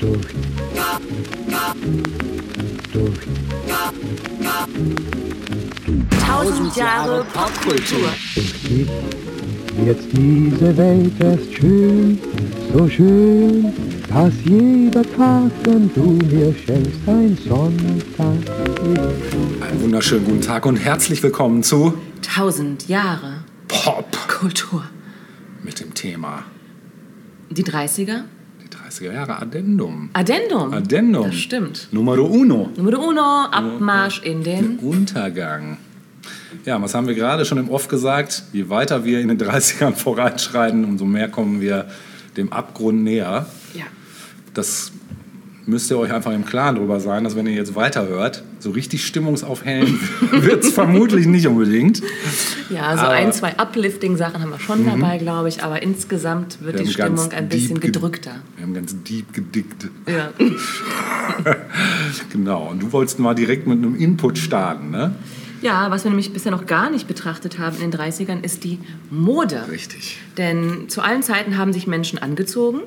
Durch. Durch. Tausend Jahre Popkultur. Wird diese Welt erst schön, so schön, dass jeder Tag, den du mir schenkst, ein Sonntag ist. Einen wunderschönen guten Tag und herzlich willkommen zu Tausend Jahre Popkultur Kultur. mit dem Thema Die 30er? Die 30er Jahre Addendum. Addendum. Addendum. Das stimmt. Numero uno. Nummer uno, Abmarsch in den... Untergang. Ja, was haben wir gerade schon im Off gesagt? Je weiter wir in den 30ern voranschreiten, umso mehr kommen wir dem Abgrund näher. Ja. Das müsst ihr euch einfach im Klaren drüber sein, dass wenn ihr jetzt weiterhört, so richtig stimmungsaufhellen wird es vermutlich nicht unbedingt. Ja, so Aber- ein, zwei Uplifting-Sachen haben wir schon dabei, glaube ich, aber insgesamt wird Wir die Stimmung ein bisschen gedrückter. Wir haben ganz deep gedickt. Ja. Genau, und du wolltest mal direkt mit einem Input starten, ne? ja, was wir nämlich bisher noch gar nicht betrachtet haben in den 30ern, ist die Mode. Richtig. Denn zu allen Zeiten haben sich Menschen angezogen,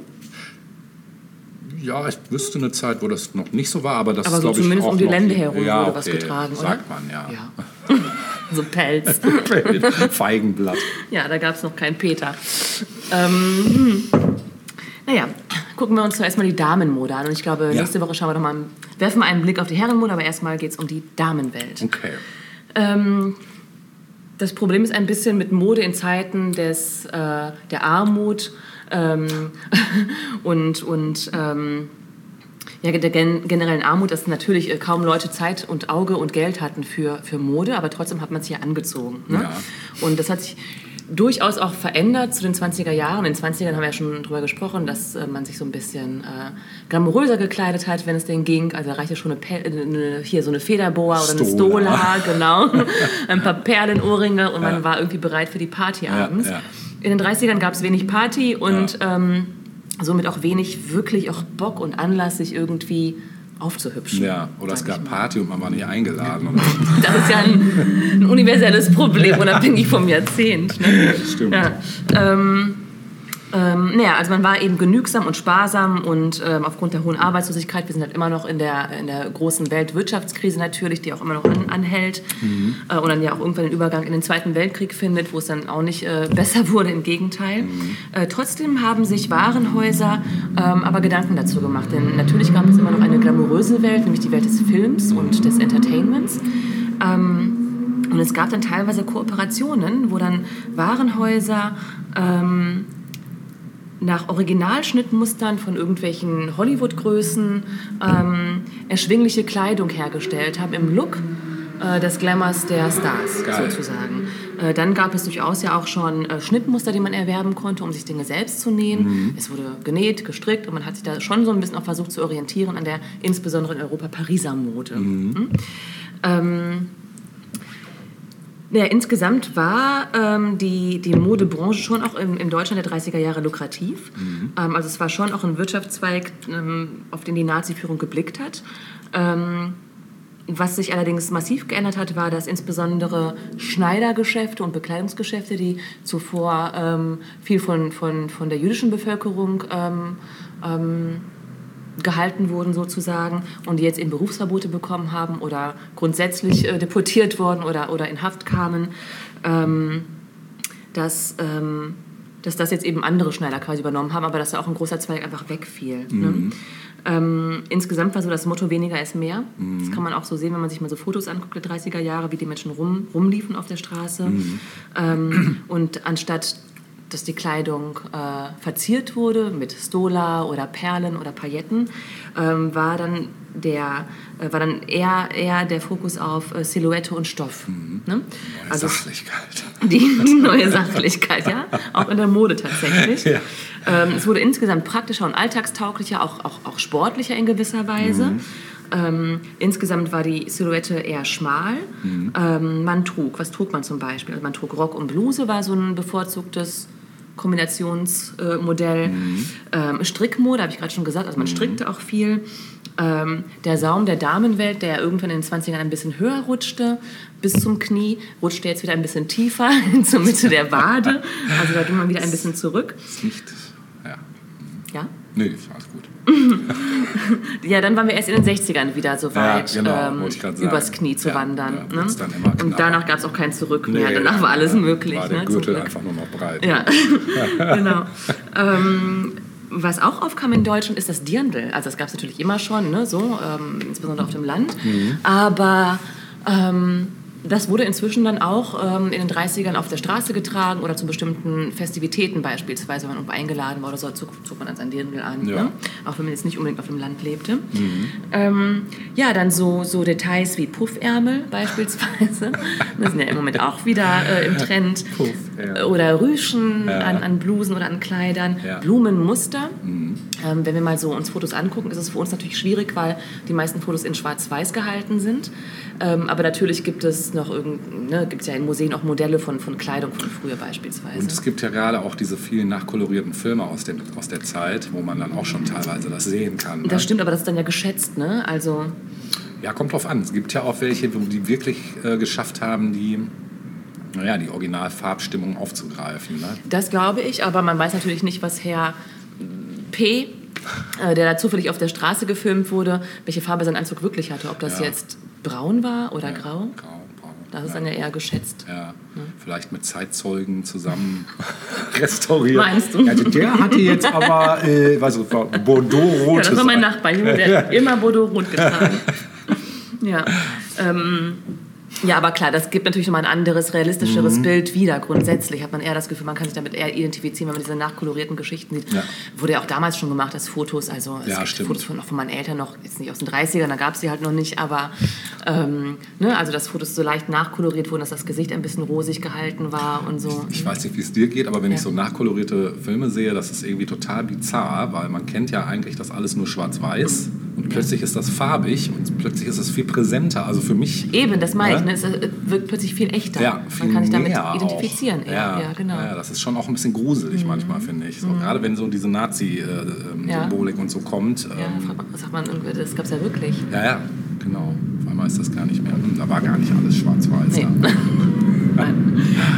Ja, ich wüsste eine Zeit, wo das noch nicht so war, aber das aber ist, so glaube ich, zumindest um die Lände herum ja, wurde was okay, getragen, sagt oder? man, ja. Ja. so Pelz. Feigenblatt. Ja, da gab es noch keinen Peter. Ähm, hm. naja, gucken wir uns zuerst mal die Damenmode an. Und ich glaube, Ja. nächste Woche schauen wir noch mal, werfen wir einen Blick auf die Herrenmode, aber erstmal geht es um die Damenwelt. Okay. Ähm, das Problem ist ein bisschen mit Mode in Zeiten des, äh, der Armut ähm, und, und ähm, ja, der gen generellen Armut, dass natürlich äh, kaum Leute Zeit und Auge und Geld hatten für, für Mode, aber trotzdem hat man sich ja angezogen. Ne? Ja. Und das hat sich durchaus auch verändert zu den 20er Jahren. In den 20ern haben wir ja schon drüber gesprochen, dass äh, man sich so ein bisschen äh, glamouröser gekleidet hat, wenn es denn ging. Also da reichte schon eine, Pe- äh, eine, hier so eine Federboa oder eine Stola. Stola, genau. Ein paar Perlenohrringe und Ja. man war irgendwie bereit für die Party abends. ja. In den 30ern gab es wenig Party und ähm, somit auch wenig wirklich auch Bock und Anlass, sich irgendwie aufzuhübschen. Ja, oder es gab. Party und man war nicht eingeladen. Oder? Das ist ja ein, ein universelles Problem, unabhängig vom Jahrzehnt. Ne? Stimmt. Ja, ähm, ähm, naja, also man war eben genügsam und sparsam und ähm, aufgrund der hohen Arbeitslosigkeit, wir sind halt immer noch in der, in der großen Weltwirtschaftskrise natürlich, die auch immer noch an, anhält äh, und dann ja auch irgendwann den Übergang in den Zweiten Weltkrieg findet, wo es dann auch nicht äh, besser wurde, im Gegenteil. Äh, trotzdem haben sich Warenhäuser ähm, aber Gedanken dazu gemacht, denn natürlich gab es immer noch eine glamouröse Welt, nämlich die Welt des Films und des Entertainments. Ähm, und es gab dann teilweise Kooperationen, wo dann Warenhäuser ähm, nach Originalschnittmustern von irgendwelchen Hollywood-Größen ähm, erschwingliche Kleidung hergestellt haben im Look äh, des Glamours der Stars Geil. sozusagen. Äh, dann gab es durchaus ja auch schon äh, Schnittmuster, die man erwerben konnte, um sich Dinge selbst zu nähen. Es wurde genäht, gestrickt und man hat sich da schon so ein bisschen auch versucht zu orientieren an der insbesondere in Europa Pariser Mode. Mhm. Ähm, ja, insgesamt war ähm, die, die Modebranche schon auch im, im Deutschland der 30er Jahre lukrativ. Ähm, also es war schon auch ein Wirtschaftszweig, ähm, auf den die Nazi-Führung geblickt hat. Ähm, was sich allerdings massiv geändert hat, war, dass insbesondere Schneidergeschäfte und Bekleidungsgeschäfte, die zuvor ähm, viel von, von, von der jüdischen Bevölkerung ähm, ähm, gehalten wurden sozusagen und die jetzt eben Berufsverbote bekommen haben oder grundsätzlich äh, deportiert wurden oder, oder in Haft kamen, ähm, dass, ähm, dass das jetzt eben andere Schneider quasi übernommen haben, aber dass da auch ein großer Zweig einfach wegfiel. Ne? Ähm, insgesamt war so das Motto weniger ist mehr. Das kann man auch so sehen, wenn man sich mal so Fotos anguckt der 30er Jahre, wie die Menschen rum, rumliefen auf der Straße. Ähm, und anstatt dass die Kleidung äh, verziert wurde mit Stola oder Perlen oder Pailletten, ähm, war dann der äh, war dann eher, eher der Fokus auf äh, Silhouette und Stoff. Ne? Also Sachlichkeit. die, neue Sachlichkeit, ja, auch in der Mode tatsächlich. Ja. Ähm, es wurde insgesamt praktischer und alltagstauglicher, auch, auch, auch sportlicher in gewisser Weise. Ähm, insgesamt war die Silhouette eher schmal. Ähm, man trug, was trug man zum Beispiel? Also man trug Rock und Bluse, war so ein bevorzugtes Kombinationsmodell. Ähm, Strickmode, habe ich gerade schon gesagt, also man strickte auch viel. Ähm, der Saum der Damenwelt, der irgendwann in den 20ern ein bisschen höher rutschte, bis zum Knie, rutschte jetzt wieder ein bisschen tiefer zur Mitte der Wade. Also da ging man wieder ein bisschen zurück. Ist nicht, ja. Ja? Nee, alles gut. Ja, dann waren wir erst in den 60ern wieder so weit, Ja, genau, ähm, sagen. übers Knie zu Ja, wandern. ja, ne? Und danach gab es auch kein Zurück mehr. Nee, danach war alles möglich. War der ne, Gürtel einfach nur noch breit. Ja, genau. ähm, was auch aufkam in Deutschland ist das Dirndl. Also das gab es natürlich immer schon, ne, so, ähm, insbesondere auf dem Land. Mhm. Aber ähm, das wurde inzwischen dann auch ähm, in den 30ern auf der Straße getragen oder zu bestimmten Festivitäten beispielsweise, wenn man eingeladen war oder so, zog, zog man dann sein Dirndl an. Ja. Ne? Auch wenn man jetzt nicht unbedingt auf dem Land lebte. Ähm, ja, dann so, so Details wie Puffärmel beispielsweise. Das sind ja im Moment auch wieder äh, im Trend. Puffärmel. Oder Rüschen Ja. an, an Blusen oder an Kleidern. Ja. Blumenmuster. Ähm, wenn wir mal so uns Fotos angucken, ist es für uns natürlich schwierig, weil die meisten Fotos in Schwarz-Weiß gehalten sind. Ähm, aber natürlich gibt es noch irgend, ne, gibt ja in Museen auch Modelle von, von Kleidung von früher beispielsweise. Und es gibt ja gerade auch diese vielen nachkolorierten Filme aus, dem, aus der Zeit, wo man dann auch schon teilweise das sehen kann. Ne? das stimmt, aber das ist dann ja geschätzt, ne? Also Ja, kommt drauf an. Es gibt ja auch welche, die wirklich äh, geschafft haben, die, naja, die Originalfarbstimmung aufzugreifen. Ne? Das glaube ich, aber man weiß natürlich nicht, was Herr P., äh, der da zufällig auf der Straße gefilmt wurde, welche Farbe sein Anzug wirklich hatte. Ob das Ja. jetzt braun war oder grau, Grau, braun. das ist ja. dann ja eher geschätzt. Ja, vielleicht mit Zeitzeugen zusammen restauriert. Meinst du? Also der hatte jetzt aber, äh, was war Ja, Bordeaux-rotes. das war mein Nachbar, der hat immer Bordeaux-Rot getragen. ja. Ähm, ja, aber klar, das gibt natürlich nochmal ein anderes, realistischeres Mhm. Bild wieder. Grundsätzlich hat man eher das Gefühl, man kann sich damit eher identifizieren, wenn man diese nachkolorierten Geschichten sieht. Ja. Wurde ja auch damals schon gemacht, dass Fotos, also es Ja, gibt stimmt. Fotos von, auch von meinen Eltern noch, jetzt nicht aus den 30ern, da gab es sie halt noch nicht, aber ähm, ne, also dass Fotos so leicht nachkoloriert wurden, dass das Gesicht ein bisschen rosig gehalten war und so. Ich weiß nicht, wie es dir geht, aber wenn ich Ja. so nachkolorierte Filme sehe, das ist irgendwie total bizarr, weil man kennt ja eigentlich das alles nur schwarz-weiß und plötzlich ist das farbig und plötzlich ist es viel präsenter. Also für mich Eben, das meine ich, Ja? ne? es äh, wirkt plötzlich viel echter. Ja, viel man kann sich damit identifizieren. Ja, ja, genau. Ja, das ist schon auch ein bisschen gruselig manchmal, finde ich. So, Gerade wenn so diese Ja. Nazi-Symbolik und so kommt. Ja, ähm, was sagt man, das gab es ja wirklich. ja, ja, genau. Auf einmal ist das gar nicht mehr. hm, Da war gar nicht alles schwarz-weiß. Nee. Ja.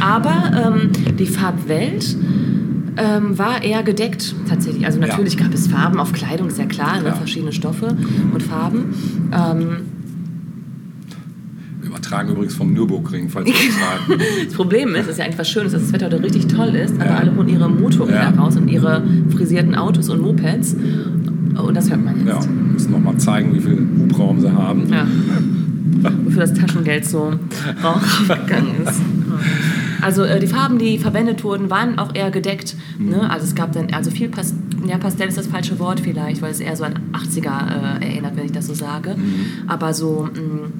Aber ähm, die Farbwelt ähm, war eher gedeckt tatsächlich. Also natürlich gab es Farben auf Kleidung, ist ja klar, ne? Ja. verschiedene Stoffe und Farben. Ähm, Wir übertragen übrigens vom Nürburgring, falls ihr das sagen. das Problem ist, es ist ja eigentlich was Schönes, dass das Wetter heute richtig toll ist, aber Ja. alle holen ihre Motorräder Ja. raus und ihre frisierten Autos und Mopeds. Und das hört man Ja, jetzt. müssen noch mal zeigen, wie viel Hubraum sie haben. Ja. Wofür das Taschengeld so rausgegangen ist. Also äh, die Farben, die verwendet wurden, waren auch eher gedeckt. Ne? Also es gab dann, also viel Pas ja, Pastell ist das falsche Wort vielleicht, weil es eher so an 80er äh, erinnert, wenn ich das so sage. Aber so mh,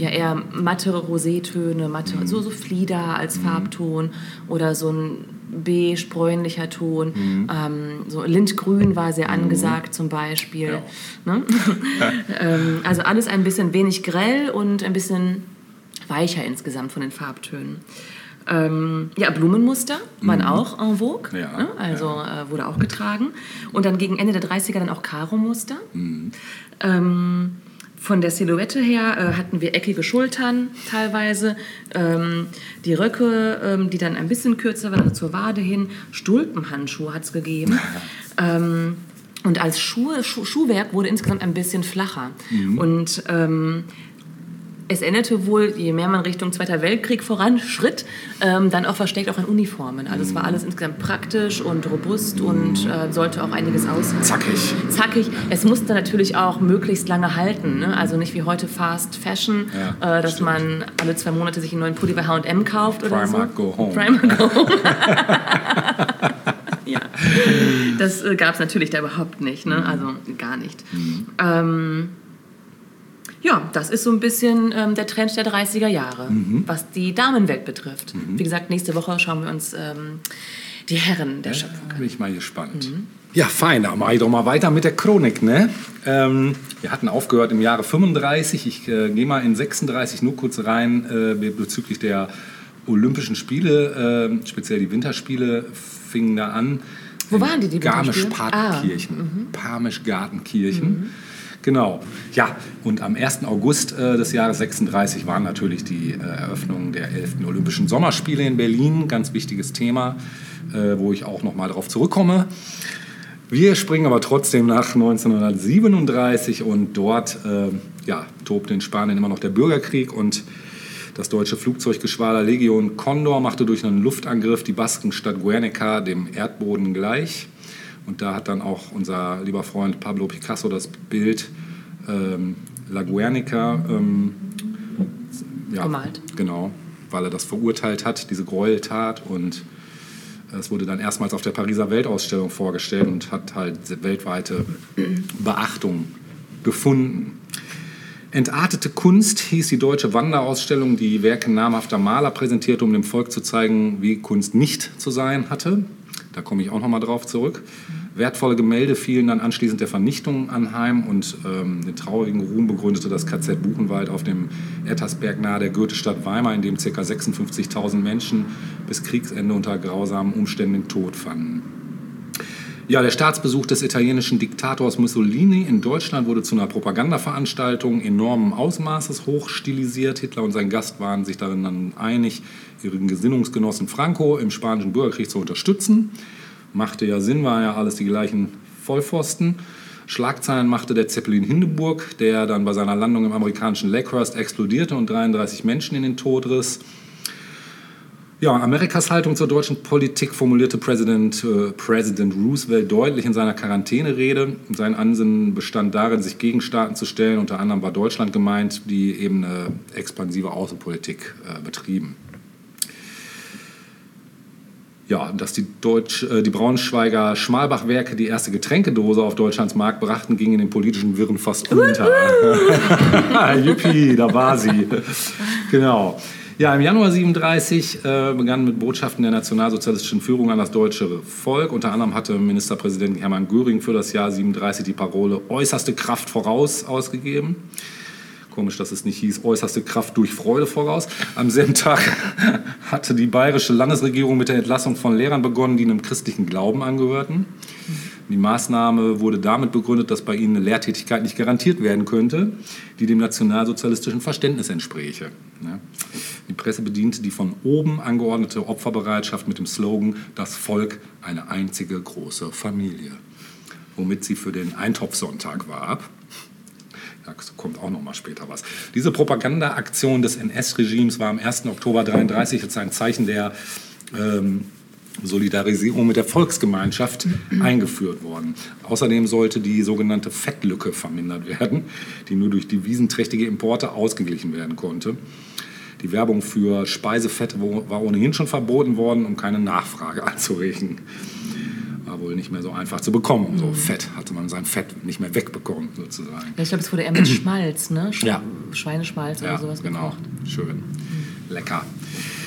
ja eher matte Rosétöne, matte, so, so Flieder als Farbton oder so ein beige, bräunlicher Ton. Ähm, so Lindgrün war sehr angesagt zum Beispiel. Ne? ähm, also alles ein bisschen wenig grell und ein bisschen weicher insgesamt von den Farbtönen. Ähm, ja, Blumenmuster waren auch en vogue, Mhm. Ja, ne? also äh, wurde auch getragen. Und dann gegen Ende der 30er dann auch Karo-Muster. Mhm. Ähm, von der Silhouette her äh, hatten wir eckige Schultern teilweise, ähm, die Röcke, ähm, die dann ein bisschen kürzer waren, also zur Wade hin. Stulpenhandschuhe hat es gegeben. ähm, und als Schuhe, Schuh, Schuhwerk wurde insgesamt ein bisschen flacher. Und ähm, es änderte wohl, je mehr man Richtung Zweiter Weltkrieg voranschritt, ähm, dann auch versteckt auch an Uniformen. Also es war alles insgesamt praktisch und robust und äh, sollte auch einiges aushalten. Zackig. Zackig. Es musste natürlich auch möglichst lange halten. Ne? Also nicht wie heute Fast Fashion, Ja, äh, dass stimmt. man alle zwei Monate sich einen neuen Pulli bei H&M kauft oder Primark so. go home. Primark go home. ja. Das äh, gab es natürlich da überhaupt nicht. Ne? Also gar nicht. Ähm, ja, das ist so ein bisschen ähm, der Trend der 30er Jahre, was die Damenwelt betrifft. Wie gesagt, nächste Woche schauen wir uns ähm, die Herren der Schöpfung Da bin ich mal gespannt. Mhm. Ja, fein, dann mache ich doch mal weiter mit der Chronik. Ne? Ähm, wir hatten aufgehört im Jahre 35. Ich äh, gehe mal in 36 nur kurz rein äh, bezüglich der Olympischen Spiele, äh, speziell die Winterspiele fingen da an. Wo waren die, die Garmisch Winterspiele? Ah, Partenkirchen. Parmisch-Gartenkirchen. Genau. Ja, und am 1. August äh, des Jahres 36 waren natürlich die äh, Eröffnung der 11. Olympischen Sommerspiele in Berlin. Ganz wichtiges Thema, äh, wo ich auch noch mal darauf zurückkomme. Wir springen aber trotzdem nach 1937 und dort äh, ja, tobt in Spanien immer noch der Bürgerkrieg und das deutsche Flugzeuggeschwader Legion Condor machte durch einen Luftangriff die Baskenstadt Guernica dem Erdboden gleich. Und da hat dann auch unser lieber Freund Pablo Picasso das Bild ähm, La Guernica ähm, ja, gemalt. Genau, weil er das verurteilt hat, diese Gräueltat. Und es wurde dann erstmals auf der Pariser Weltausstellung vorgestellt und hat halt weltweite Beachtung gefunden. Entartete Kunst hieß die deutsche Wanderausstellung, die Werke namhafter Maler präsentierte, um dem Volk zu zeigen, wie Kunst nicht zu sein hatte. Da komme ich auch noch mal drauf zurück. Wertvolle Gemälde fielen dann anschließend der Vernichtung anheim und ähm, den traurigen Ruhm begründete das KZ Buchenwald auf dem Ettersberg nahe der Goethestadt Weimar, in dem ca. 56.000 Menschen bis Kriegsende unter grausamen Umständen den Tod fanden. Ja, der Staatsbesuch des italienischen Diktators Mussolini in Deutschland wurde zu einer Propagandaveranstaltung enormen Ausmaßes hochstilisiert. Hitler und sein Gast waren sich darin dann einig, ihren Gesinnungsgenossen Franco im spanischen Bürgerkrieg zu unterstützen. Machte ja Sinn, war ja alles die gleichen Vollpfosten. Schlagzeilen machte der Zeppelin Hindenburg, der dann bei seiner Landung im amerikanischen Lakehurst explodierte und 33 Menschen in den Tod riss. Ja, Amerikas Haltung zur deutschen Politik formulierte Präsident, äh, Präsident Roosevelt deutlich in seiner Quarantänerede. Sein Ansinnen bestand darin, sich gegen Staaten zu stellen. Unter anderem war Deutschland gemeint, die eben eine expansive Außenpolitik äh, betrieben. Ja, dass die, Deutsch, äh, die Braunschweiger Schmalbachwerke die erste Getränkedose auf Deutschlands Markt brachten, ging in den politischen Wirren fast unter. Juppie, da war sie. genau. Ja, im Januar 37 äh, begann mit Botschaften der nationalsozialistischen Führung an das deutsche Volk. Unter anderem hatte Ministerpräsident Hermann Göring für das Jahr 37 die Parole äußerste Kraft voraus ausgegeben. Komisch, dass es nicht hieß, äußerste Kraft durch Freude voraus. Am selben Tag hatte die bayerische Landesregierung mit der Entlassung von Lehrern begonnen, die einem christlichen Glauben angehörten. Die Maßnahme wurde damit begründet, dass bei ihnen eine Lehrtätigkeit nicht garantiert werden könnte, die dem nationalsozialistischen Verständnis entspräche. Die Presse bediente die von oben angeordnete Opferbereitschaft mit dem Slogan Das Volk eine einzige große Familie, womit sie für den Eintopfsonntag warb. Da kommt auch noch mal später was. Diese Propagandaaktion des NS-Regimes war am 1. Oktober 1933 jetzt ein Zeichen der ähm, Solidarisierung mit der Volksgemeinschaft eingeführt worden. Außerdem sollte die sogenannte Fettlücke vermindert werden, die nur durch devisenträchtige Importe ausgeglichen werden konnte. Die Werbung für Speisefett war ohnehin schon verboten worden, um keine Nachfrage anzuregen. War wohl nicht mehr so einfach zu bekommen. So Fett hatte man sein Fett nicht mehr wegbekommen, sozusagen. Ja, ich glaube, es wurde eher mit Schmalz, ne? Sch ja. Schweineschmalz ja, oder sowas genau. gekocht. Schön. Lecker.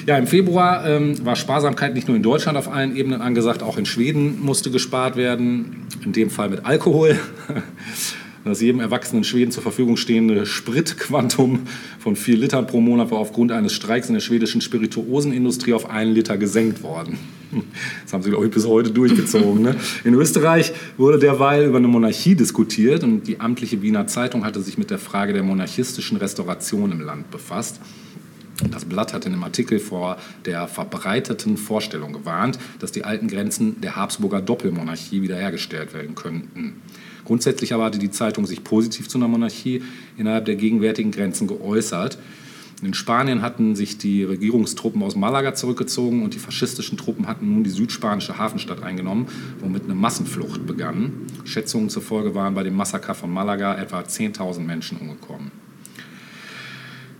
Ja, im Februar ähm, war Sparsamkeit nicht nur in Deutschland auf allen Ebenen angesagt, auch in Schweden musste gespart werden, in dem Fall mit Alkohol. Das jedem erwachsenen Schweden zur Verfügung stehende Spritquantum von 4 Litern pro Monat war aufgrund eines Streiks in der schwedischen Spirituosenindustrie auf einen Liter gesenkt worden. Das haben sie, glaube ich, bis heute durchgezogen. Ne? In Österreich wurde derweil über eine Monarchie diskutiert und die amtliche Wiener Zeitung hatte sich mit der Frage der monarchistischen Restauration im Land befasst. Das Blatt hat in einem Artikel vor der verbreiteten Vorstellung gewarnt, dass die alten Grenzen der Habsburger Doppelmonarchie wiederhergestellt werden könnten. Grundsätzlich aber hatte die Zeitung sich positiv zu einer Monarchie innerhalb der gegenwärtigen Grenzen geäußert. In Spanien hatten sich die Regierungstruppen aus Malaga zurückgezogen und die faschistischen Truppen hatten nun die südspanische Hafenstadt eingenommen, womit eine Massenflucht begann. Schätzungen zufolge waren bei dem Massaker von Malaga etwa 10.000 Menschen umgekommen.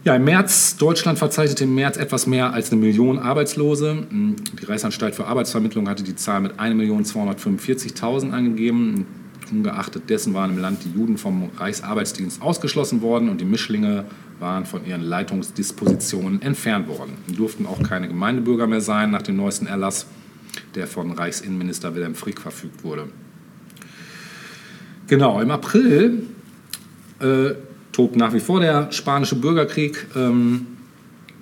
Ja, im März, Deutschland verzeichnete im März etwas mehr als eine Million Arbeitslose. Die Reichsanstalt für Arbeitsvermittlung hatte die Zahl mit 1.245.000 angegeben. Ungeachtet dessen waren im Land die Juden vom Reichsarbeitsdienst ausgeschlossen worden und die Mischlinge waren von ihren Leitungsdispositionen entfernt worden. Die durften auch keine Gemeindebürger mehr sein nach dem neuesten Erlass, der von Reichsinnenminister Wilhelm Frick verfügt wurde. Genau, im April äh, tobt nach wie vor der spanische Bürgerkrieg. Ähm,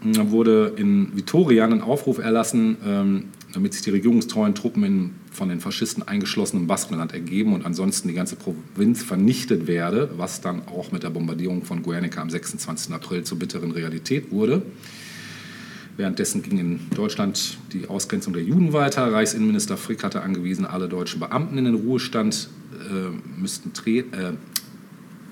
wurde in Vitoria ein Aufruf erlassen, ähm, damit sich die regierungstreuen Truppen in von den Faschisten eingeschlossenen Baskenland ergeben und ansonsten die ganze Provinz vernichtet werde, was dann auch mit der Bombardierung von Guernica am 26. April zur bitteren Realität wurde. Währenddessen ging in Deutschland die Ausgrenzung der Juden weiter. Reichsinnenminister Frick hatte angewiesen, alle deutschen Beamten in den Ruhestand äh, müssten treten, äh,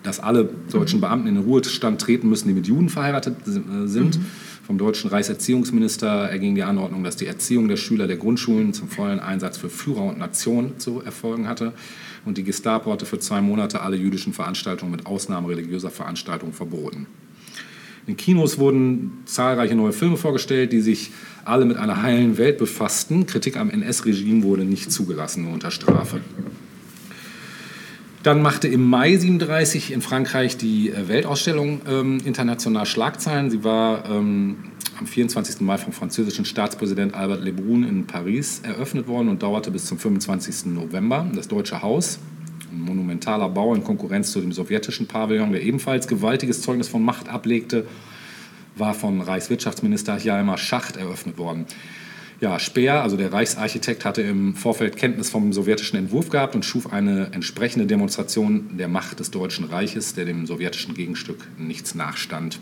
dass alle deutschen Beamten in den Ruhestand treten müssen, die mit Juden verheiratet äh, sind. Mhm. Vom deutschen Reichserziehungsminister erging die Anordnung, dass die Erziehung der Schüler der Grundschulen zum vollen Einsatz für Führer und Nation zu erfolgen hatte. Und die Gestapo hatte für zwei Monate alle jüdischen Veranstaltungen mit Ausnahme religiöser Veranstaltungen verboten. In Kinos wurden zahlreiche neue Filme vorgestellt, die sich alle mit einer heilen Welt befassten. Kritik am NS-Regime wurde nicht zugelassen, nur unter Strafe. Dann machte im Mai 37 in Frankreich die äh, Weltausstellung ähm, international Schlagzeilen. Sie war ähm, am 24. Mai vom französischen Staatspräsident Albert Lebrun in Paris eröffnet worden und dauerte bis zum 25. November. Das Deutsche Haus, ein monumentaler Bau in Konkurrenz zu dem sowjetischen Pavillon, der ebenfalls gewaltiges Zeugnis von Macht ablegte, war von Reichswirtschaftsminister Hjalmar Schacht eröffnet worden. Ja, Speer, also der Reichsarchitekt, hatte im Vorfeld Kenntnis vom sowjetischen Entwurf gehabt und schuf eine entsprechende Demonstration der Macht des Deutschen Reiches, der dem sowjetischen Gegenstück nichts nachstand.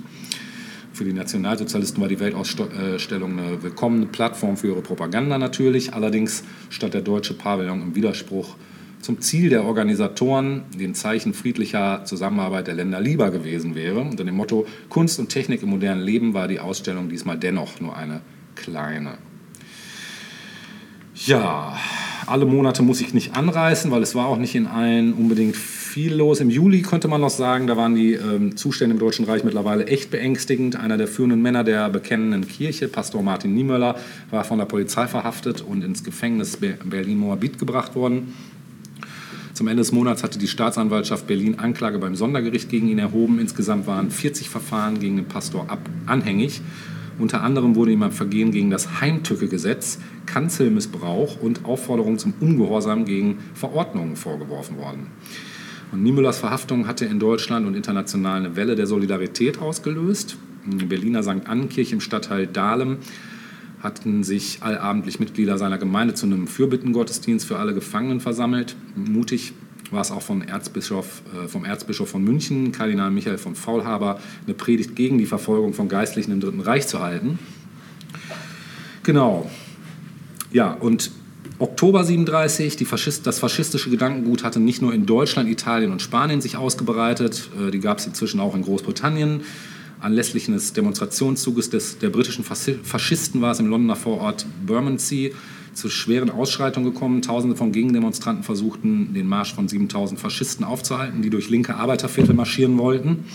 Für die Nationalsozialisten war die Weltausstellung eine willkommene Plattform für ihre Propaganda natürlich. Allerdings stand der deutsche Pavillon im Widerspruch zum Ziel der Organisatoren, den Zeichen friedlicher Zusammenarbeit der Länder lieber gewesen wäre. Unter dem Motto Kunst und Technik im modernen Leben war die Ausstellung diesmal dennoch nur eine kleine. Ja, alle Monate muss ich nicht anreißen, weil es war auch nicht in allen unbedingt viel los. Im Juli könnte man noch sagen, da waren die ähm, Zustände im Deutschen Reich mittlerweile echt beängstigend. Einer der führenden Männer der bekennenden Kirche, Pastor Martin Niemöller, war von der Polizei verhaftet und ins Gefängnis Berlin-Moabit gebracht worden. Zum Ende des Monats hatte die Staatsanwaltschaft Berlin Anklage beim Sondergericht gegen ihn erhoben. Insgesamt waren 40 Verfahren gegen den Pastor anhängig. Unter anderem wurde ihm ein Vergehen gegen das Heimtücke-Gesetz, Kanzelmissbrauch und Aufforderung zum Ungehorsam gegen Verordnungen vorgeworfen worden. Und Niemöllers Verhaftung hatte in Deutschland und international eine Welle der Solidarität ausgelöst. In Berliner St. Annenkirche im Stadtteil Dahlem hatten sich allabendlich Mitglieder seiner Gemeinde zu einem Fürbittengottesdienst für alle Gefangenen versammelt. Mutig war es auch von Erzbischof, äh, vom Erzbischof von München, Kardinal Michael von Faulhaber, eine Predigt gegen die Verfolgung von Geistlichen im Dritten Reich zu halten. Genau. Ja, und Oktober 37, Faschist, das faschistische Gedankengut hatte nicht nur in Deutschland, Italien und Spanien sich ausgebreitet, äh, die gab es inzwischen auch in Großbritannien. Anlässlich eines Demonstrationszuges des, der britischen Faschisten war es im Londoner Vorort Bermondsey zu schweren Ausschreitungen gekommen. Tausende von Gegendemonstranten versuchten, den Marsch von 7000 Faschisten aufzuhalten, die durch linke Arbeiterviertel marschieren wollten.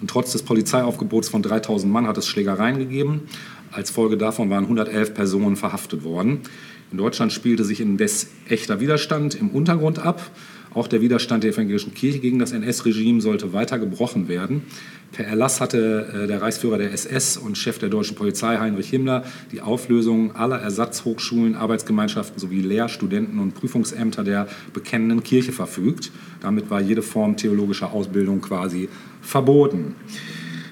Und trotz des Polizeiaufgebots von 3000 Mann hat es Schlägereien gegeben. Als Folge davon waren 111 Personen verhaftet worden. In Deutschland spielte sich indes echter Widerstand im Untergrund ab. Auch der Widerstand der evangelischen Kirche gegen das NS-Regime sollte weiter gebrochen werden. Per Erlass hatte äh, der Reichsführer der SS und Chef der deutschen Polizei Heinrich Himmler die Auflösung aller Ersatzhochschulen, Arbeitsgemeinschaften sowie Lehr-, Studenten- und Prüfungsämter der bekennenden Kirche verfügt. Damit war jede Form theologischer Ausbildung quasi verboten.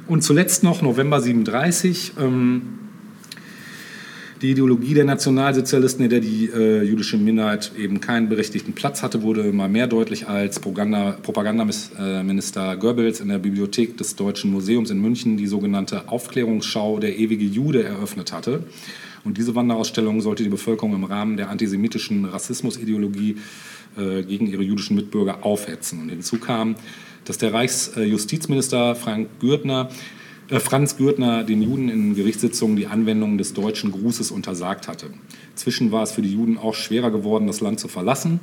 Und zuletzt noch November 37. Ähm, die Ideologie der Nationalsozialisten, in der die äh, jüdische Minderheit eben keinen berechtigten Platz hatte, wurde mal mehr deutlich als Propaganda, Propagandaminister Goebbels in der Bibliothek des Deutschen Museums in München die sogenannte Aufklärungsschau Der ewige Jude eröffnet hatte. Und diese Wanderausstellung sollte die Bevölkerung im Rahmen der antisemitischen Rassismusideologie äh, gegen ihre jüdischen Mitbürger aufhetzen. Und hinzu kam, dass der Reichsjustizminister Frank Gürtner Franz Gürtner den Juden in Gerichtssitzungen die Anwendung des deutschen Grußes untersagt hatte. Inzwischen war es für die Juden auch schwerer geworden, das Land zu verlassen.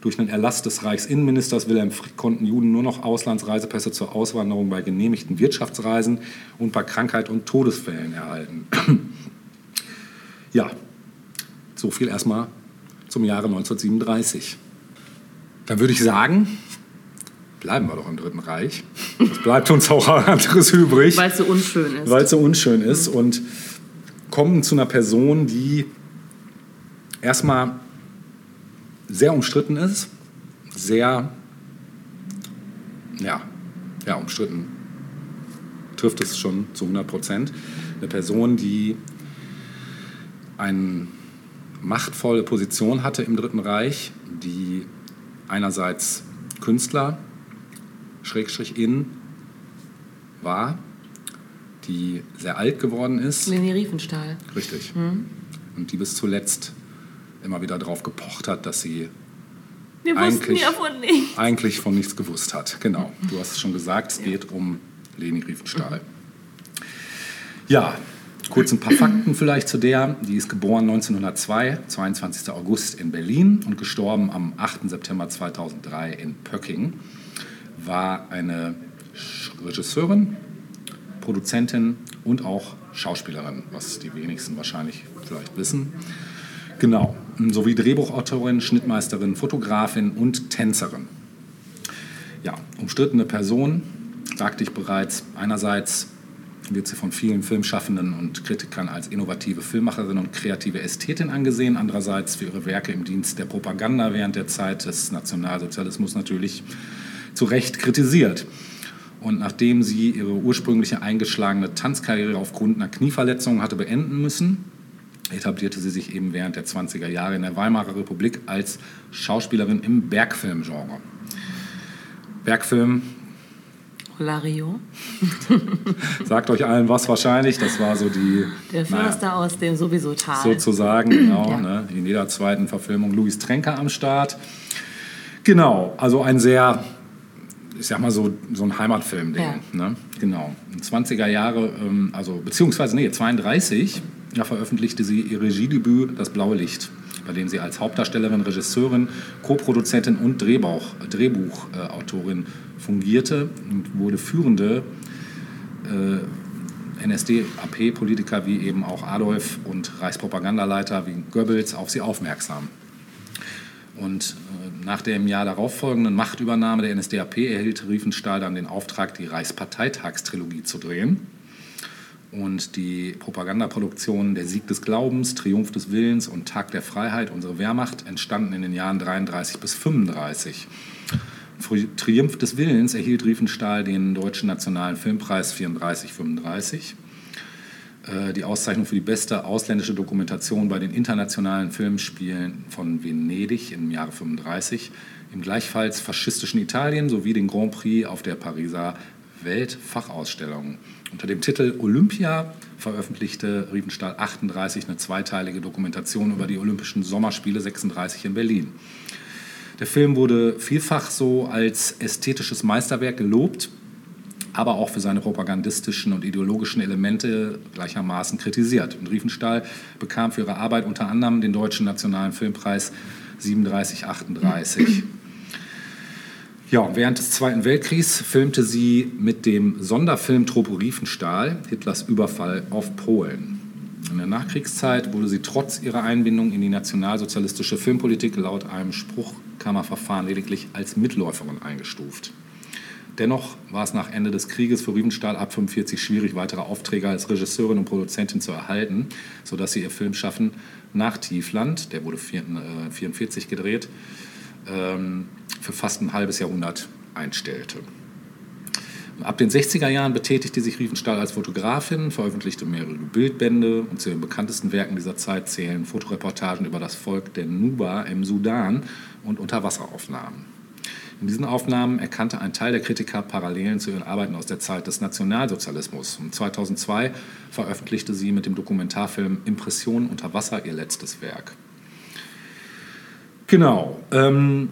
Durch einen Erlass des Reichsinnenministers Wilhelm Frick konnten Juden nur noch Auslandsreisepässe zur Auswanderung bei genehmigten Wirtschaftsreisen und bei Krankheit und Todesfällen erhalten. ja, so viel erstmal zum Jahre 1937. Dann würde ich sagen, bleiben wir doch im Dritten Reich. Es bleibt uns auch anderes übrig. Weil es so unschön ist. Weil es so unschön ist. Und kommen zu einer Person, die erstmal sehr umstritten ist, sehr, ja, ja, umstritten trifft es schon zu 100 Prozent. Eine Person, die eine machtvolle Position hatte im Dritten Reich, die einerseits Künstler Schrägstrich in war, die sehr alt geworden ist. Leni Riefenstahl. Richtig. Und die bis zuletzt immer wieder darauf gepocht hat, dass sie Eigentlich- ja von nichts. eigentlich von nichts gewusst hat. Genau, du hast es schon gesagt, es geht um Leni Riefenstahl. Ja, kurz ein paar Fakten vielleicht zu der. Die ist geboren 1902, 22. August in Berlin und gestorben am 8. September 2003 in Pöcking. War eine Regisseurin, Produzentin und auch Schauspielerin, was die wenigsten wahrscheinlich vielleicht wissen. Genau, sowie Drehbuchautorin, Schnittmeisterin, Fotografin und Tänzerin. Ja, umstrittene Person, sagte ich bereits. Einerseits wird sie von vielen Filmschaffenden und Kritikern als innovative Filmmacherin und kreative Ästhetin angesehen. Andererseits für ihre Werke im Dienst der Propaganda während der Zeit des Nationalsozialismus natürlich zu Recht kritisiert. Und nachdem sie ihre ursprüngliche eingeschlagene Tanzkarriere aufgrund einer Knieverletzung hatte beenden müssen, etablierte sie sich eben während der 20er Jahre in der Weimarer Republik als Schauspielerin im Bergfilmgenre. Bergfilm Lario, sagt euch allen was wahrscheinlich. Das war so die der naja, Förster aus dem sowieso Tal. sozusagen, genau, Ja. ne, in jeder zweiten Verfilmung Louis Trenker am Start. Genau, also ein sehr, ich sag mal so, so ein Heimatfilm-Ding. Ja. Ne? Genau. In 20er Jahre, ähm, also beziehungsweise nee, 32, ja, veröffentlichte sie ihr Regiedebüt Das blaue Licht, bei dem sie als Hauptdarstellerin, Regisseurin, Co-Produzentin und Drehbuch, Drehbuchautorin fungierte und wurde führende NSDAP-Politiker wie eben auch Adolf und Reichspropagandaleiter wie Goebbels auf sie aufmerksam. Und äh, nach der im Jahr darauf folgenden Machtübernahme der NSDAP erhielt Riefenstahl dann den Auftrag, die Reichsparteitagstrilogie zu drehen. Und die Propagandaproduktionen Der Sieg des Glaubens, Triumph des Willens und Tag der Freiheit, unsere Wehrmacht, entstanden in den Jahren 33 bis 35. Für Triumph des Willens erhielt Riefenstahl den Deutschen Nationalen Filmpreis 34-35. Äh, Die Auszeichnung für die beste ausländische Dokumentation bei den internationalen Filmspielen von Venedig im Jahre 35, im gleichfalls faschistischen Italien sowie den Grand Prix auf der Pariser Weltfachausstellung. Unter dem Titel Olympia veröffentlichte Riefenstahl 38 eine zweiteilige Dokumentation über die Olympischen Sommerspiele 36 in Berlin. Der Film wurde vielfach so als ästhetisches Meisterwerk gelobt, aber auch für seine propagandistischen und ideologischen Elemente gleichermaßen kritisiert. Und Riefenstahl bekam für ihre Arbeit unter anderem den Deutschen Nationalen Filmpreis 37-38. Ja, während des Zweiten Weltkriegs filmte sie mit dem Sonderfilm Tropo Riefenstahl Hitlers Überfall auf Polen. In der Nachkriegszeit wurde sie trotz ihrer Einbindung in die nationalsozialistische Filmpolitik laut einem Spruchkammerverfahren lediglich als Mitläuferin eingestuft. Dennoch war es nach Ende des Krieges für Riefenstahl ab 45 schwierig, weitere Aufträge als Regisseurin und Produzentin zu erhalten, sodass sie ihr Filmschaffen nach Tiefland, der wurde 1944 gedreht, ähm, für fast ein halbes Jahrhundert einstellte. Ab den 60er Jahren betätigte sich Riefenstahl als Fotografin, veröffentlichte mehrere Bildbände und zu den bekanntesten Werken dieser Zeit zählen Fotoreportagen über das Volk der Nuba im Sudan und Unterwasseraufnahmen. In diesen Aufnahmen erkannte ein Teil der Kritiker Parallelen zu ihren Arbeiten aus der Zeit des Nationalsozialismus. Und 2002 veröffentlichte sie mit dem Dokumentarfilm Impressionen unter Wasser ihr letztes Werk. Genau. Ähm,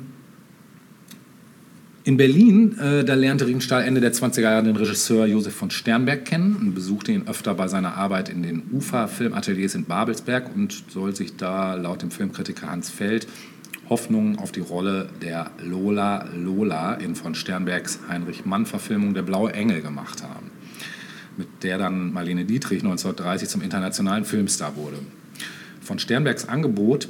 in Berlin, äh, da lernte Riefenstahl Ende der 20er Jahre den Regisseur Josef von Sternberg kennen und besuchte ihn öfter bei seiner Arbeit in den UFA-Filmateliers in Babelsberg und soll sich da laut dem Filmkritiker Hans Feld Hoffnungen auf die Rolle der Lola Lola in von Sternbergs Heinrich Mann-Verfilmung Der blaue Engel gemacht haben, mit der dann Marlene Dietrich 1930 zum internationalen Filmstar wurde. Von Sternbergs Angebot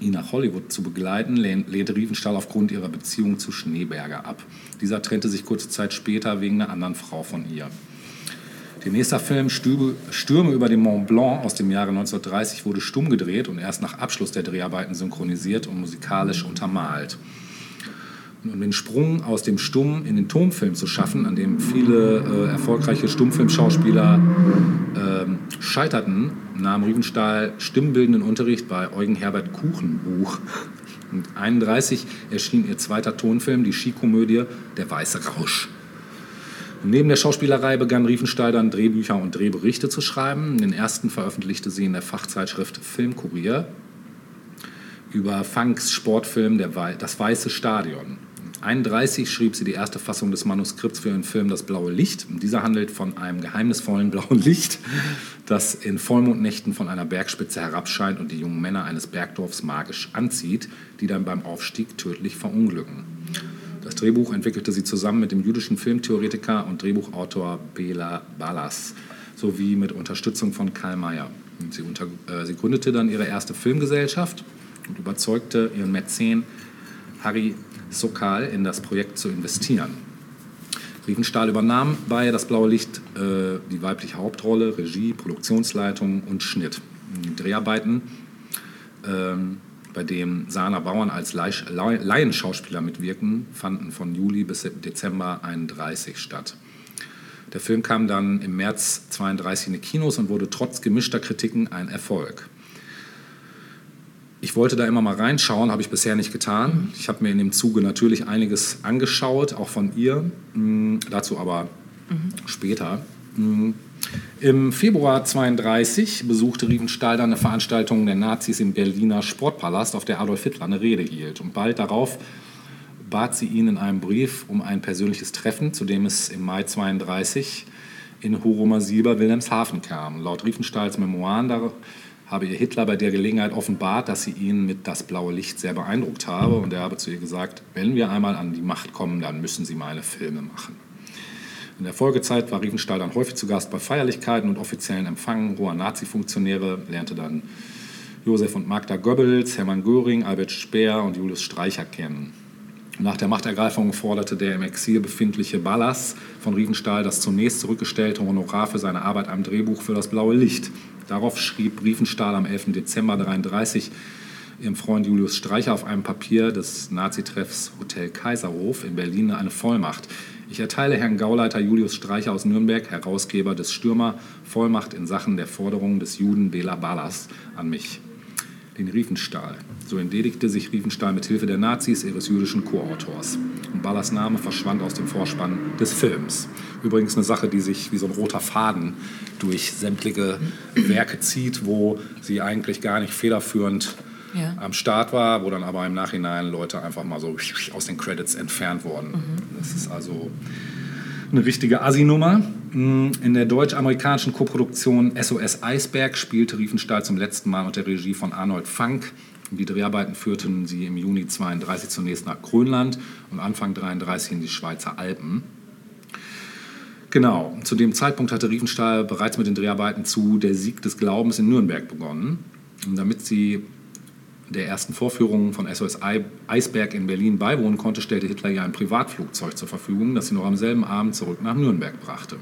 ihn nach Hollywood zu begleiten, lehn- lehnte Riefenstahl aufgrund ihrer Beziehung zu Schneeberger ab. Dieser trennte sich kurze Zeit später wegen einer anderen Frau von ihr. Der nächste Film Stürme über den Mont Blanc aus dem Jahre 1930 wurde stumm gedreht und erst nach Abschluss der Dreharbeiten synchronisiert und musikalisch untermalt. Um den Sprung aus dem Stumm in den Tonfilm zu schaffen, an dem viele äh, erfolgreiche Stummfilmschauspieler ähm, scheiterten, nahm Riebenstahl stimmbildenden Unterricht bei Eugen Herbert Kuchenbuch. Und 31 erschien ihr zweiter Tonfilm, die Skikomödie Der Weiße Rausch. Neben der Schauspielerei begann Riefenstahl dann Drehbücher und Drehberichte zu schreiben. Den ersten veröffentlichte sie in der Fachzeitschrift Filmkurier über Funks Sportfilm Das Weiße Stadion. 1931 schrieb sie die erste Fassung des Manuskripts für ihren Film Das blaue Licht. Dieser handelt von einem geheimnisvollen blauen Licht, das in Vollmondnächten von einer Bergspitze herabscheint und die jungen Männer eines Bergdorfs magisch anzieht, die dann beim Aufstieg tödlich verunglücken. Drehbuch entwickelte sie zusammen mit dem jüdischen Filmtheoretiker und Drehbuchautor Bela Ballas sowie mit Unterstützung von Karl Mayer. Sie, unter, äh, sie gründete dann ihre erste Filmgesellschaft und überzeugte ihren Mäzen Harry Sokal in das Projekt zu investieren. Riefenstahl übernahm bei Das Blaue Licht äh, die weibliche Hauptrolle, Regie, Produktionsleitung und Schnitt. Die Dreharbeiten, ähm, bei denen Sana Bauern als Laienschauspieler mitwirken, fanden von Juli bis Dezember 31 statt. Der Film kam dann im März 32 in die Kinos und wurde trotz gemischter Kritiken ein Erfolg. Ich wollte da immer mal reinschauen, habe ich bisher nicht getan. Ich habe mir in dem Zuge natürlich einiges angeschaut, auch von ihr. Mhm, dazu aber mhm. später. Im Februar 32 besuchte Riefenstahl dann eine Veranstaltung der Nazis im Berliner Sportpalast, auf der Adolf Hitler eine Rede hielt. Und bald darauf bat sie ihn in einem Brief um ein persönliches Treffen, zu dem es im Mai 32 in Horomer Silber Wilhelmshaven kam. Laut Riefenstahls Memoiren habe ihr Hitler bei der Gelegenheit offenbart, dass sie ihn mit das blaue Licht sehr beeindruckt habe und er habe zu ihr gesagt, wenn wir einmal an die Macht kommen, dann müssen Sie meine Filme machen. In der Folgezeit war Riefenstahl dann häufig zu Gast bei Feierlichkeiten und offiziellen Empfangen hoher Nazi-Funktionäre, lernte dann Josef und Magda Goebbels, Hermann Göring, Albert Speer und Julius Streicher kennen. Nach der Machtergreifung forderte der im Exil befindliche Ballas von Riefenstahl das zunächst zurückgestellte Honorar für seine Arbeit am Drehbuch für das blaue Licht. Darauf schrieb Riefenstahl am 11. Dezember 1933 ihrem Freund Julius Streicher auf einem Papier des Nazitreffs Hotel Kaiserhof in Berlin eine Vollmacht. Ich erteile Herrn Gauleiter Julius Streicher aus Nürnberg, Herausgeber des Stürmer, Vollmacht in Sachen der Forderungen des Juden Bela Ballas an mich, den Riefenstahl. So entledigte sich Riefenstahl mit Hilfe der Nazis ihres jüdischen Co-Autors. Und Ballas Name verschwand aus dem Vorspann des Films. Übrigens eine Sache, die sich wie so ein roter Faden durch sämtliche Werke zieht, wo sie eigentlich gar nicht federführend ja. am Start war, wo dann aber im Nachhinein Leute einfach mal so aus den Credits entfernt wurden. Mhm. Das ist also eine richtige Assi-Nummer. In der deutsch-amerikanischen Koproduktion SOS Eisberg spielte Riefenstahl zum letzten Mal unter Regie von Arnold Funk. Die Dreharbeiten führten sie im Juni 32 zunächst nach Grönland und Anfang 33 in die Schweizer Alpen. Genau, zu dem Zeitpunkt hatte Riefenstahl bereits mit den Dreharbeiten zu Der Sieg des Glaubens in Nürnberg begonnen. Und damit sie der ersten Vorführung von SOS Eisberg in Berlin beiwohnen konnte, stellte Hitler ihr ein Privatflugzeug zur Verfügung, das sie noch am selben Abend zurück nach Nürnberg brachte.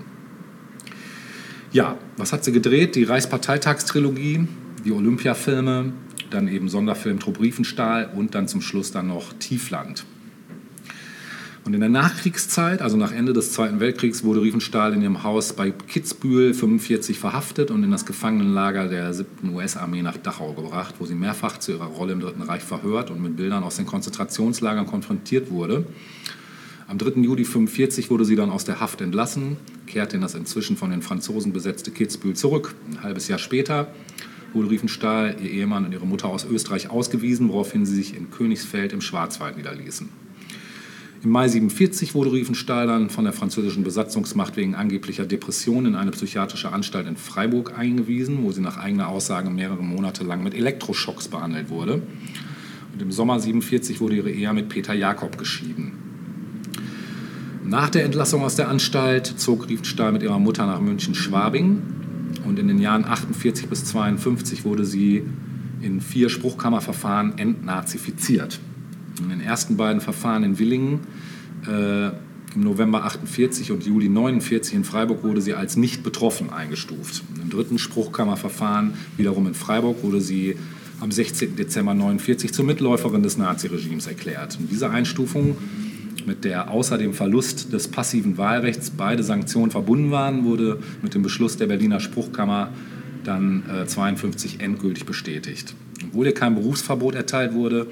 Ja, was hat sie gedreht? Die Reichsparteitagstrilogie, die Olympiafilme, dann eben Sonderfilm Trupp Riefenstahl und dann zum Schluss dann noch Tiefland. Und in der Nachkriegszeit, also nach Ende des Zweiten Weltkriegs, wurde Riefenstahl in ihrem Haus bei Kitzbühel 45 verhaftet und in das Gefangenenlager der 7. US-Armee nach Dachau gebracht, wo sie mehrfach zu ihrer Rolle im Dritten Reich verhört und mit Bildern aus den Konzentrationslagern konfrontiert wurde. Am 3. Juli 1945 wurde sie dann aus der Haft entlassen, kehrte in das inzwischen von den Franzosen besetzte Kitzbühel zurück. Ein halbes Jahr später wurde Riefenstahl, ihr Ehemann und ihre Mutter aus Österreich ausgewiesen, woraufhin sie sich in Königsfeld im Schwarzwald niederließen. Im Mai 1947 wurde Riefenstahl dann von der französischen Besatzungsmacht wegen angeblicher Depression in eine psychiatrische Anstalt in Freiburg eingewiesen, wo sie nach eigener Aussage mehrere Monate lang mit Elektroschocks behandelt wurde. Und im Sommer 1947 wurde ihre Ehe mit Peter Jakob geschieden. Nach der Entlassung aus der Anstalt zog Riefenstahl mit ihrer Mutter nach München-Schwabing und in den Jahren 48 bis 52 wurde sie in vier Spruchkammerverfahren entnazifiziert. In den ersten beiden Verfahren in Willingen äh, im November 48 und Juli 49 in Freiburg wurde sie als nicht betroffen eingestuft. Im dritten Spruchkammerverfahren, wiederum in Freiburg, wurde sie am 16. Dezember 49 zur Mitläuferin des Naziregimes erklärt. Und diese Einstufung, mit der außer dem Verlust des passiven Wahlrechts beide Sanktionen verbunden waren, wurde mit dem Beschluss der Berliner Spruchkammer dann äh, 52 endgültig bestätigt. Obwohl ihr kein Berufsverbot erteilt wurde,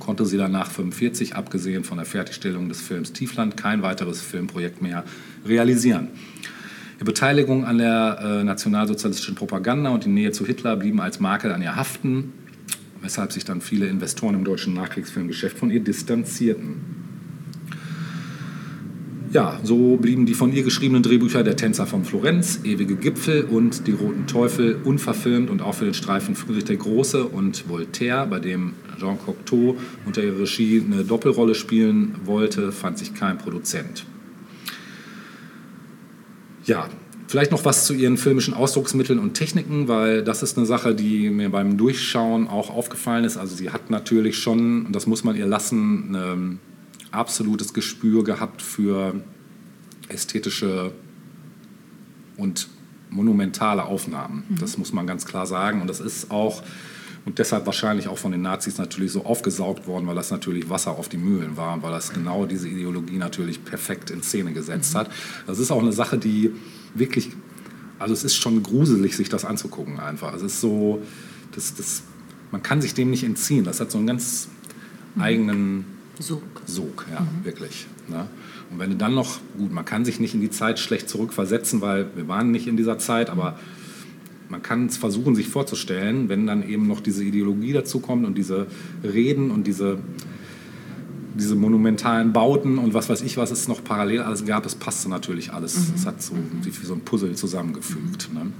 konnte sie danach 1945, abgesehen von der Fertigstellung des Films Tiefland, kein weiteres Filmprojekt mehr realisieren. Die Beteiligung an der äh, nationalsozialistischen Propaganda und die Nähe zu Hitler blieben als Makel an ihr haften, weshalb sich dann viele Investoren im deutschen Nachkriegsfilmgeschäft von ihr distanzierten. Ja, so blieben die von ihr geschriebenen Drehbücher Der Tänzer von Florenz, Ewige Gipfel und Die Roten Teufel unverfilmt und auch für den Streifen Friedrich der Große und Voltaire, bei dem Jean Cocteau unter ihrer Regie eine Doppelrolle spielen wollte, fand sich kein Produzent. Ja, vielleicht noch was zu ihren filmischen Ausdrucksmitteln und Techniken, weil das ist eine Sache, die mir beim Durchschauen auch aufgefallen ist. Also sie hat natürlich schon, und das muss man ihr lassen, eine absolutes Gespür gehabt für ästhetische und monumentale Aufnahmen. Mhm. Das muss man ganz klar sagen. Und das ist auch, und deshalb wahrscheinlich auch von den Nazis natürlich so aufgesaugt worden, weil das natürlich Wasser auf die Mühlen war und weil das genau diese Ideologie natürlich perfekt in Szene gesetzt mhm. hat. Das ist auch eine Sache, die wirklich, also es ist schon gruselig, sich das anzugucken einfach. Es ist so, das, das, man kann sich dem nicht entziehen. Das hat so einen ganz mhm. eigenen Sog. Sog, ja, mhm. wirklich. Ne? Und wenn du dann noch, gut, man kann sich nicht in die Zeit schlecht zurückversetzen, weil wir waren nicht in dieser Zeit, aber man kann es versuchen, sich vorzustellen, wenn dann eben noch diese Ideologie dazu kommt und diese Reden und diese, diese monumentalen Bauten und was weiß ich, was es noch parallel alles gab, das passte natürlich alles. Mhm. Es hat so wie so ein Puzzle zusammengefügt. Ne?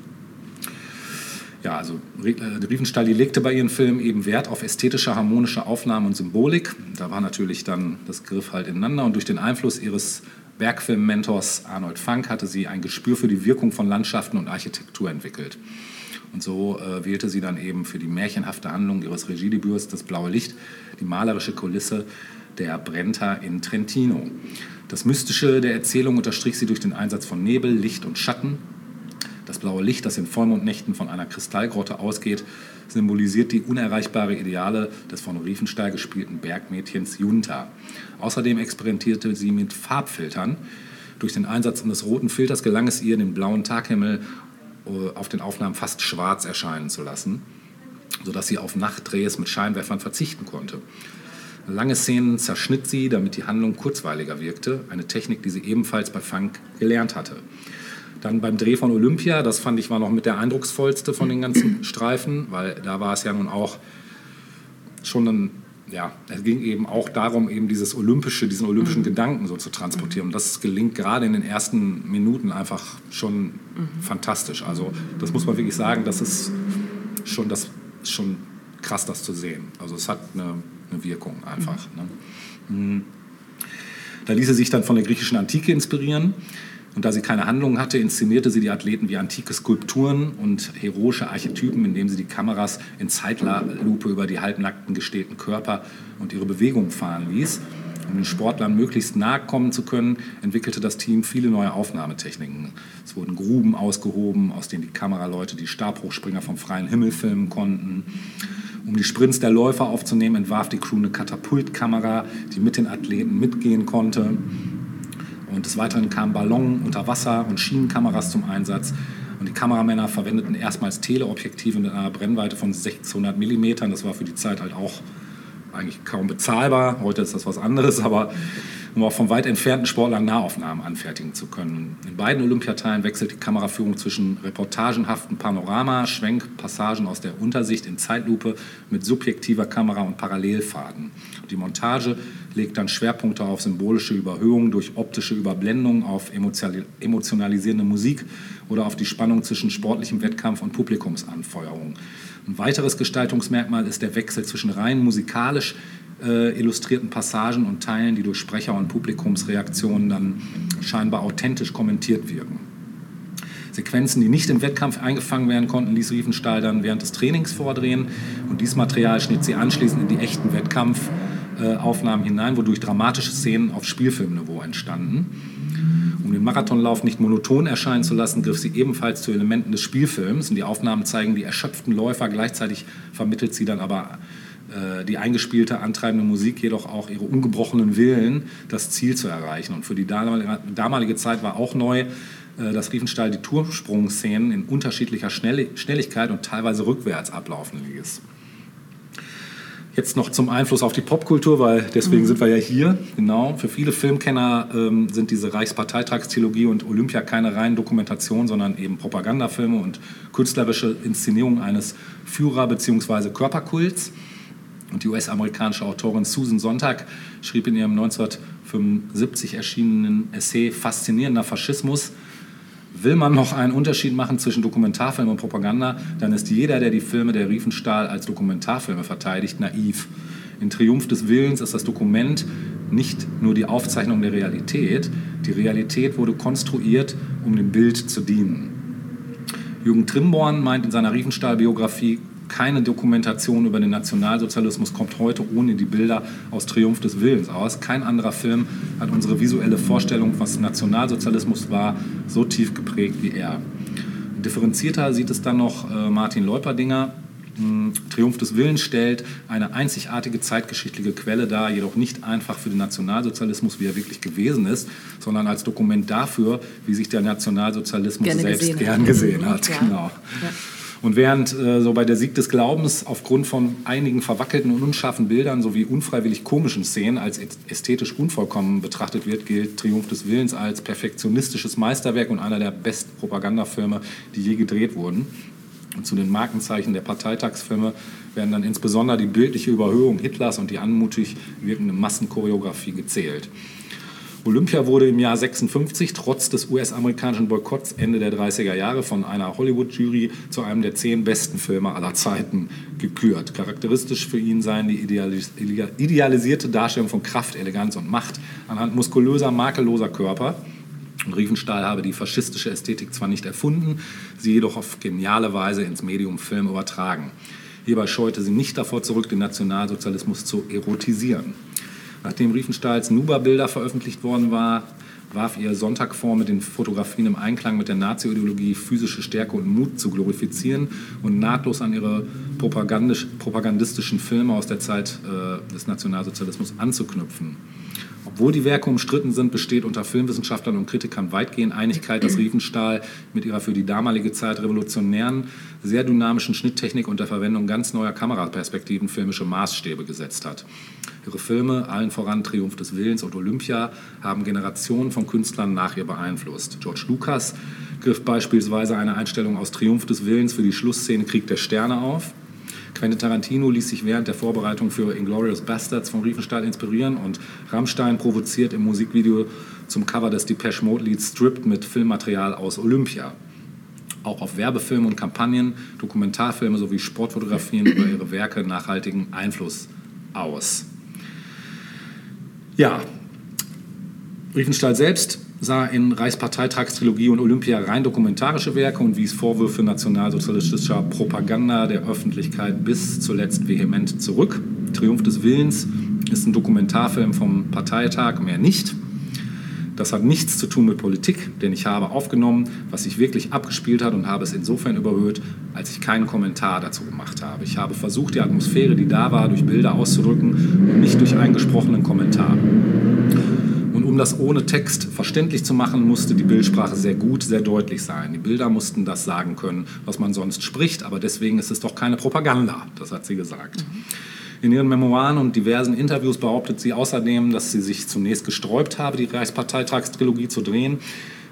Ja, also äh, Riefenstahl legte bei ihren Filmen eben Wert auf ästhetische, harmonische Aufnahmen und Symbolik. Da war natürlich dann das Griff halt ineinander und durch den Einfluss ihres Werkfilmmentors Arnold Funk hatte sie ein Gespür für die Wirkung von Landschaften und Architektur entwickelt. Und so äh, wählte sie dann eben für die märchenhafte Handlung ihres Regiedebüts Das blaue Licht die malerische Kulisse der Brenta in Trentino. Das Mystische der Erzählung unterstrich sie durch den Einsatz von Nebel, Licht und Schatten das blaue Licht, das in Vollmondnächten von einer Kristallgrotte ausgeht, symbolisiert die unerreichbare Ideale des von Riefenstahl gespielten Bergmädchens Junta. Außerdem experimentierte sie mit Farbfiltern. Durch den Einsatz eines roten Filters gelang es ihr, den blauen Taghimmel äh, auf den Aufnahmen fast schwarz erscheinen zu lassen, sodass sie auf Nachtdrehs mit Scheinwerfern verzichten konnte. Lange Szenen zerschnitt sie, damit die Handlung kurzweiliger wirkte, eine Technik, die sie ebenfalls bei Funk gelernt hatte. Dann beim Dreh von Olympia, das fand ich war noch mit der eindrucksvollste von den ganzen Streifen, weil da war es ja nun auch schon ein, ja, es ging eben auch darum, eben dieses olympische, diesen olympischen mhm. Gedanken so zu transportieren. Und das gelingt gerade in den ersten Minuten einfach schon mhm. fantastisch. Also das muss man wirklich sagen, das ist schon, das schon krass, das zu sehen. Also es hat eine, eine Wirkung einfach. Mhm. Ne? Mhm. Da ließ sie sich dann von der griechischen Antike inspirieren. Und da sie keine Handlung hatte, inszenierte sie die Athleten wie antike Skulpturen und heroische Archetypen, indem sie die Kameras in Zeitlupe über die halbnackten gestählten Körper und ihre Bewegungen fahren ließ. Um den Sportlern möglichst nahe kommen zu können, entwickelte das Team viele neue Aufnahmetechniken. Es wurden Gruben ausgehoben, aus denen die Kameraleute die Stabhochspringer vom freien Himmel filmen konnten. Um die Sprints der Läufer aufzunehmen, entwarf die Crew eine Katapultkamera, die mit den Athleten mitgehen konnte. Und des Weiteren kamen Ballon, Unterwasser- und Schienenkameras zum Einsatz. Und die Kameramänner verwendeten erstmals Teleobjektive mit einer Brennweite von 600 mm. Das war für die Zeit halt auch eigentlich kaum bezahlbar. Heute ist das was anderes, aber um auch von weit entfernten Sportlern Nahaufnahmen anfertigen zu können. In beiden Olympiateilen wechselt die Kameraführung zwischen reportagenhaften Panorama, Schwenk, Passagen aus der Untersicht in Zeitlupe mit subjektiver Kamera und Parallelfaden. Die Montage legt dann Schwerpunkte auf symbolische Überhöhungen durch optische Überblendung, auf emotionalisierende Musik oder auf die Spannung zwischen sportlichem Wettkampf und Publikumsanfeuerung. Ein weiteres Gestaltungsmerkmal ist der Wechsel zwischen rein musikalisch äh, illustrierten Passagen und Teilen, die durch Sprecher und Publikumsreaktionen dann scheinbar authentisch kommentiert wirken. Sequenzen, die nicht im Wettkampf eingefangen werden konnten, ließ Riefenstahl dann während des Trainings vordrehen und dieses Material schnitt sie anschließend in die echten Wettkampfaufnahmen hinein, wodurch dramatische Szenen auf Spielfilmniveau entstanden. Um den Marathonlauf nicht monoton erscheinen zu lassen, griff sie ebenfalls zu Elementen des Spielfilms und die Aufnahmen zeigen die erschöpften Läufer, gleichzeitig vermittelt sie dann aber äh, die eingespielte, antreibende Musik jedoch auch ihre ungebrochenen Willen, das Ziel zu erreichen. Und für die damalige Zeit war auch neu, äh, dass Riefenstahl die Turmsprungszenen in unterschiedlicher Schnelligkeit und teilweise rückwärts ablaufen ließ. Jetzt noch zum Einfluss auf die Popkultur, weil deswegen mhm. sind wir ja hier. Genau. Für viele Filmkenner ähm, sind diese Reichsparteitagstrilogie und Olympia keine reinen Dokumentation, sondern eben Propagandafilme und künstlerische Inszenierung eines Führer- bzw. Körperkults. Und die US-amerikanische Autorin Susan Sonntag schrieb in ihrem 1975 erschienenen Essay Faszinierender Faschismus, Will man noch einen Unterschied machen zwischen Dokumentarfilm und Propaganda, dann ist jeder, der die Filme der Riefenstahl als Dokumentarfilme verteidigt, naiv. In Triumph des Willens ist das Dokument nicht nur die Aufzeichnung der Realität, die Realität wurde konstruiert, um dem Bild zu dienen. Jürgen Trimborn meint in seiner Riefenstahl-Biografie, keine Dokumentation über den Nationalsozialismus kommt heute ohne die Bilder aus Triumph des Willens aus. Kein anderer Film hat unsere visuelle Vorstellung, was Nationalsozialismus war, so tief geprägt wie er. Differenzierter sieht es dann noch äh, Martin Leuperdinger. Hm, Triumph des Willens stellt eine einzigartige zeitgeschichtliche Quelle dar, jedoch nicht einfach für den Nationalsozialismus, wie er wirklich gewesen ist, sondern als Dokument dafür, wie sich der Nationalsozialismus Gerne selbst gesehen gern gesehen hat. Ja. Genau. Ja. Und während äh, so bei der Sieg des Glaubens aufgrund von einigen verwackelten und unscharfen Bildern sowie unfreiwillig komischen Szenen als ästhetisch unvollkommen betrachtet wird, gilt Triumph des Willens als perfektionistisches Meisterwerk und einer der besten Propagandafilme, die je gedreht wurden. Und zu den Markenzeichen der Parteitagsfilme werden dann insbesondere die bildliche Überhöhung Hitlers und die anmutig wirkende Massenchoreografie gezählt. Olympia wurde im Jahr 56 trotz des US-amerikanischen Boykotts Ende der 30er Jahre von einer Hollywood-Jury zu einem der zehn besten Filme aller Zeiten gekürt. Charakteristisch für ihn seien die idealis idealisierte Darstellung von Kraft, Eleganz und Macht anhand muskulöser, makelloser Körper. Und Riefenstahl habe die faschistische Ästhetik zwar nicht erfunden, sie jedoch auf geniale Weise ins Medium Film übertragen. Hierbei scheute sie nicht davor zurück, den Nationalsozialismus zu erotisieren. Nachdem Riefenstahls Nuba-Bilder veröffentlicht worden war, warf ihr Sonntag vor, mit den Fotografien im Einklang mit der Nazi-Ideologie physische Stärke und Mut zu glorifizieren und nahtlos an ihre propagandistischen Filme aus der Zeit äh, des Nationalsozialismus anzuknüpfen. Obwohl die Werke umstritten sind, besteht unter Filmwissenschaftlern und Kritikern weitgehend Einigkeit, dass Riefenstahl mit ihrer für die damalige Zeit revolutionären, sehr dynamischen Schnitttechnik und der Verwendung ganz neuer Kameraperspektiven filmische Maßstäbe gesetzt hat. Ihre Filme, allen voran Triumph des Willens und Olympia, haben Generationen von Künstlern nach ihr beeinflusst. George Lucas griff beispielsweise eine Einstellung aus Triumph des Willens für die Schlussszene Krieg der Sterne auf. Quentin Tarantino ließ sich während der Vorbereitung für Inglourious Bastards von Riefenstahl inspirieren und Rammstein provoziert im Musikvideo zum Cover des Depeche Mode Lieds Stripped mit Filmmaterial aus Olympia. Auch auf Werbefilme und Kampagnen, Dokumentarfilme sowie Sportfotografien über ihre Werke nachhaltigen Einfluss aus. Ja, Riefenstahl selbst sah in Reichsparteitagstrilogie und Olympia rein dokumentarische Werke und wies Vorwürfe nationalsozialistischer Propaganda der Öffentlichkeit bis zuletzt vehement zurück. Triumph des Willens ist ein Dokumentarfilm vom Parteitag, mehr nicht. Das hat nichts zu tun mit Politik, denn ich habe aufgenommen, was sich wirklich abgespielt hat und habe es insofern überhöht, als ich keinen Kommentar dazu gemacht habe. Ich habe versucht, die Atmosphäre, die da war, durch Bilder auszudrücken und nicht durch einen gesprochenen Kommentar. Um das ohne Text verständlich zu machen, musste die Bildsprache sehr gut, sehr deutlich sein. Die Bilder mussten das sagen können, was man sonst spricht, aber deswegen ist es doch keine Propaganda, das hat sie gesagt. Mhm. In ihren Memoiren und diversen Interviews behauptet sie außerdem, dass sie sich zunächst gesträubt habe, die Reichsparteitagstrilogie zu drehen.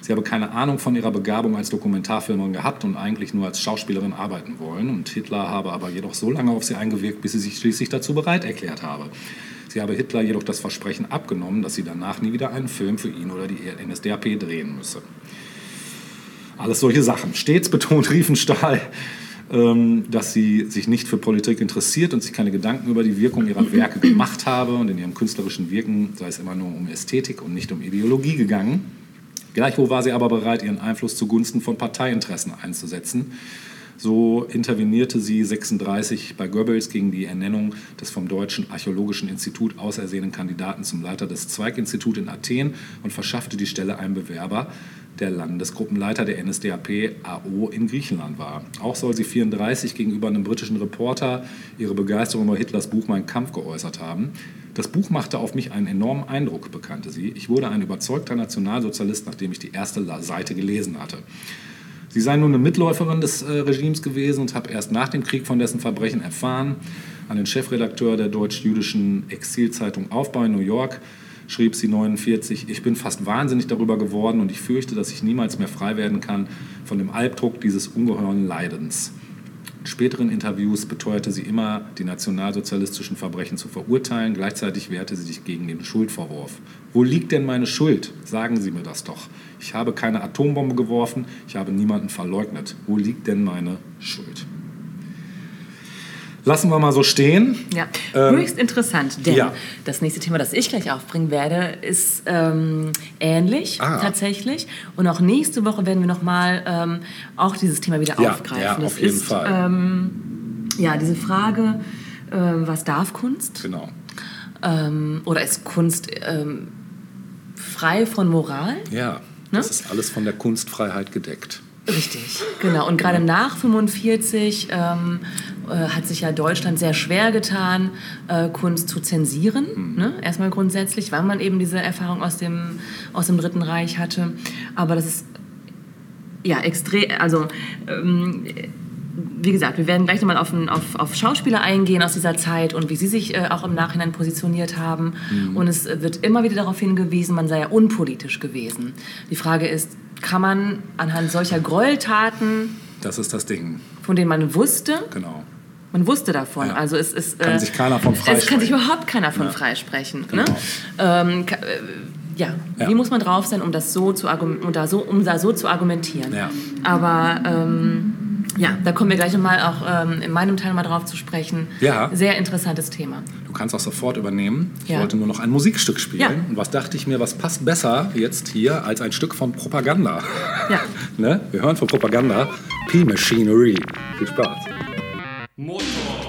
Sie habe keine Ahnung von ihrer Begabung als Dokumentarfilmerin gehabt und eigentlich nur als Schauspielerin arbeiten wollen. Und Hitler habe aber jedoch so lange auf sie eingewirkt, bis sie sich schließlich dazu bereit erklärt habe. Sie habe Hitler jedoch das Versprechen abgenommen, dass sie danach nie wieder einen Film für ihn oder die NSDAP drehen müsse. Alles solche Sachen. Stets betont Riefenstahl, ähm, dass sie sich nicht für Politik interessiert und sich keine Gedanken über die Wirkung ihrer Werke gemacht habe. Und in ihrem künstlerischen Wirken sei es immer nur um Ästhetik und nicht um Ideologie gegangen. Gleichwohl war sie aber bereit, ihren Einfluss zugunsten von Parteiinteressen einzusetzen. So intervenierte sie 36 bei Goebbels gegen die Ernennung des vom Deutschen Archäologischen Institut ausersehenen Kandidaten zum Leiter des Zweiginstituts in Athen und verschaffte die Stelle einem Bewerber, der Landesgruppenleiter der NSDAP AO in Griechenland war. Auch soll sie 34 gegenüber einem britischen Reporter ihre Begeisterung über Hitlers Buch Mein Kampf geäußert haben. Das Buch machte auf mich einen enormen Eindruck, bekannte sie. Ich wurde ein überzeugter Nationalsozialist, nachdem ich die erste Seite gelesen hatte. Sie sei nur eine Mitläuferin des äh, Regimes gewesen und habe erst nach dem Krieg von dessen Verbrechen erfahren. An den Chefredakteur der deutsch-jüdischen Exilzeitung Aufbau in New York schrieb sie 49, ich bin fast wahnsinnig darüber geworden und ich fürchte, dass ich niemals mehr frei werden kann von dem Albdruck dieses ungeheuren Leidens. In späteren Interviews beteuerte sie immer, die nationalsozialistischen Verbrechen zu verurteilen. Gleichzeitig wehrte sie sich gegen den Schuldvorwurf. Wo liegt denn meine Schuld? Sagen Sie mir das doch. Ich habe keine Atombombe geworfen, ich habe niemanden verleugnet. Wo liegt denn meine Schuld? Lassen wir mal so stehen. Ja, Ähm, höchst interessant, denn ja. das nächste Thema, das ich gleich aufbringen werde, ist ähm, ähnlich Ah. tatsächlich. Und auch nächste Woche werden wir nochmal ähm, auch dieses Thema wieder Ja, aufgreifen. ja, Das auf jeden ist, Fall. Ähm, ja, diese Frage, ähm, was darf Kunst? Genau. Ähm, oder ist Kunst ähm, frei von Moral? Ja, das ist alles von der Kunstfreiheit gedeckt. Richtig, genau. Und gerade nach 45 ähm, äh, hat sich ja Deutschland sehr schwer getan, äh, Kunst zu zensieren. Ne? Erstmal grundsätzlich, weil man eben diese Erfahrung aus dem, aus dem Dritten Reich hatte. Aber das ist ja extrem, also ähm, wie gesagt, wir werden gleich nochmal auf, auf, auf Schauspieler eingehen aus dieser Zeit und wie sie sich äh, auch im Nachhinein positioniert haben. Und es wird immer wieder darauf hingewiesen, man sei ja unpolitisch gewesen. Die Frage ist, kann man anhand solcher Gräueltaten, Das ist das Ding. von denen man wusste, Genau. man wusste davon, Ja. also es ist... Kann sich keiner von Es kann sich freisprechen. überhaupt keiner von Ja. freisprechen. Genau. Ne? Ähm, äh, ja. Ja. wie muss man drauf sein, um das so zu, um da so, um da so zu argumentieren? Ja. Aber ähm, ja, da kommen wir gleich nochmal auch ähm, in meinem Teil mal drauf zu sprechen. Ja. Sehr interessantes Thema. Du kannst auch sofort übernehmen. Ich Ja. wollte nur noch ein Musikstück spielen. Ja. Und was dachte ich mir, was passt besser jetzt hier als ein Stück von Propaganda? Ja. ne? Wir hören von Propaganda P-Machinery. Viel Spaß. Motor.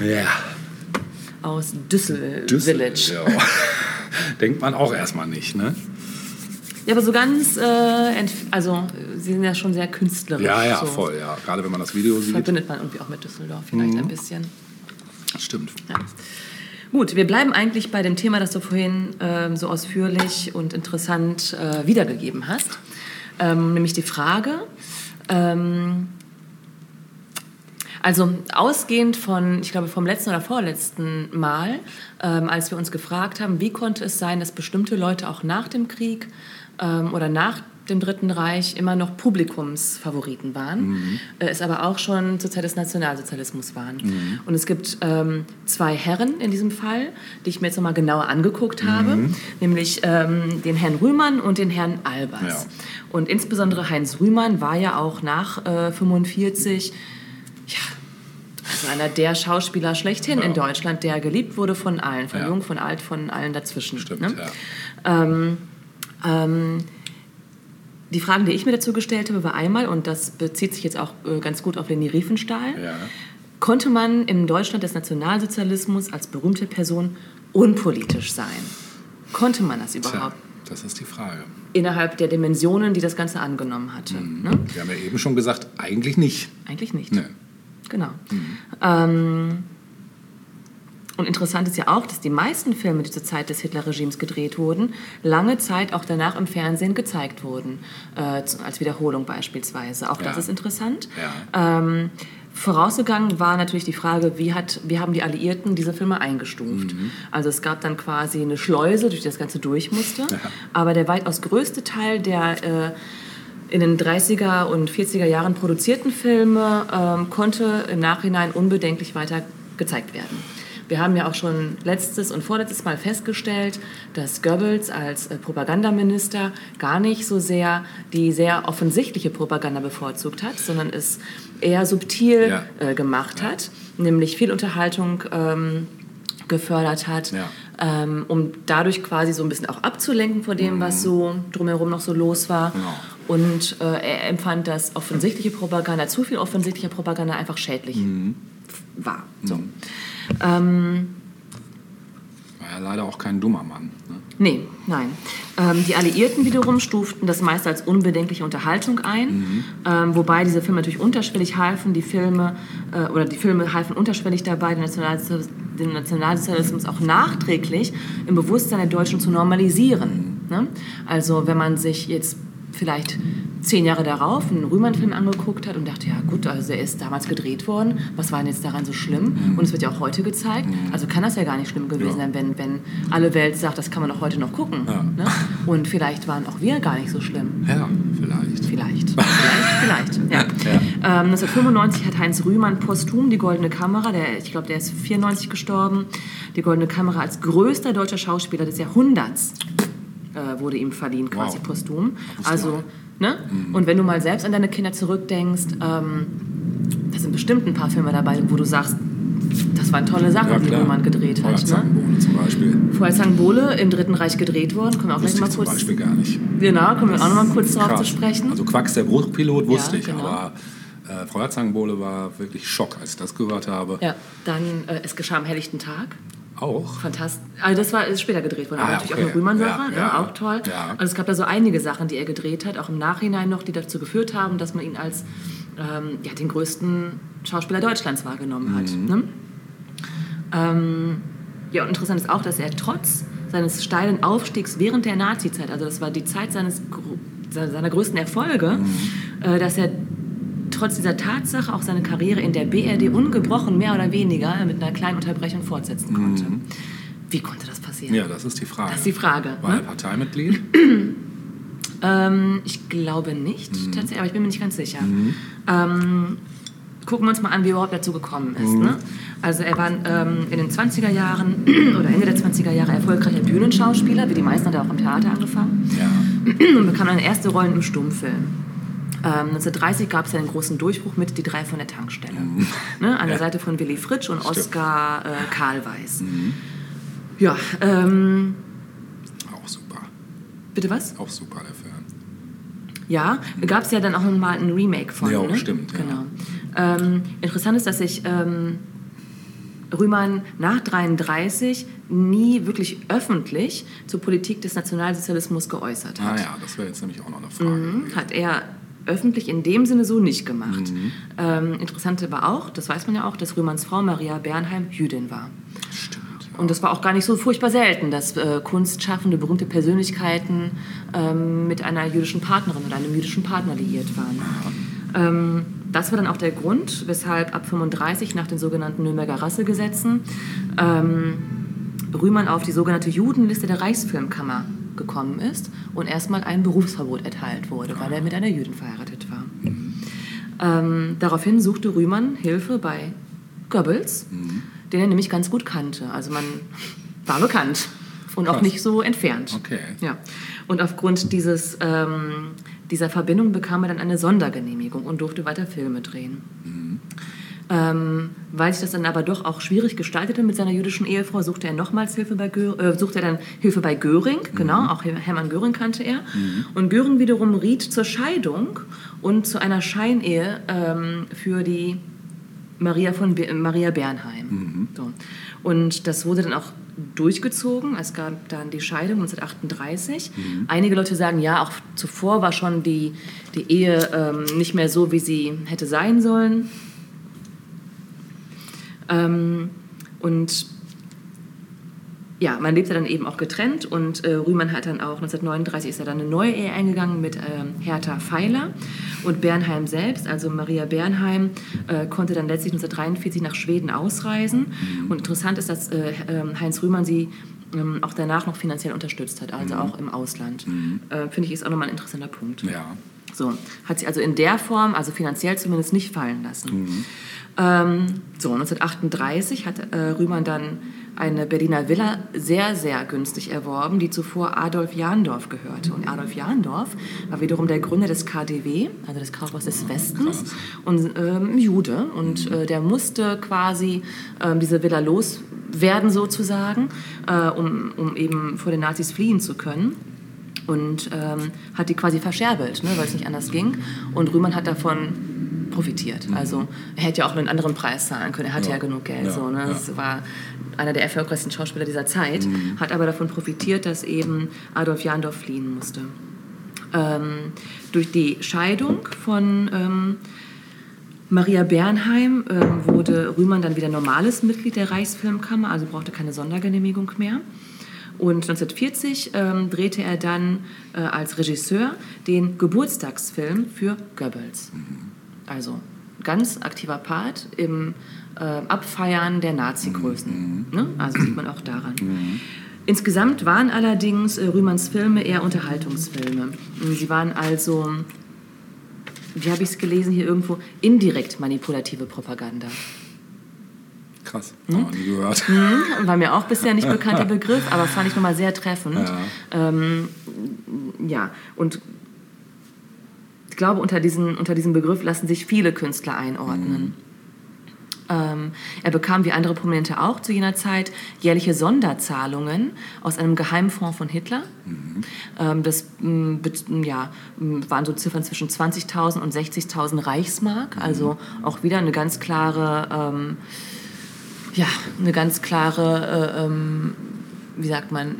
Ja. aus Düssel, Düssel- Village. Ja. Denkt man auch erstmal nicht, ne? Ja, aber so ganz, äh, also äh, sie sind ja schon sehr künstlerisch. Ja, ja, so. voll, ja. Gerade wenn man das Video sieht. Verbindet man irgendwie auch mit Düsseldorf vielleicht Mhm. ein bisschen. Stimmt. Ja. Gut, wir bleiben eigentlich bei dem Thema, das du vorhin ähm, so ausführlich und interessant äh, wiedergegeben hast. Ähm, nämlich die Frage, ähm, also ausgehend von, ich glaube, vom letzten oder vorletzten Mal, ähm, als wir uns gefragt haben, wie konnte es sein, dass bestimmte Leute auch nach dem Krieg ähm, oder nach dem Dritten Reich immer noch Publikumsfavoriten waren, äh, es aber auch schon zur Zeit des Nationalsozialismus waren. Und es gibt ähm, zwei Herren in diesem Fall, die ich mir jetzt nochmal genauer angeguckt habe, nämlich ähm, den Herrn Rühmann und den Herrn Albers. Ja. Und insbesondere Heinz Rühmann war ja auch nach äh, 45 ja, also einer der Schauspieler schlechthin Ja. in Deutschland, der geliebt wurde von allen, von Ja. jung, von alt, von allen dazwischen. Stimmt, ne? ja. ähm, ähm, die Fragen, die ich mir dazu gestellt habe, war einmal, und das bezieht sich jetzt auch äh, ganz gut auf Leni Riefenstahl, Ja. konnte man im Deutschland des Nationalsozialismus als berühmte Person unpolitisch sein? Konnte man das Tja, überhaupt das ist die Frage. innerhalb der Dimensionen, die das Ganze angenommen hatte? Mhm. Ne? Wir haben ja eben schon gesagt, eigentlich nicht. Eigentlich nicht. Nee. Genau. Ähm, und interessant ist ja auch, dass die meisten Filme, die zur Zeit des Hitlerregimes gedreht wurden, lange Zeit auch danach im Fernsehen gezeigt wurden, äh, als Wiederholung beispielsweise. Auch das Ja. ist interessant. Ja. Ähm, vorausgegangen war natürlich die Frage, wie, hat, wie haben die Alliierten diese Filme eingestuft? Mhm. Also es gab dann quasi eine Schleuse, durch die das Ganze durch musste. Aber der weitaus größte Teil der äh, in den 30er und 40er Jahren produzierten Filme ähm, konnte im Nachhinein unbedenklich weiter gezeigt werden. Wir haben ja auch schon letztes und vorletztes Mal festgestellt, dass Goebbels als äh, Propagandaminister gar nicht so sehr die sehr offensichtliche Propaganda bevorzugt hat, sondern es eher subtil Ja. äh, gemacht hat, nämlich viel Unterhaltung ähm, gefördert hat, Ja. ähm, um dadurch quasi so ein bisschen auch abzulenken von dem, was so drumherum noch so los war. Genau. Und äh, er empfand, dass offensichtliche Propaganda, zu viel offensichtliche Propaganda einfach schädlich Mhm. war. So. Ähm, War ja leider auch kein dummer Mann. Ne? Nee, nein. Ähm, die Alliierten wiederum stuften das meist als unbedenkliche Unterhaltung ein, ähm, wobei diese Filme natürlich unterschwellig halfen, die Filme äh, oder die Filme halfen unterschwellig dabei, den Nationalsozialismus, den Nationalsozialismus auch nachträglich im Bewusstsein der Deutschen zu normalisieren. Ne? Also wenn man sich jetzt vielleicht zehn Jahre darauf einen Rühmann-Film angeguckt hat und dachte, ja gut, also er ist damals gedreht worden, was war denn jetzt daran so schlimm? Und es wird ja auch heute gezeigt, also kann das ja gar nicht schlimm gewesen Ja. sein, wenn, wenn alle Welt sagt, das kann man auch heute noch gucken. Ja. Ne? Und vielleicht waren auch wir gar nicht so schlimm. Ja, vielleicht. Vielleicht. Vielleicht, vielleicht. Ja. Ähm, 1995 hat Heinz Rühmann posthum die Goldene Kamera, der, ich glaube, der ist 94 gestorben, die Goldene Kamera als größter deutscher Schauspieler des Jahrhunderts äh, wurde ihm verliehen, quasi Wow. posthum. Also, ne? Und wenn du mal selbst an deine Kinder zurückdenkst, ähm, da sind bestimmt ein paar Filme dabei, wo du sagst, das waren tolle Sachen, Ja, die. Rühmann gedreht hat. Ne? Zangenbowle zum Beispiel. Vorher Zangenbowle im Dritten Reich gedreht worden, können wir auch gleich mal ich zum kurz. Beispiel gar nicht. Genau, kommen wir auch noch mal kurz drauf zu sprechen. Also Quacks, der Bruchpilot, wusste Ja, ich, genau. aber äh, Frau Zangenbowle war wirklich Schock, als ich das gehört habe. Ja, dann äh, Es geschah am helllichten Tag. Auch. Fantastisch. Also das war ist später gedreht worden, Ah, aber natürlich okay. auch eine Rühmann-Sache, Ja, ne? ja. auch toll. Ja. Also es gab da so einige Sachen, die er gedreht hat, auch im Nachhinein noch, die dazu geführt haben, dass man ihn als ähm, ja, den größten Schauspieler Deutschlands wahrgenommen hat. Mhm. Ne? Ähm, ja, und interessant ist auch, dass er trotz seines steilen Aufstiegs während der Nazi-Zeit, also das war die Zeit seines, seiner größten Erfolge, Mhm. äh, dass er trotz dieser Tatsache auch seine Karriere in der BRD ungebrochen, mehr oder weniger, mit einer kleinen Unterbrechung fortsetzen konnte. Wie konnte das passieren? Mhm. Ja, das ist die Frage. Das ist die Frage. War er Ne? Parteimitglied? Ähm, ich glaube nicht, tatsächlich, aber ich bin mir nicht ganz sicher. Ähm, gucken wir uns mal an, wie er überhaupt dazu gekommen ist. Ne? Also er war ähm, in den 20er Jahren oder Ende der 20er Jahre erfolgreicher Bühnenschauspieler, wie die meisten hat er auch im Theater angefangen. Ja. und bekam dann erste Rollen im Stummfilm. Ähm, 1930 gab es ja den großen Durchbruch mit Die drei von der Tankstelle. Ne, an der Seite von Willy Fritsch und Oskar äh, Karlweis. Ja, ähm, Auch super. bitte was? Auch super, der Film. Ja, gab es ja dann auch mal ein Remake von. Ja, ne? stimmt, ja. Genau. Ähm, interessant ist, dass sich ähm, Rühmann nach 33 nie wirklich öffentlich zur Politik des Nationalsozialismus geäußert hat. Ah ja, das wäre jetzt nämlich auch noch eine Frage. Mhm, hat er öffentlich in dem Sinne so nicht gemacht. Mhm. Ähm, interessant war auch, das weiß man ja auch, dass Rühmanns Frau Maria Bernheim Jüdin war. Stimmt. Ja. Und das war auch gar nicht so furchtbar selten, dass äh, kunstschaffende, berühmte Persönlichkeiten ähm, mit einer jüdischen Partnerin oder einem jüdischen Partner liiert waren. Ähm, das war dann auch der Grund, weshalb ab 35 nach den sogenannten Nürnberger Rassegesetzen ähm, Rühmann auf die sogenannte Judenliste der Reichsfilmkammer gekommen ist und erstmal ein Berufsverbot erteilt wurde, weil er mit einer Jüdin verheiratet war. Ähm, daraufhin suchte Rühmann Hilfe bei Goebbels, den er nämlich ganz gut kannte. Also man war bekannt und auch nicht so entfernt. Okay. Ja. Und aufgrund dieses, ähm, dieser Verbindung bekam er dann eine Sondergenehmigung und durfte weiter Filme drehen. Ähm, weil sich das dann aber doch auch schwierig gestaltete mit seiner jüdischen Ehefrau, suchte er nochmals Hilfe bei Gö äh, suchte er dann Hilfe bei Göring, genau, auch Hermann Göring kannte er. Und Göring wiederum riet zur Scheidung und zu einer Scheinehe ähm, für die Maria von Be Maria Bernheim. So. Und das wurde dann auch durchgezogen. Es gab dann die Scheidung 1938. Einige Leute sagen, ja, auch zuvor war schon die, die Ehe ähm, nicht mehr so, wie sie hätte sein sollen. Ähm, und ja, man lebte dann eben auch getrennt und äh, Rühmann hat dann auch 1939 ist er dann eine neue Ehe eingegangen mit ähm, Hertha Feiler und Bernheim selbst, also Maria Bernheim, äh, konnte dann letztlich 1943 nach Schweden ausreisen. Und interessant ist, dass äh, ähm, Heinz Rühmann sie ähm, auch danach noch finanziell unterstützt hat, also auch im Ausland. Äh, Finde ich ist auch nochmal ein interessanter Punkt. Ja. So, hat sie also in der Form, also finanziell zumindest, nicht fallen lassen. Ähm, so, 1938 hat äh, Rühmann dann eine Berliner Villa sehr, sehr günstig erworben, die zuvor Adolf Jahndorf gehörte. Und Adolf Jahndorf war wiederum der Gründer des KDW, also des Kaufhaus des Westens, und ähm, Jude. Und äh, der musste quasi ähm, diese Villa loswerden sozusagen, äh, um, um eben vor den Nazis fliehen zu können und ähm, hat die quasi verscherbelt, ne, weil es nicht anders ging. Und Rühmann hat davon profitiert. Also er hätte ja auch einen anderen Preis zahlen können. Er hatte ja, Ja. genug Geld. Ja, So, ne? Das war einer der erfolgreichsten Schauspieler dieser Zeit, hat aber davon profitiert, dass eben Adolf Jahndorf fliehen musste. Ähm, durch die Scheidung von ähm, Maria Bernheim ähm, wurde Rühmann dann wieder normales Mitglied der Reichsfilmkammer, also brauchte keine Sondergenehmigung mehr. Und 1940 ähm, drehte er dann äh, als Regisseur den Geburtstagsfilm für Goebbels. Also ganz aktiver Part im äh, Abfeiern der Nazi-Größen. Ne? Also sieht man auch daran. Insgesamt waren allerdings äh, Rühmanns Filme eher Unterhaltungsfilme. Sie waren also, wie habe ich es gelesen hier irgendwo, indirekt manipulative Propaganda. Krass. Hm? Nie gehört. War mir auch bisher nicht bekannter Begriff, aber fand ich nochmal sehr treffend. Ja. Ähm, ja, und glaube, unter diesen, unter diesem Begriff lassen sich viele Künstler einordnen. Ähm, er bekam, wie andere Prominente auch zu jener Zeit, jährliche Sonderzahlungen aus einem Geheimfonds von Hitler. Ähm, das m, bet- m, ja, m, waren so Ziffern zwischen 20.000 und 60.000 Reichsmark. Also auch wieder eine ganz klare, ähm, ja, eine ganz klare, äh, ähm, wie sagt man,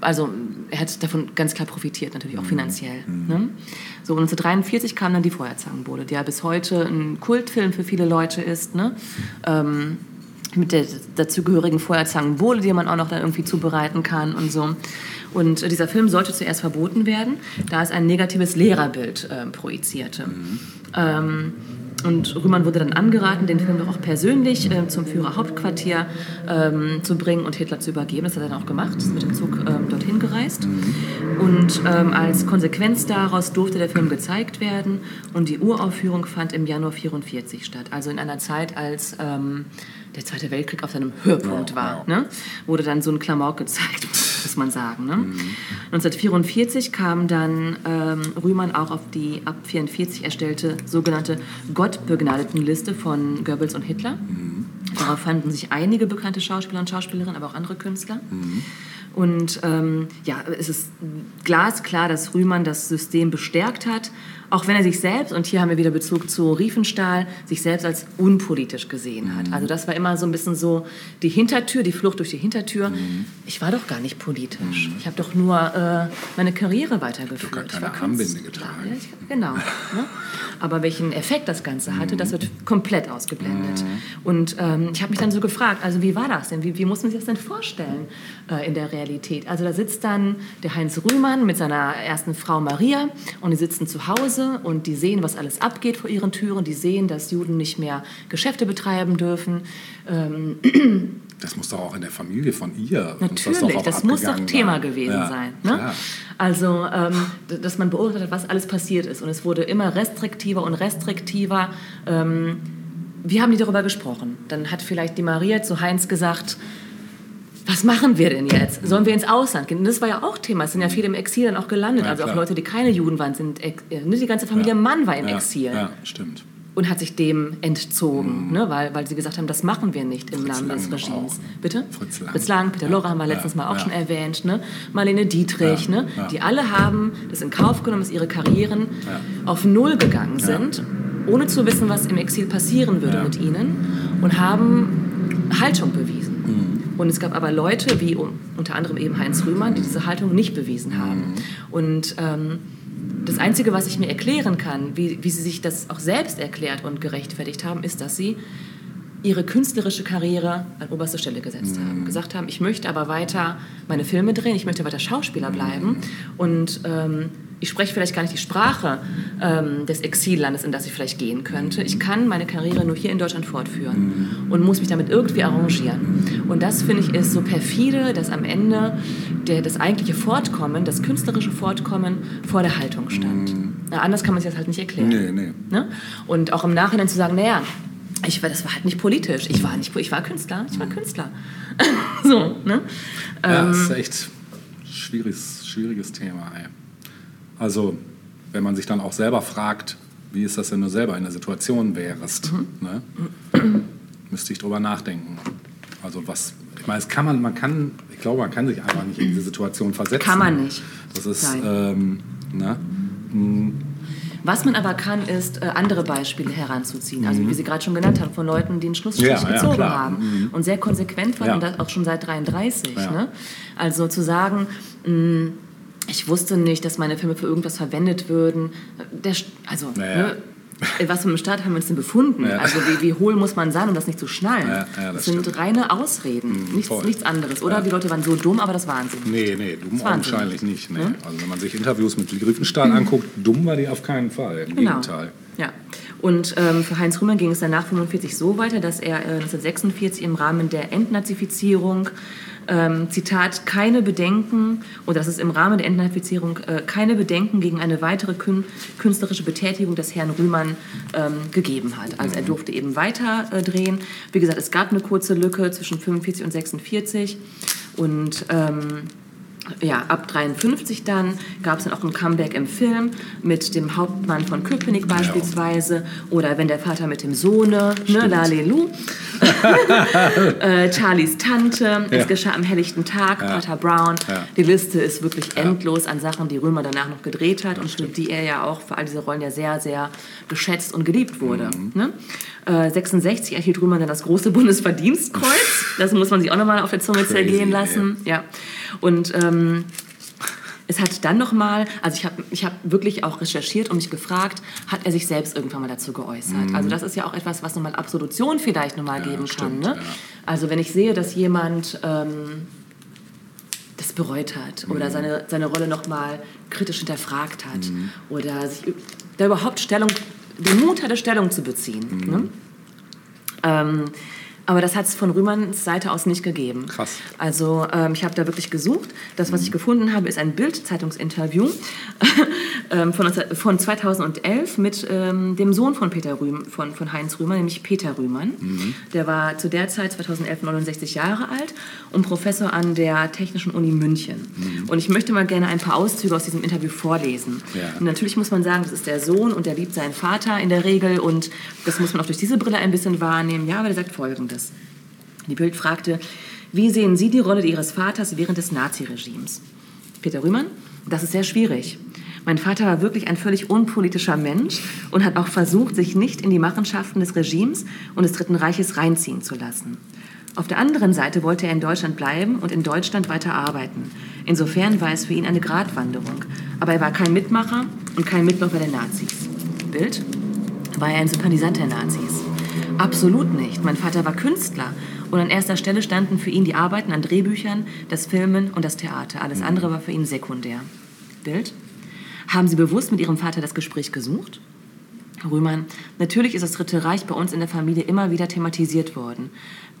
also er hat davon ganz klar profitiert, natürlich auch finanziell. Ne? So, und 1943 kam dann die Feuerzangenbowle, die ja bis heute ein Kultfilm für viele Leute ist. Ne? Ähm, mit der dazugehörigen Feuerzangenbowle, die man auch noch dann irgendwie zubereiten kann und so. Und dieser Film sollte zuerst verboten werden, da es ein negatives Lehrerbild äh, projizierte. Ähm, und Rühmann wurde dann angeraten, den Film doch auch persönlich äh, zum Führerhauptquartier ähm, zu bringen und Hitler zu übergeben. Das hat er dann auch gemacht, ist mit dem Zug ähm, dorthin gereist. Und ähm, als Konsequenz daraus durfte der Film gezeigt werden und die Uraufführung fand im Januar 44 statt. Also in einer Zeit, als ähm, der Zweite Weltkrieg auf seinem Höhepunkt Ja, war. Ne? Wurde dann so ein Klamauk gezeigt. muss man sagen. Ne? 1944 kam dann ähm, Rühmann auch auf die ab 44 erstellte sogenannte Gottbegnadetenliste von Goebbels und Hitler. Darauf fanden sich einige bekannte Schauspieler und Schauspielerinnen, aber auch andere Künstler. Und ähm, ja, es ist glasklar, dass Rühmann das System bestärkt hat, auch wenn er sich selbst, und hier haben wir wieder Bezug zu Riefenstahl, sich selbst als unpolitisch gesehen hat. Also das war immer so ein bisschen so die Hintertür, die Flucht durch die Hintertür. Ich war doch gar nicht politisch. Ich habe doch nur äh, meine Karriere weitergeführt. Ich keine war Künstler. Armbinde getragen. Ja, ich, genau. Ne? Aber welchen Effekt das Ganze hatte, das wird komplett ausgeblendet. Und ähm, ich habe mich dann so gefragt, also wie war das denn? Wie, wie muss man sich das denn vorstellen äh, in der Realität? Also da sitzt dann der Heinz Rühmann mit seiner ersten Frau Maria und die sitzen zu Hause und die sehen, was alles abgeht vor ihren Türen. Die sehen, dass Juden nicht mehr Geschäfte betreiben dürfen. Ähm, Das muss doch auch in der Familie von ihr. das, Natürlich, auch das, muss doch Thema sein. gewesen Ja, sein. Ne? Also, ähm, dass man beobachtet hat, was alles passiert ist. Und es wurde immer restriktiver und restriktiver. Ähm, wir haben die darüber gesprochen. Dann hat vielleicht die Maria zu Heinz gesagt, was machen wir denn jetzt? Sollen wir ins Ausland gehen? Und das war ja auch Thema. Es sind ja viele im Exil dann auch gelandet. Ja, also auch klar. Leute, die keine Juden waren, sind äh, ne, die ganze Familie Mann war im ja, Exil Ja, stimmt. und hat sich dem entzogen, ne, weil, weil sie gesagt haben, das machen wir nicht im Mhm. Fritz Namen des Lang Regimes. auch. Bitte? Fritz Lang. Fritz Lang, Peter Ja, Lorre haben wir ja, letztens mal auch ja. schon erwähnt, ne? Marlene Dietrich, Ja, ne? ja. die alle haben das in Kauf genommen, dass ihre Karrieren auf Null gegangen sind, ohne zu wissen, was im Exil passieren würde Ja. mit ihnen und haben Haltung bewiesen. Mhm. Und es gab aber Leute, wie unter anderem eben Heinz Rühmann, die diese Haltung nicht bewiesen Mhm. haben. Und ähm, das Einzige, was ich mir erklären kann, wie, wie sie sich das auch selbst erklärt und gerechtfertigt haben, ist, dass sie ihre künstlerische Karriere an oberste Stelle gesetzt haben. Gesagt haben, ich möchte aber weiter meine Filme drehen, ich möchte weiter Schauspieler bleiben und ähm, ich spreche vielleicht gar nicht die Sprache ähm, des Exillandes, in das ich vielleicht gehen könnte. Ich kann meine Karriere nur hier in Deutschland fortführen und muss mich damit irgendwie arrangieren. Und das, finde ich, ist so perfide, dass am Ende der, das eigentliche Fortkommen, das künstlerische Fortkommen vor der Haltung stand. Na, anders kann man sich das halt nicht erklären. Nee, nee. Ne? Und auch im Nachhinein zu sagen, naja, ich war, das war halt nicht politisch. Ich war nicht, ich war Künstler. Ich war Künstler. so, ne? Ja, Ähm, das ist echt schwieriges, schwieriges Thema. Ey. Also, wenn man sich dann auch selber fragt, wie ist das, wenn du selber in der Situation wärst, Mhm. ne? müsste ich drüber nachdenken. Also was, ich meine, es kann man, man kann, ich glaube, man kann sich einfach nicht in diese Situation versetzen. Kann man nicht. Das ist, ähm, ne? Was man aber kann, ist, äh, andere Beispiele heranzuziehen. Also, wie Sie gerade schon genannt haben, von Leuten, die einen Schlussstrich Mhm. Ja, ja, gezogen klar. haben und sehr konsequent waren Ja. und das auch schon seit 33. Ja. Ne? Also zu sagen, mh, ich wusste nicht, dass meine Filme für irgendwas verwendet würden. Der, also, Naja. ne, was für einem Staat haben wir uns denn befunden? Ja. Also wie, wie hohl muss man sein, um das nicht zu schnallen? Ja, ja, das, das sind stimmt. Mhm, reine Ausreden, nichts, voll. nichts anderes. Oder die Leute waren so dumm, aber das waren sie. Nee, nee, dumm Wahnsinn. nicht. Nee. Also wenn man sich Interviews mit Griffenstahl anguckt, dumm war die auf keinen Fall. Im Genau. Gegenteil. Ja. Und ähm, für Heinz Rühmann ging es dann nach 45 so weiter, dass er äh, 1946 im Rahmen der Entnazifizierung ähm, Zitat, keine Bedenken, oder dass es im Rahmen der Entnazifizierung äh, keine Bedenken gegen eine weitere kün künstlerische Betätigung des Herrn Rühmann ähm, gegeben hat. Also er durfte eben weiter äh, drehen. Wie gesagt, es gab eine kurze Lücke zwischen 45 und 46 und ähm, ja, ab 53 dann gab es dann auch ein Comeback im Film mit dem Hauptmann von Köpenick beispielsweise oder wenn der Vater mit dem Sohne, ne, Lalelu, äh, Charlies Tante, es geschah am helllichten Tag, Pater Brown. Ja. Die Liste ist wirklich endlos an Sachen, die Römer danach noch gedreht hat und für die er ja auch für all diese Rollen ja sehr, sehr geschätzt und geliebt wurde. Ne? Äh, 66 erhielt Römer dann das große Bundesverdienstkreuz. Das muss man sich auch nochmal auf der Zunge Crazy, zergehen lassen. Ja. Und ähm, es hat dann nochmal, also ich habe ich hab wirklich auch recherchiert und mich gefragt, hat er sich selbst irgendwann mal dazu geäußert? Also das ist ja auch etwas, was nochmal Absolution vielleicht nochmal geben kann. stimmt, Ne? ja. Also wenn ich sehe, dass jemand ähm, das bereut hat oder seine, seine Rolle nochmal kritisch hinterfragt hat oder sich da überhaupt Stellung, den Mut hatte, Stellung zu beziehen. Ne? Ähm, Aber das hat es von Rühmanns Seite aus nicht gegeben. Krass. Also ähm, ich habe da wirklich gesucht. Das, was ich gefunden habe, ist ein Bild-Zeitungsinterview ähm, von, von 2011 mit ähm, dem Sohn von Peter Rühm, von, von Heinz Rühmann, nämlich Peter Rühmann. Der war zu der Zeit 2011 69 Jahre alt und Professor an der Technischen Uni München. Und ich möchte mal gerne ein paar Auszüge aus diesem Interview vorlesen. Ja. Und natürlich muss man sagen, das ist der Sohn und der liebt seinen Vater in der Regel und das muss man auch durch diese Brille ein bisschen wahrnehmen. Ja, aber der sagt Folgendes. Die Bild fragte, wie sehen Sie die Rolle Ihres Vaters während des Naziregimes? Peter Rühmann, das ist sehr schwierig. Mein Vater war wirklich ein völlig unpolitischer Mensch und hat auch versucht, sich nicht in die Machenschaften des Regimes und des Dritten Reiches reinziehen zu lassen. Auf der anderen Seite wollte er in Deutschland bleiben und in Deutschland weiter arbeiten. Insofern war es für ihn eine Gratwanderung. Aber er war kein Mitmacher und kein Mitläufer der Nazis. Bild? War er ein Sympathisant der Nazis? Absolut nicht. Mein Vater war Künstler und an erster Stelle standen für ihn die Arbeiten an Drehbüchern, das Filmen und das Theater. Alles andere war für ihn sekundär. Bild? Haben Sie bewusst mit Ihrem Vater das Gespräch gesucht? Rühmann, natürlich ist das Dritte Reich bei uns in der Familie immer wieder thematisiert worden.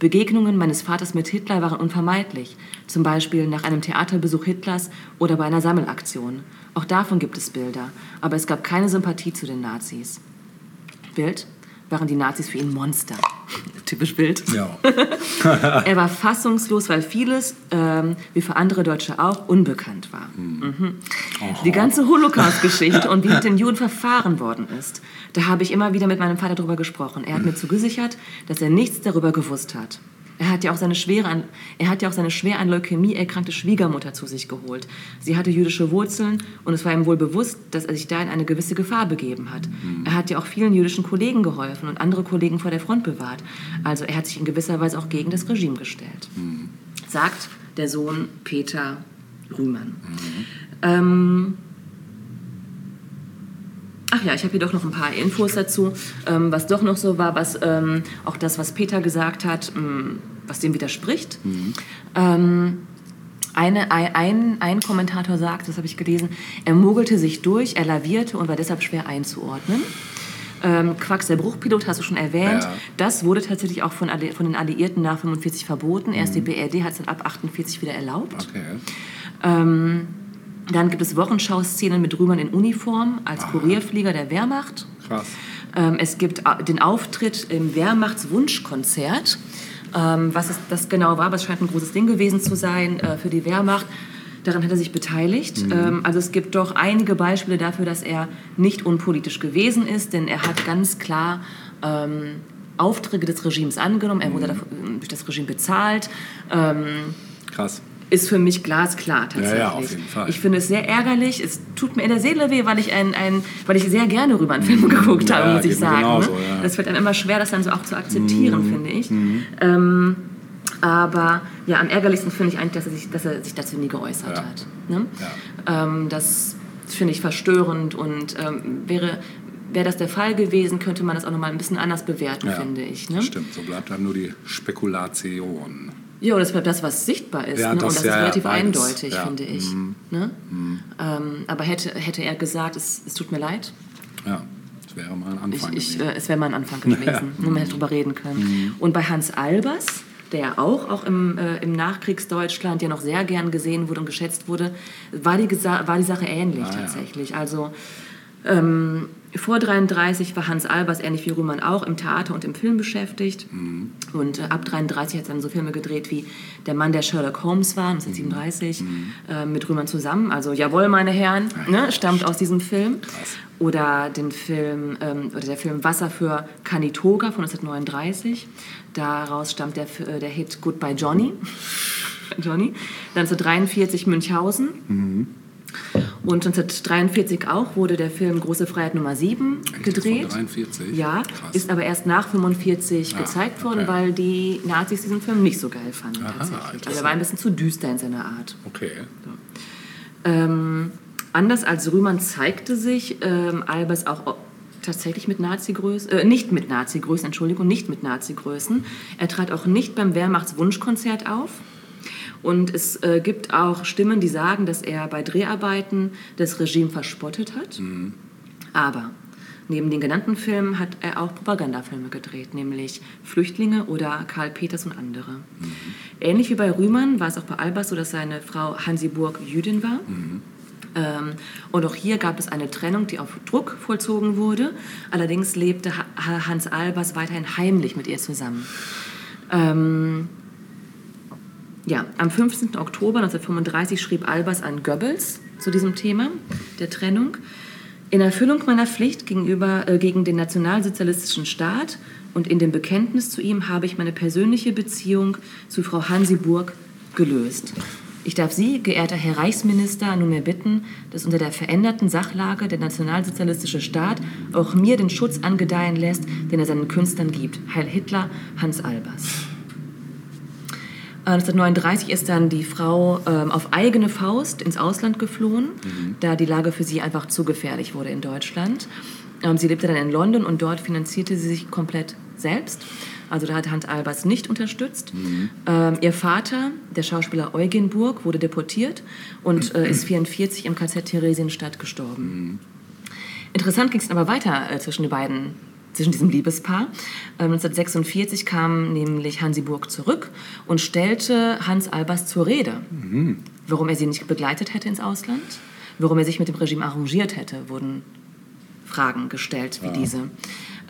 Begegnungen meines Vaters mit Hitler waren unvermeidlich, zum Beispiel nach einem Theaterbesuch Hitlers oder bei einer Sammelaktion. Auch davon gibt es Bilder, aber es gab keine Sympathie zu den Nazis. Bild? Waren die Nazis für ihn Monster. Typisch Bild. Ja. Er war fassungslos, weil vieles, ähm, wie für andere Deutsche auch, unbekannt war. Mhm. Die ganze Holocaust-Geschichte und wie mit den Juden verfahren worden ist, da habe ich immer wieder mit meinem Vater darüber gesprochen. Er hat mir zugesichert, dass er nichts darüber gewusst hat. Er hat ja auch seine, schwere an, er hat ja auch seine schwer an Leukämie erkrankte Schwiegermutter zu sich geholt. Sie hatte jüdische Wurzeln und es war ihm wohl bewusst, dass er sich da in eine gewisse Gefahr begeben hat. Er hat ja auch vielen jüdischen Kollegen geholfen und andere Kollegen vor der Front bewahrt. Also er hat sich in gewisser Weise auch gegen das Regime gestellt. Sagt der Sohn Peter Rühmann. Ähm, Ach ja, ich habe hier doch noch ein paar Infos dazu, ähm, was doch noch so war, was ähm, auch das, was Peter gesagt hat, ähm, was dem widerspricht. Ähm, eine, ein, ein, Kommentator sagt, das habe ich gelesen, er mogelte sich durch, er lavierte und war deshalb schwer einzuordnen. Ähm, Quacks, der Bruchpilot, hast du schon erwähnt. Ja. Das wurde tatsächlich auch von, von den Alliierten nach 45 verboten. Erst die BRD hat es dann ab 48 wieder erlaubt. Okay. Ähm, dann gibt es Wochenschau-Szenen mit Rühmann in Uniform als Kurierflieger der Wehrmacht. Krass. Ähm, es gibt a- den Auftritt im Wehrmachtswunschkonzert. Ähm, was es, das genau war, aber es scheint ein großes Ding gewesen zu sein äh, für die Wehrmacht. Daran hat er sich beteiligt. Ähm, also es gibt doch einige Beispiele dafür, dass er nicht unpolitisch gewesen ist, denn er hat ganz klar ähm, Aufträge des Regimes angenommen. Er wurde dafür, durch das Regime bezahlt. Ähm, Krass. Ist für mich glasklar tatsächlich. Ja, ja, auf jeden Fall. Ich finde es sehr ärgerlich. Es tut mir in der Seele weh, weil ich, ein, ein, weil ich sehr gerne rüber einen Film geguckt Ja, habe, muss ich sagen. ne? ja. Mhm. Das fällt einem immer schwer, das dann so auch zu akzeptieren, finde ich. Ähm, aber ja, am ärgerlichsten finde ich eigentlich, dass er sich, dass er sich dazu nie geäußert Ja. hat. Ne? Ähm, das finde ich verstörend und ähm, wäre, wäre das der Fall gewesen, könnte man das auch nochmal ein bisschen anders bewerten, Ja, finde ich. Ne? Stimmt, so bleibt dann nur die Spekulation. Ja, das bleibt das, was sichtbar ist. Ja, ne? das- und das ja, ist relativ eindeutig, Ja. Mhm. finde ich. Ne? Ähm, aber hätte, hätte er gesagt, es, es tut mir leid, Ja, das wäre mal ein Anfang ich, gewesen. äh, es wäre mal ein Anfang gewesen. Nur man hätte drüber reden können. Mhm. Und bei Hans Albers, der ja auch, auch im, äh, im Nachkriegsdeutschland ja noch sehr gern gesehen wurde und geschätzt wurde, war die, war die Sache ähnlich Ah, tatsächlich. Also ähm, vor 33 war Hans Albers, ähnlich wie Rühmann auch, im Theater und im Film beschäftigt. Und äh, ab 33 hat er dann so Filme gedreht wie Der Mann, der Sherlock Holmes war, 1937, äh, mit Rühmann zusammen. Also Jawohl, meine Herren, ne, stammt aus diesem Film. Oder den Film, ähm, oder der Film Wasser für Canitoga von 1939. Daraus stammt der, äh, der Hit Goodbye Johnny. Johnny. Dann 1943 Münchhausen. Und 1943 auch wurde der Film Große Freiheit Nummer 7 gedreht. Von 43? Ja, Krass. ist aber erst nach 45 Ah, gezeigt worden, okay. weil die Nazis diesen Film nicht so geil fanden Aha, tatsächlich. Also er war ein bisschen zu düster in seiner Art. Okay. Ähm, anders als Rühmann zeigte sich ähm, Albers auch tatsächlich mit Nazi-Größen, äh, nicht mit Nazi-Größen, Entschuldigung, nicht mit Nazi-Größen. Er trat auch nicht beim Wehrmachtswunschkonzert auf. Und es äh, gibt auch Stimmen, die sagen, dass er bei Dreharbeiten das Regime verspottet hat. Aber Neben den genannten Filmen hat er auch Propagandafilme gedreht, nämlich Flüchtlinge oder Karl Peters und andere. Ähnlich wie bei Rühmann war es auch bei Albers so, dass seine Frau Hansi Burg Jüdin war. Ähm, und auch hier gab es eine Trennung, die auf Druck vollzogen wurde. Allerdings lebte Ha- Hans Albers weiterhin heimlich mit ihr zusammen. Ähm, ja, am 15. Oktober 1935 schrieb Albers an Goebbels zu diesem Thema der Trennung. In Erfüllung meiner Pflicht gegenüber, äh, gegen den nationalsozialistischen Staat und in dem Bekenntnis zu ihm habe ich meine persönliche Beziehung zu Frau Hansi Burg gelöst. Ich darf Sie, geehrter Herr Reichsminister, nunmehr bitten, dass unter der veränderten Sachlage der nationalsozialistische Staat auch mir den Schutz angedeihen lässt, den er seinen Künstlern gibt. Heil Hitler, Hans Albers. Äh, 1939 ist dann die Frau ähm, auf eigene Faust ins Ausland geflohen, da die Lage für sie einfach zu gefährlich wurde in Deutschland. Ähm, sie lebte dann in London und dort finanzierte sie sich komplett selbst. Also da hat Hans Albers nicht unterstützt. Ähm, ihr Vater, der Schauspieler Eugen Burg, wurde deportiert und äh, ist 1944 im KZ Theresienstadt gestorben. Interessant ging es aber weiter äh, zwischen den beiden, zwischen diesem Liebespaar. Ähm, 1946 kam nämlich Hansi Burg zurück und stellte Hans Albers zur Rede. Warum er sie nicht begleitet hätte ins Ausland, warum er sich mit dem Regime arrangiert hätte, wurden Fragen gestellt wie diese.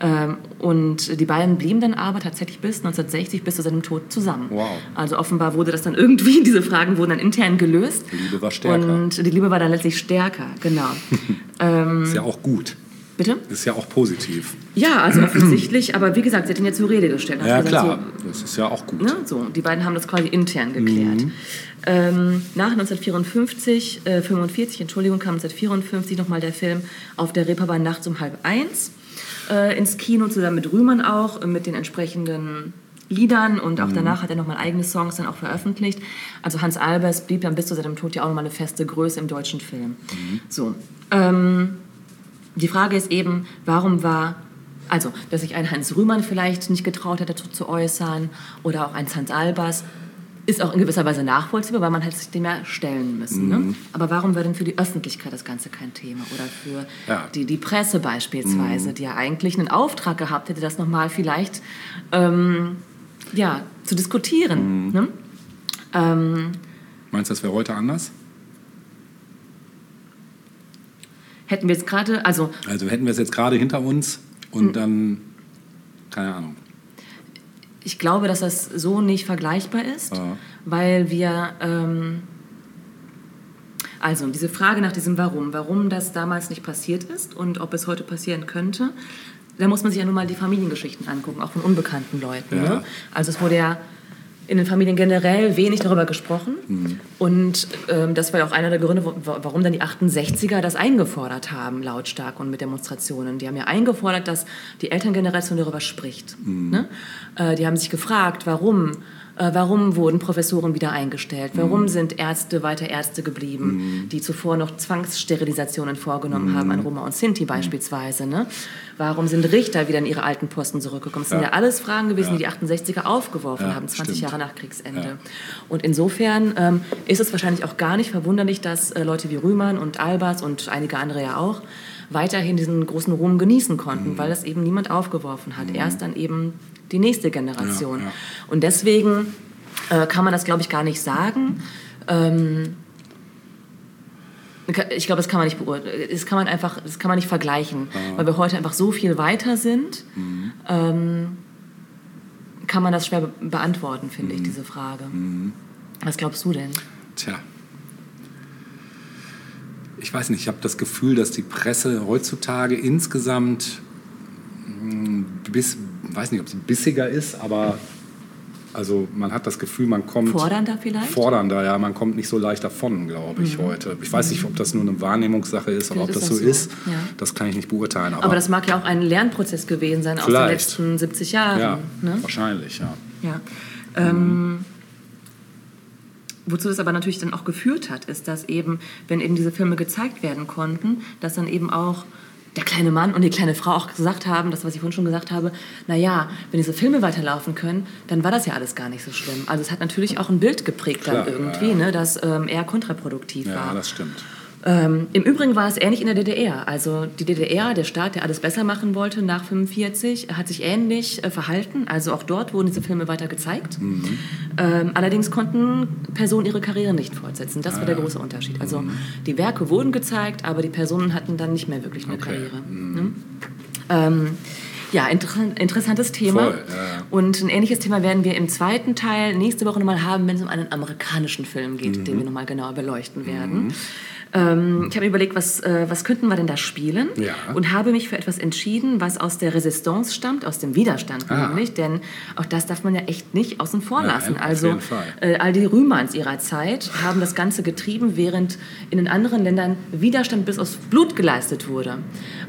Ähm, und die beiden blieben dann aber tatsächlich bis 1960, bis zu seinem Tod zusammen. Wow. Also offenbar wurde das dann irgendwie, diese Fragen wurden dann intern gelöst. Die Liebe war stärker. Und die Liebe war dann letztlich stärker, genau. ähm, Ist ja auch gut. Bitte? Ist ja auch positiv. Ja, also offensichtlich, aber wie gesagt, sie hat ihn ja zur Rede gestellt. Ja, gesagt, klar. Das ist ja auch gut. Ne? So, die beiden haben das quasi intern geklärt. Ähm, nach 1954, äh, 45, Entschuldigung, kam 1954 nochmal der Film Auf der Reeperbahn nachts um halb eins äh, ins Kino, zusammen mit Rühmann auch, äh, mit den entsprechenden Liedern und auch danach hat er nochmal eigene Songs dann auch veröffentlicht. Also Hans Albers blieb dann bis zu seinem Tod ja auch nochmal eine feste Größe im deutschen Film. So, ähm, die Frage ist eben, warum war, also, dass sich ein Hans Rühmann vielleicht nicht getraut hat, dazu zu äußern, oder auch ein Hans Albers, ist auch in gewisser Weise nachvollziehbar, weil man hätte sich dem ja stellen müssen. Ne? Aber warum war denn für die Öffentlichkeit das Ganze kein Thema? Oder für Ja. die, die Presse beispielsweise, die ja eigentlich einen Auftrag gehabt hätte, das nochmal vielleicht ähm, ja, zu diskutieren. Ne? Ähm, Meinst du, das wäre heute anders? Hätten wir jetzt gerade, also Also hätten wir es jetzt gerade hinter uns Hm. und dann, keine Ahnung. Ich glaube, dass das so nicht vergleichbar ist, Ja. weil wir. Ähm, also diese Frage nach diesem Warum, warum das damals nicht passiert ist und ob es heute passieren könnte, da muss man sich ja nun mal die Familiengeschichten angucken, auch von unbekannten Leuten. Ja. Ne? Also es wurde ja in den Familien generell wenig darüber gesprochen. Mhm. Und ähm, das war ja auch einer der Gründe, warum dann die 68er das eingefordert haben, lautstark und mit Demonstrationen. Die haben ja eingefordert, dass die Elterngeneration darüber spricht. Mhm. Ne? Äh, die haben sich gefragt, warum, warum wurden Professoren wieder eingestellt? Warum Mhm. sind Ärzte weiter Ärzte geblieben, die zuvor noch Zwangssterilisationen vorgenommen haben, Mhm. an Roma und Sinti beispielsweise? Ne? Warum sind Richter wieder in ihre alten Posten zurückgekommen? Das sind Ja. ja alles Fragen gewesen, Ja. die die 68er aufgeworfen Ja, haben, 20 stimmt. Jahre nach Kriegsende. Ja. Und insofern ähm, ist es wahrscheinlich auch gar nicht verwunderlich, dass äh, Leute wie Rühmann und Albers und einige andere ja auch weiterhin diesen großen Ruhm genießen Mhm. konnten, weil das eben niemand aufgeworfen hat. Erst dann eben die nächste Generation. Ja, ja. Und deswegen äh, kann man das, glaube ich, gar nicht sagen. Ähm, ich glaube, das kann man nicht beurteilen. Das kann man einfach, das kann man nicht vergleichen, weil wir heute einfach so viel weiter sind. Ähm, kann man das schwer be beantworten, finde ich, diese Frage. Was glaubst du denn? Tja. Ich weiß nicht, ich habe das Gefühl, dass die Presse heutzutage insgesamt mh, bis, weiß nicht, ob sie bissiger ist, aber also man hat das Gefühl, man kommt Fordernder vielleicht? fordernder, ja, man kommt nicht so leicht davon, glaube ich, heute. Ich weiß nicht, ob das nur eine Wahrnehmungssache ist oder ob Vielleicht das das so, ist. ja. Das kann ich nicht beurteilen. Aber, Aber das mag ja auch ein Lernprozess gewesen sein aus den Vielleicht. letzten 70 Jahren. ja, Ne? wahrscheinlich, ja. Ja. Ähm, wozu das aber natürlich dann auch geführt hat, ist, dass eben, wenn eben diese Filme gezeigt werden konnten, dass dann eben auch der kleine Mann und die kleine Frau auch gesagt haben, das, was ich vorhin schon gesagt habe, naja, wenn diese Filme weiterlaufen können, dann war das ja alles gar nicht so schlimm. Also es hat natürlich auch ein Bild geprägt Klar, dann irgendwie, ja, ja. Ne, das ähm, eher kontraproduktiv Ja, war. das stimmt. Ähm, Im Übrigen war es ähnlich in der DDR. Also die DDR, der Staat, der alles besser machen wollte nach 45, hat sich ähnlich äh, verhalten. Also auch dort wurden diese Filme weiter gezeigt. Ähm, allerdings konnten Personen ihre Karriere nicht fortsetzen. Das war der große Unterschied. Also die Werke wurden gezeigt, aber die Personen hatten dann nicht mehr wirklich eine Okay. Karriere. Ne? Ähm, ja, inter interessantes Thema. Voll, ja. Und ein ähnliches Thema werden wir im zweiten Teil nächste Woche nochmal haben, wenn es um einen amerikanischen Film geht, Mhm. den wir nochmal genauer beleuchten werden. Ähm, ich habe mir überlegt, was, äh, was könnten wir denn da spielen? Ja. Und habe mich für etwas entschieden, was aus der Resistance stammt, aus dem Widerstand Ah. nämlich. Denn auch das darf man ja echt nicht außen vor Nein, lassen. auf also äh, all die Rühmanns ihrer Zeit haben das Ganze getrieben, während in den anderen Ländern Widerstand bis aufs Blut geleistet wurde.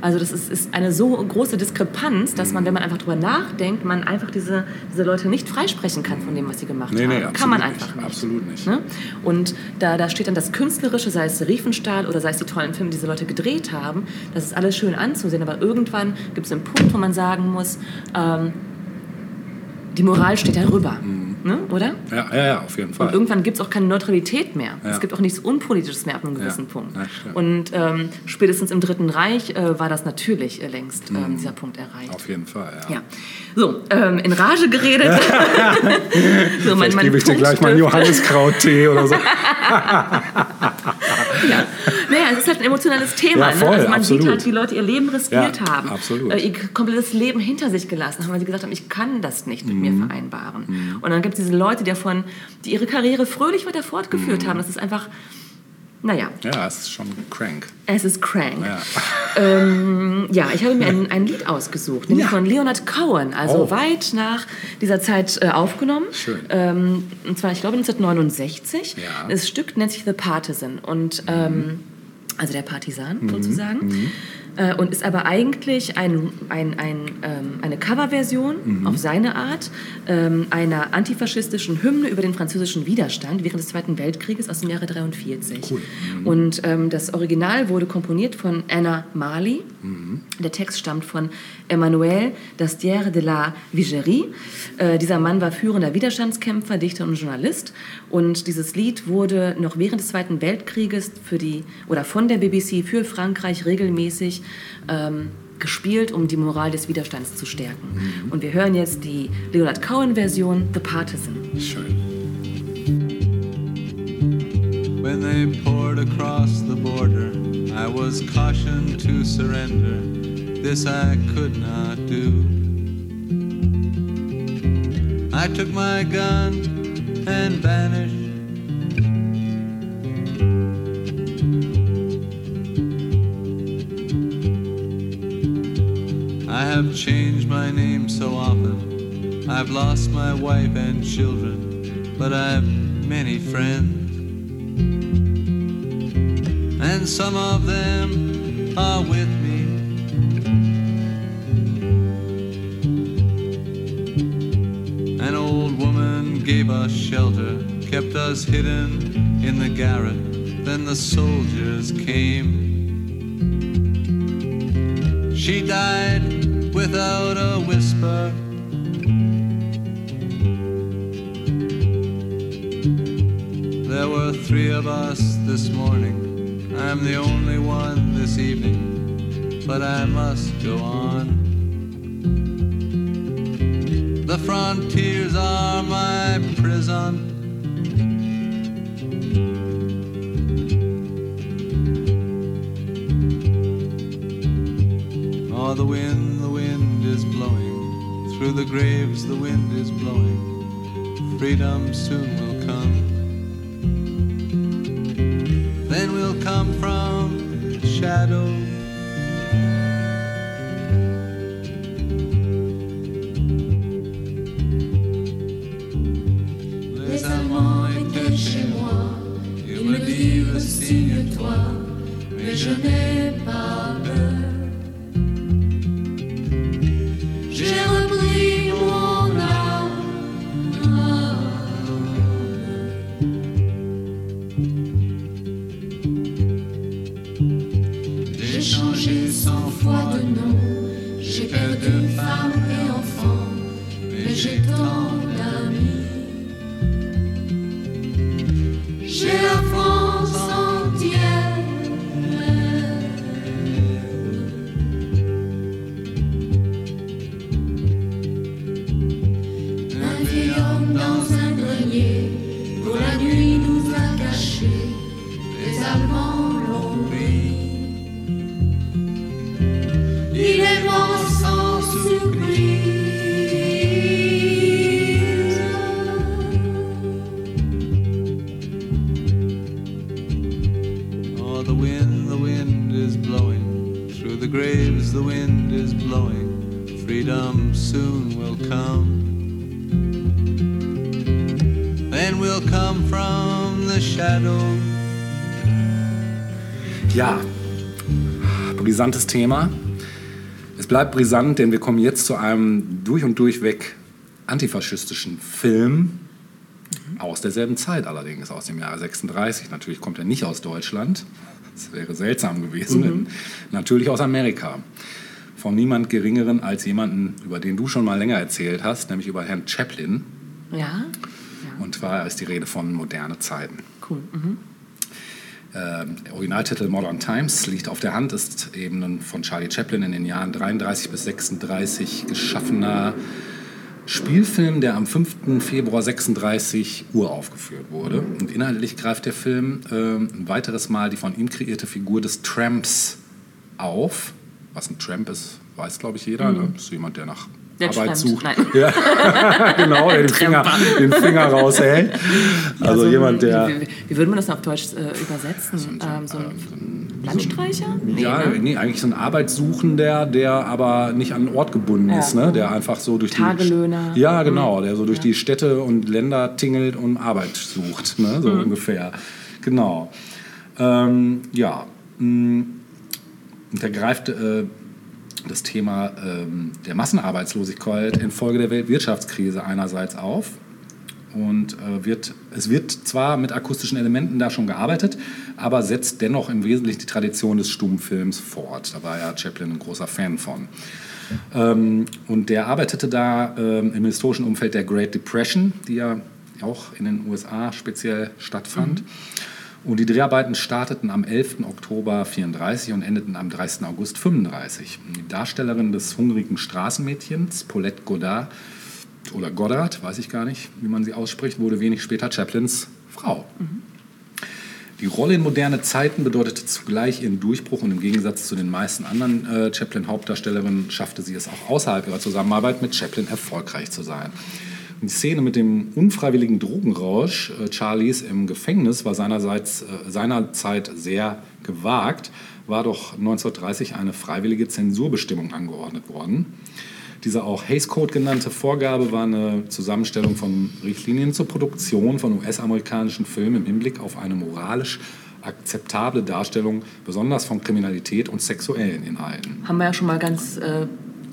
Also das ist, ist eine so große Diskrepanz, dass man, wenn man einfach drüber nachdenkt, man einfach diese, diese Leute nicht freisprechen kann von dem, was sie gemacht Nee, haben. nee, kann absolut man nicht. einfach nicht. Absolut nicht. Ne? Und da, da steht dann das Künstlerische, sei es Riefenstahl oder sei es die tollen Filme, die diese Leute gedreht haben. Das ist alles schön anzusehen, aber irgendwann gibt es einen Punkt, wo man sagen muss, ähm, die Moral steht darüber. Ne? Oder? Ja, ja, ja, auf jeden Fall. Und irgendwann gibt es auch keine Neutralität mehr. Ja. Es gibt auch nichts Unpolitisches mehr ab einem gewissen Ja, Punkt. Und ähm, spätestens im Dritten Reich äh, war das natürlich äh, längst ähm, dieser Punkt erreicht. Mhm. Auf jeden Fall, ja. So, ähm, in Rage geredet. so, Vielleicht gebe ich dir gleich mal einen Johanniskrauttee oder so. Ja. Naja, es ist halt ein emotionales Thema. Ja, voll, ne? Also man absolut. sieht halt, wie Leute ihr Leben riskiert Ja, haben, absolut. Äh, ihr komplettes Leben hinter sich gelassen haben, weil sie gesagt haben, ich kann das nicht mit Mhm. mir vereinbaren. Und dann gibt es diese Leute, die, davon, die ihre Karriere fröhlich weiter fortgeführt Mhm. haben. Das ist einfach, naja, Ja, es ist schon crank. es ist crank. Ja. Ähm, ja, ich habe mir ein, ein Lied ausgesucht, nämlich Ja. von Leonard Cohen, also Oh. weit nach dieser Zeit äh, aufgenommen. Schön. Ähm, und zwar, ich glaube, 1969. Ja. Das Stück nennt sich The Partisan und ähm, also der Partisan sozusagen. Äh, und ist aber eigentlich ein, ein, ein, ähm, eine Coverversion auf seine Art ähm, einer antifaschistischen Hymne über den französischen Widerstand während des Zweiten Weltkrieges aus dem Jahre 43. Und ähm, das Original wurde komponiert von Anna Marley. Der Text stammt von Emmanuel Dastier de la Vigerie. Äh, dieser Mann war führender Widerstandskämpfer, Dichter und Journalist. Und dieses Lied wurde noch während des Zweiten Weltkrieges für die, oder von der BBC für Frankreich regelmäßig ähm, gespielt, um die Moral des Widerstands zu stärken. Und wir hören jetzt die Leonard Cohen-Version The Partisan. Schön. When they poured across the border, I was cautioned to surrender. This I could not do. I took my gun and vanished. I have changed my name so often. I've lost my wife and children, but I've many friends. And some of them are with kept us hidden in the garret. Then the soldiers came. She died without a whisper. There were three of us this morning. I'm the only one this evening, but I must go on. The frontiers are my prison. The graves, the wind is blowing. Freedom soon brisantes Thema. Es bleibt brisant, denn wir kommen jetzt zu einem durch und durch weg antifaschistischen Film. Aus derselben Zeit allerdings, aus dem Jahre 36. Natürlich kommt er nicht aus Deutschland. Das wäre seltsam gewesen. Denn natürlich aus Amerika. Von niemand Geringeren als jemanden, über den du schon mal länger erzählt hast, nämlich über Herrn Chaplin. Ja? Und zwar ist die Rede von moderne Zeiten. Cool. Mhm. Ähm, Originaltitel Modern Times liegt auf der Hand, ist eben ein von Charlie Chaplin in den Jahren 33 bis 36 geschaffener Spielfilm, der am 5. Februar 36 uraufgeführt wurde. Und inhaltlich greift der Film ähm, ein weiteres Mal die von ihm kreierte Figur des Tramps auf. Was ein Tramp ist, weiß glaube ich jeder. Ne? Das ist jemand, der nach Der Arbeit sucht. Nein. Ja, genau, der den Finger, den Finger raushält. Also, ein- jemand, der... Wie, wie, würde man das auf Deutsch äh, übersetzen? ähm, so ein Landstreicher? Nee, Ja, ne? nee, eigentlich so ein Arbeitssuchender, der aber nicht an einen Ort gebunden Ja. ist, ne? der einfach so durch Tagelöhner. die Ja, genau, der so durch die Städte und Länder tingelt und Arbeit sucht, ne? so ungefähr. Genau. Ähm, ja, und der greift äh, das Thema ähm, der Massenarbeitslosigkeit infolge der Weltwirtschaftskrise einerseits auf. Und äh, wird, es wird zwar mit akustischen Elementen da schon gearbeitet, aber setzt dennoch im Wesentlichen die Tradition des Stummfilms fort. Da war ja Chaplin ein großer Fan von. Ähm, und der arbeitete da ähm, im historischen Umfeld der Great Depression, die ja auch in den USA speziell stattfand. Und die Dreharbeiten starteten am 11. Oktober 34 und endeten am 30. August 35. Die Darstellerin des hungrigen Straßenmädchens, Paulette Goddard, oder Goddard, weiß ich gar nicht, wie man sie ausspricht, wurde wenig später Chaplins Frau. Die Rolle in moderne Zeiten bedeutete zugleich ihren Durchbruch und im Gegensatz zu den meisten anderen äh, Chaplin-Hauptdarstellerinnen schaffte sie es auch außerhalb ihrer Zusammenarbeit mit Chaplin erfolgreich zu sein. Die Szene mit dem unfreiwilligen Drogenrausch äh, Charlies im Gefängnis war seinerseits, äh, seinerzeit sehr gewagt, war doch 1930 eine freiwillige Zensurbestimmung angeordnet worden. Diese auch Hays Code genannte Vorgabe war eine Zusammenstellung von Richtlinien zur Produktion von US-amerikanischen Filmen im Hinblick auf eine moralisch akzeptable Darstellung, besonders von Kriminalität und sexuellen Inhalten. Haben wir ja schon mal ganz äh,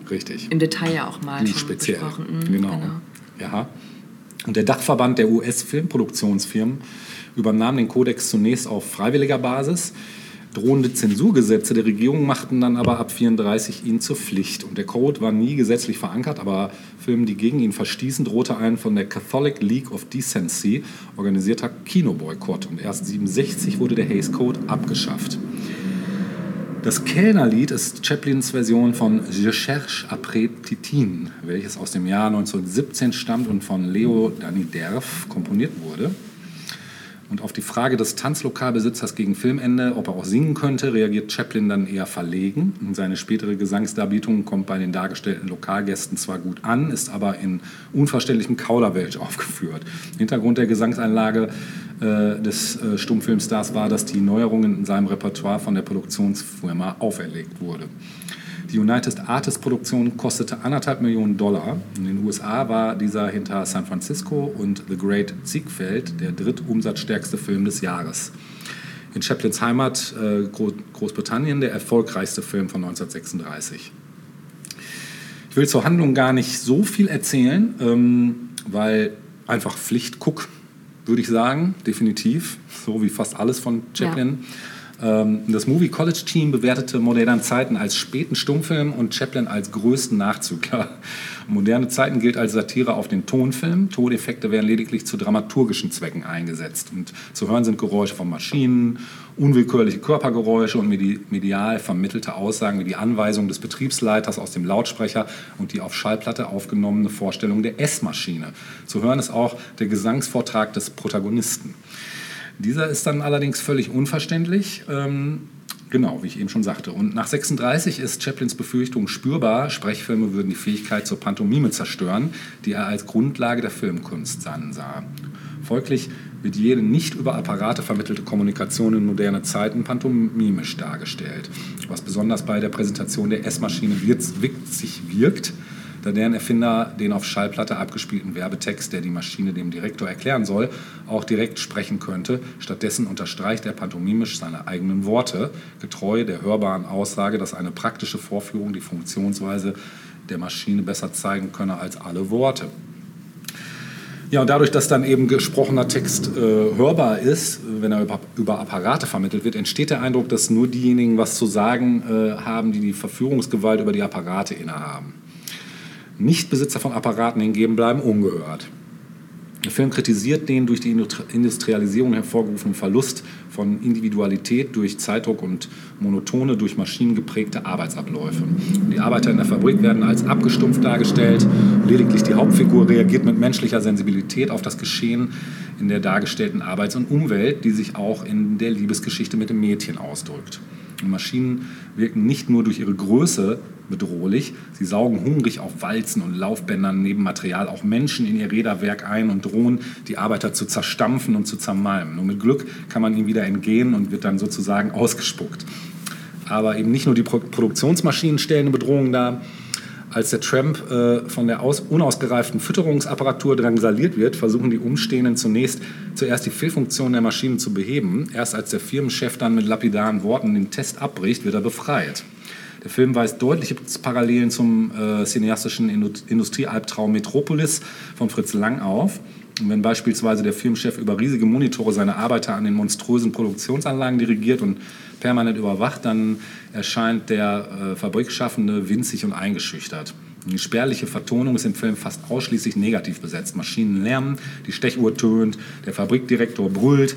Richtig. im Detail ja auch mal Nicht speziell. besprochen. Mhm, Genau. Ja. Und der Dachverband der US-Filmproduktionsfirmen übernahm den Kodex zunächst auf freiwilliger Basis. Drohende Zensurgesetze der Regierung machten dann aber ab 34 ihn zur Pflicht. Und der Code war nie gesetzlich verankert, aber Filmen, die gegen ihn verstießen, drohte ein von der Catholic League of Decency organisierter Kinoboykott. Und erst 67 wurde der Hays Code abgeschafft. Das Kellnerlied ist Chaplins Version von Je cherche après Titine, welches aus dem Jahr 1917 stammt und von Leo Daniderf komponiert wurde. Und auf die Frage des Tanzlokalbesitzers gegen Filmende, ob er auch singen könnte, reagiert Chaplin dann eher verlegen. Und seine spätere Gesangsdarbietung kommt bei den dargestellten Lokalgästen zwar gut an, ist aber in unverständlichem Kauderwelsch aufgeführt. Hintergrund der Gesangseinlage äh, des äh, Stummfilmstars war, dass die Neuerungen in seinem Repertoire von der Produktionsfirma auferlegt wurde. Die United Artists Produktion kostete anderthalb Millionen Dollar. In den USA war dieser hinter San Francisco und The Great Ziegfeld der drittumsatzstärkste Film des Jahres. In Chaplins Heimat äh, Gro Großbritannien der erfolgreichste Film von 1936. Ich will zur Handlung gar nicht so viel erzählen, ähm, weil einfach Pflicht guck, würde ich sagen, definitiv, so wie fast alles von Chaplin. Ähm, Das Movie College Team bewertete Moderne Zeiten als späten Stummfilm und Chaplin als größten Nachzügler. Moderne Zeiten gilt als Satire auf den Tonfilm. Toneffekte werden lediglich zu dramaturgischen Zwecken eingesetzt. Und zu hören sind Geräusche von Maschinen, unwillkürliche Körpergeräusche und medi- medial vermittelte Aussagen wie die Anweisung des Betriebsleiters aus dem Lautsprecher und die auf Schallplatte aufgenommene Vorstellung der Essmaschine. Zu hören ist auch der Gesangsvortrag des Protagonisten. Dieser ist dann allerdings völlig unverständlich. Ähm, genau, wie ich eben schon sagte. Und nach 36 ist Chaplins Befürchtung spürbar, Sprechfilme würden die Fähigkeit zur Pantomime zerstören, die er als Grundlage der Filmkunst ansah. Folglich wird jede nicht über Apparate vermittelte Kommunikation in moderne Zeiten pantomimisch dargestellt, was besonders bei der Präsentation der S-Maschine wirz- witzig wirkt, da deren Erfinder den auf Schallplatte abgespielten Werbetext, der die Maschine dem Direktor erklären soll, auch direkt sprechen könnte. Stattdessen unterstreicht er pantomimisch seine eigenen Worte, getreu der hörbaren Aussage, dass eine praktische Vorführung die Funktionsweise der Maschine besser zeigen könne als alle Worte. Ja, und dadurch, dass dann eben gesprochener Text äh, hörbar ist, wenn er über, über Apparate vermittelt wird, entsteht der Eindruck, dass nur diejenigen was zu sagen äh, haben, die die Verführungsgewalt über die Apparate innehaben. Nichtbesitzer von Apparaten hingegen bleiben ungehört. Der Film kritisiert den durch die Industri- Industrialisierung hervorgerufenen Verlust von Individualität durch Zeitdruck und monotone durch Maschinen geprägte Arbeitsabläufe. Die Arbeiter in der Fabrik werden als abgestumpft dargestellt. Lediglich die Hauptfigur reagiert mit menschlicher Sensibilität auf das Geschehen in der dargestellten Arbeits- und Umwelt, die sich auch in der Liebesgeschichte mit dem Mädchen ausdrückt. Und Maschinen wirken nicht nur durch ihre Größe bedrohlich, sie saugen hungrig auf Walzen und Laufbändern neben Material auch Menschen in ihr Räderwerk ein und drohen, die Arbeiter zu zerstampfen und zu zermalmen. Nur mit Glück kann man ihnen wieder entgehen und wird dann sozusagen ausgespuckt. Aber eben nicht nur die Pro Produktionsmaschinen stellen eine Bedrohung dar. Als der Tramp äh, von der aus, unausgereiften Fütterungsapparatur drangsaliert wird, versuchen die Umstehenden zunächst zuerst die Fehlfunktion der Maschinen zu beheben. Erst als der Firmenchef dann mit lapidaren Worten den Test abbricht, wird er befreit. Der Film weist deutliche Parallelen zum äh, cineastischen Indu- Industriealbtraum Metropolis von Fritz Lang auf. Und wenn beispielsweise der Filmchef über riesige Monitore seine Arbeiter an den monströsen Produktionsanlagen dirigiert und permanent überwacht, dann erscheint der äh, Fabrikschaffende winzig und eingeschüchtert. Die spärliche Vertonung ist im Film fast ausschließlich negativ besetzt. Maschinen lärmen, die Stechuhr tönt, der Fabrikdirektor brüllt.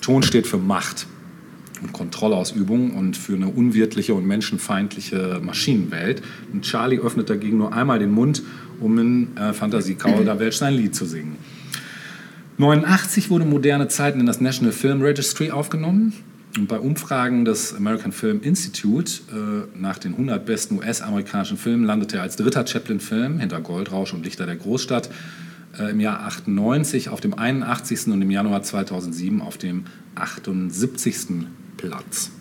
Ton steht für Macht und Kontrollausübung und für eine unwirtliche und menschenfeindliche Maschinenwelt. Und Charlie öffnet dagegen nur einmal den Mund, um in äh, Fantasie Kauderwelsch sein Lied zu singen. 1989 wurde Moderne Zeiten in das National Film Registry aufgenommen. Und bei Umfragen des American Film Institute äh, nach den 100 besten US-amerikanischen Filmen landete er als dritter Chaplin-Film hinter Goldrausch und Lichter der Großstadt äh, im Jahr 98 auf dem 81. und im Januar 2007 auf dem 78. Platz.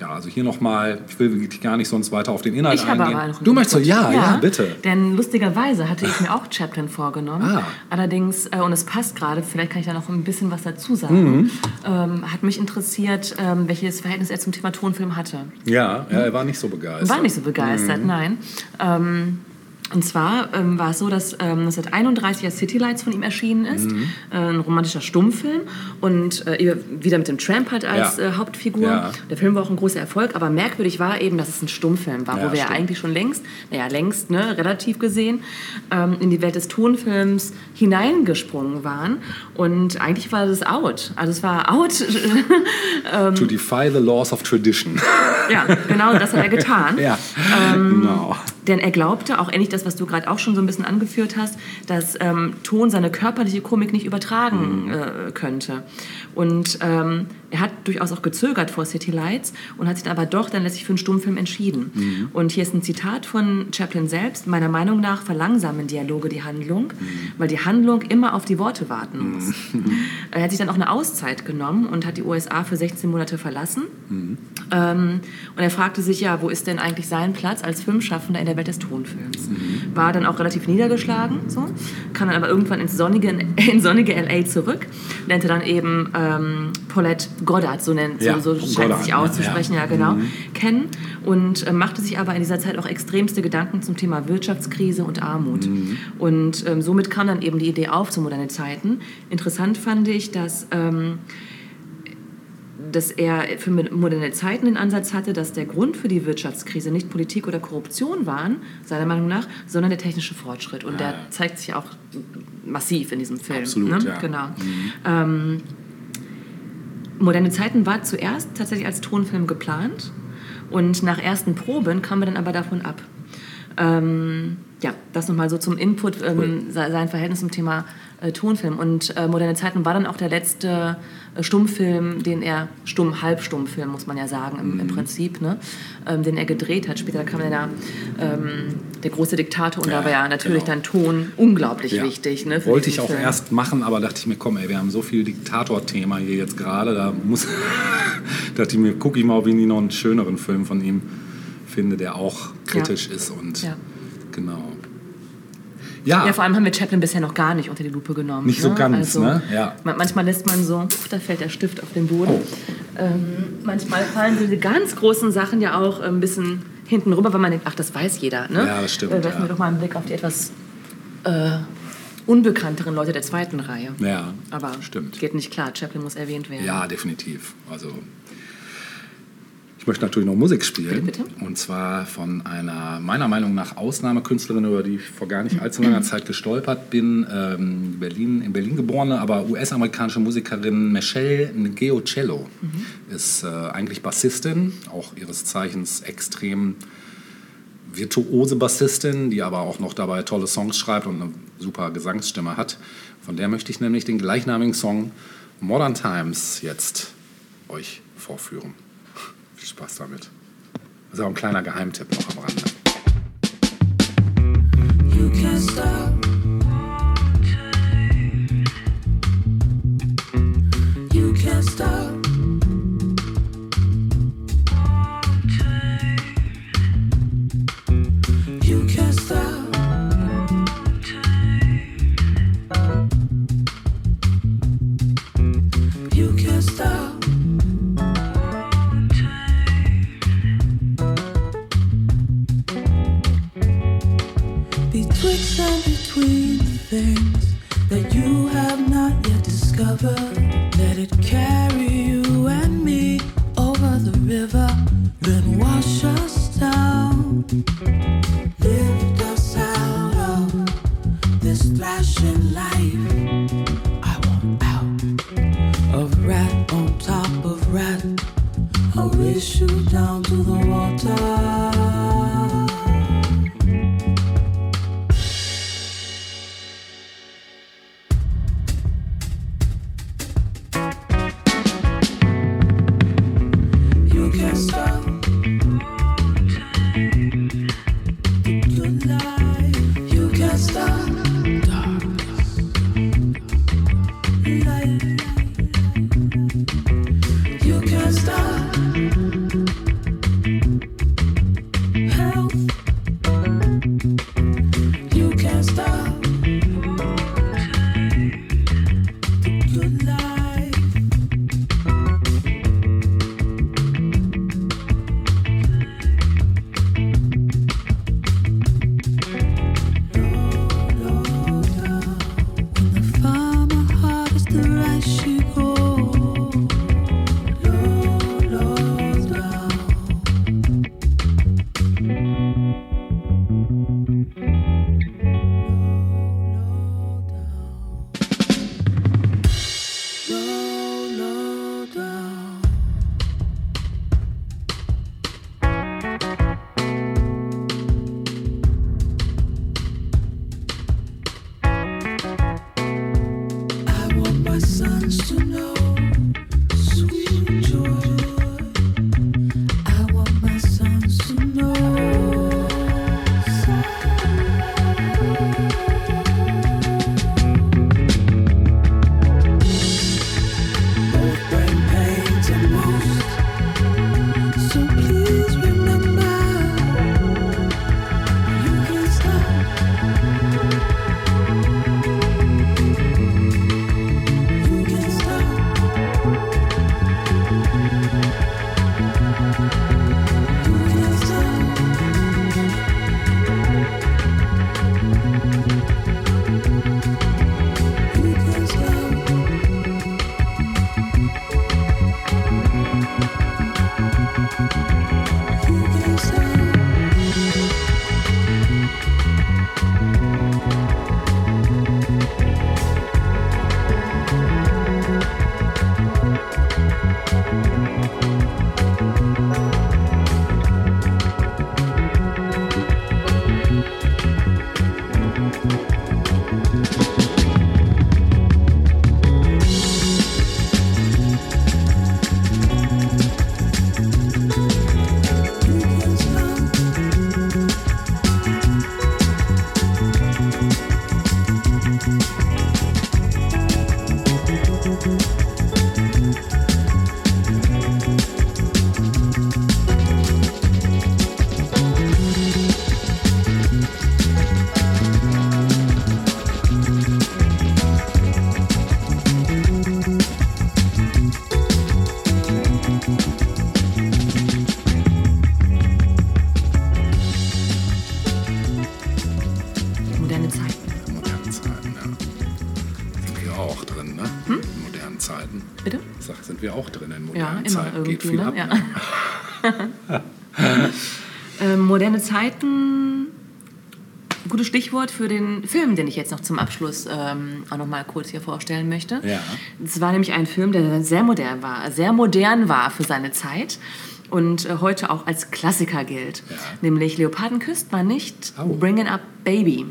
Ja, also hier nochmal, ich will wirklich gar nicht sonst weiter auf den Inhalt Ich habe eingehen. aber noch du möchtest so, Input. ja, ja, bitte. Denn lustigerweise hatte ich mir auch Chaplin vorgenommen. Ah. Allerdings, äh, und es passt gerade, vielleicht kann ich da noch ein bisschen was dazu sagen, Mhm. ähm, hat mich interessiert, ähm, welches Verhältnis er zum Thema Tonfilm hatte. Ja, ja, er war nicht so begeistert. War nicht so begeistert, nein. Ähm, und zwar ähm, war es so, dass ähm, 1931 ja City Lights von ihm erschienen ist, äh, ein romantischer Stummfilm und äh, wieder mit dem Tramp halt als Ja. äh, Hauptfigur. Ja. Der Film war auch ein großer Erfolg, aber merkwürdig war eben, dass es ein Stummfilm war, Ja, wo wir ja stimmt. eigentlich schon längst, naja längst, ne, relativ gesehen, ähm, in die Welt des Tonfilms hineingesprungen waren und eigentlich war das out. Also es war out, To defy the laws of tradition. ja, genau das hat er getan. ja, Ähm, genau. Denn er glaubte, auch ähnlich das, was du gerade auch schon so ein bisschen angeführt hast, dass ähm, Ton seine körperliche Komik nicht übertragen Mhm. äh, könnte. Und ähm, er hat durchaus auch gezögert vor City Lights und hat sich dann aber doch dann letztlich für einen Stummfilm entschieden. Mhm. Und hier ist ein Zitat von Chaplin selbst. Meiner Meinung nach verlangsamen Dialoge die Handlung, Mhm. weil die Handlung immer auf die Worte warten muss. Er hat sich dann auch eine Auszeit genommen und hat die USA für 16 Monate verlassen. Ähm, und er fragte sich ja, wo ist denn eigentlich sein Platz als Filmschaffender in der Welt des Tonfilms? War dann auch relativ niedergeschlagen, so, kam dann aber irgendwann ins sonnige, in sonnige LA zurück, lernte dann eben ähm, Paulette Goddard, so, nennt, Ja, so, so scheint es sich ja, auszusprechen, ja, genau, kennen und äh, machte sich aber in dieser Zeit auch extremste Gedanken zum Thema Wirtschaftskrise und Armut. Und ähm, somit kam dann eben die Idee auf zu moderne Zeiten. Interessant fand ich, dass ähm, dass er für moderne Zeiten den Ansatz hatte, dass der Grund für die Wirtschaftskrise nicht Politik oder Korruption waren, seiner Meinung nach, sondern der technische Fortschritt. Und der zeigt sich auch massiv in diesem Film. Absolut, ne? ja. Genau. Ähm, moderne Zeiten war zuerst tatsächlich als Tonfilm geplant und nach ersten Proben kam er dann aber davon ab. Ähm, ja, das nochmal so zum Input, ähm, se- sein Verhältnis zum Thema äh, Tonfilm. Und äh, Moderne Zeiten war dann auch der letzte äh, Stummfilm, den er, Stumm, Halbstummfilm muss man ja sagen im, Mhm. im Prinzip, ne? ähm, den er gedreht hat. Später kam dann der, ähm, der große Diktator und Ja, da war ja natürlich genau. dann Ton unglaublich Ja. wichtig. Ne, Wollte ich auch Film. erst machen, aber dachte ich mir, komm, ey, wir haben so viel Diktator-Thema hier jetzt gerade, da muss, dachte ich mir, gucke ich mal, ob ich nie noch einen schöneren Film von ihm finde, der auch kritisch ist und Ja. genau. Ja, Ja, vor allem haben wir Chaplin bisher noch gar nicht unter die Lupe genommen. Nicht so ne? ganz, also, ne? Ja. ma- Manchmal lässt man so, uff, da fällt der Stift auf den Boden. Oh. Ähm, manchmal fallen diese ganz großen Sachen ja auch ein bisschen hinten rüber, weil man denkt, ach, das weiß jeder. Ne? Ja, das stimmt, Äh, werfen ja. wir doch mal einen Blick auf die etwas äh, unbekannteren Leute der zweiten Reihe. ja, Aber stimmt. geht nicht klar, Chaplin muss erwähnt werden. Ja, definitiv. Also ich möchte natürlich noch Musik spielen. Bitte. Und zwar von einer meiner Meinung nach Ausnahmekünstlerin, über die ich vor gar nicht allzu langer Zeit gestolpert bin. Ähm, Berlin, in Berlin geborene, aber US-amerikanische Musikerin Michelle Ngeocello ist äh, eigentlich Bassistin, auch ihres Zeichens extrem virtuose Bassistin, die aber auch noch dabei tolle Songs schreibt und eine super Gesangsstimme hat. Von der möchte ich nämlich den gleichnamigen Song Modern Times jetzt euch vorführen. Spaß damit. Auch ein kleiner Geheimtipp noch am Rande. You can't stop. You can't stop. Things that you have not yet discovered, let it carry irgendwie. Ne? ab. ja. ähm, moderne Zeiten, gutes Stichwort für den Film, den ich jetzt noch zum Abschluss ähm, auch noch mal kurz hier vorstellen möchte. Ja. Es war nämlich ein Film, der sehr modern war, sehr modern war für seine Zeit und äh, heute auch als Klassiker gilt. Ja. Nämlich Leoparden küsst man nicht, Oh. Bringing Up Baby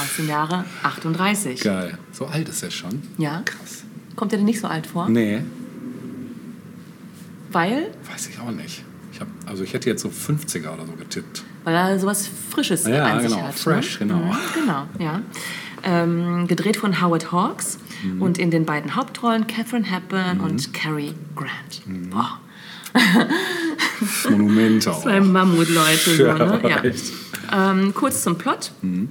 aus dem Jahre 38. Geil. So alt ist er schon. Ja. Krass. Kommt dir denn nicht so alt vor? Nee, Weil, weiß ich auch nicht. Ich hab, also ich hätte jetzt so 50er oder so getippt. weil er sowas Frisches Ja, an sich genau, hat. fresh, ne? genau. Mhm, genau, ja. Ähm, gedreht von Howard Hawks Mhm. und in den beiden Hauptrollen Catherine Hepburn und Cary Grant. Mhm. Boah, Monumente auch. zwei Mammut-Leute. So, ne? ja. Ähm, kurz zum Plot. Mhm.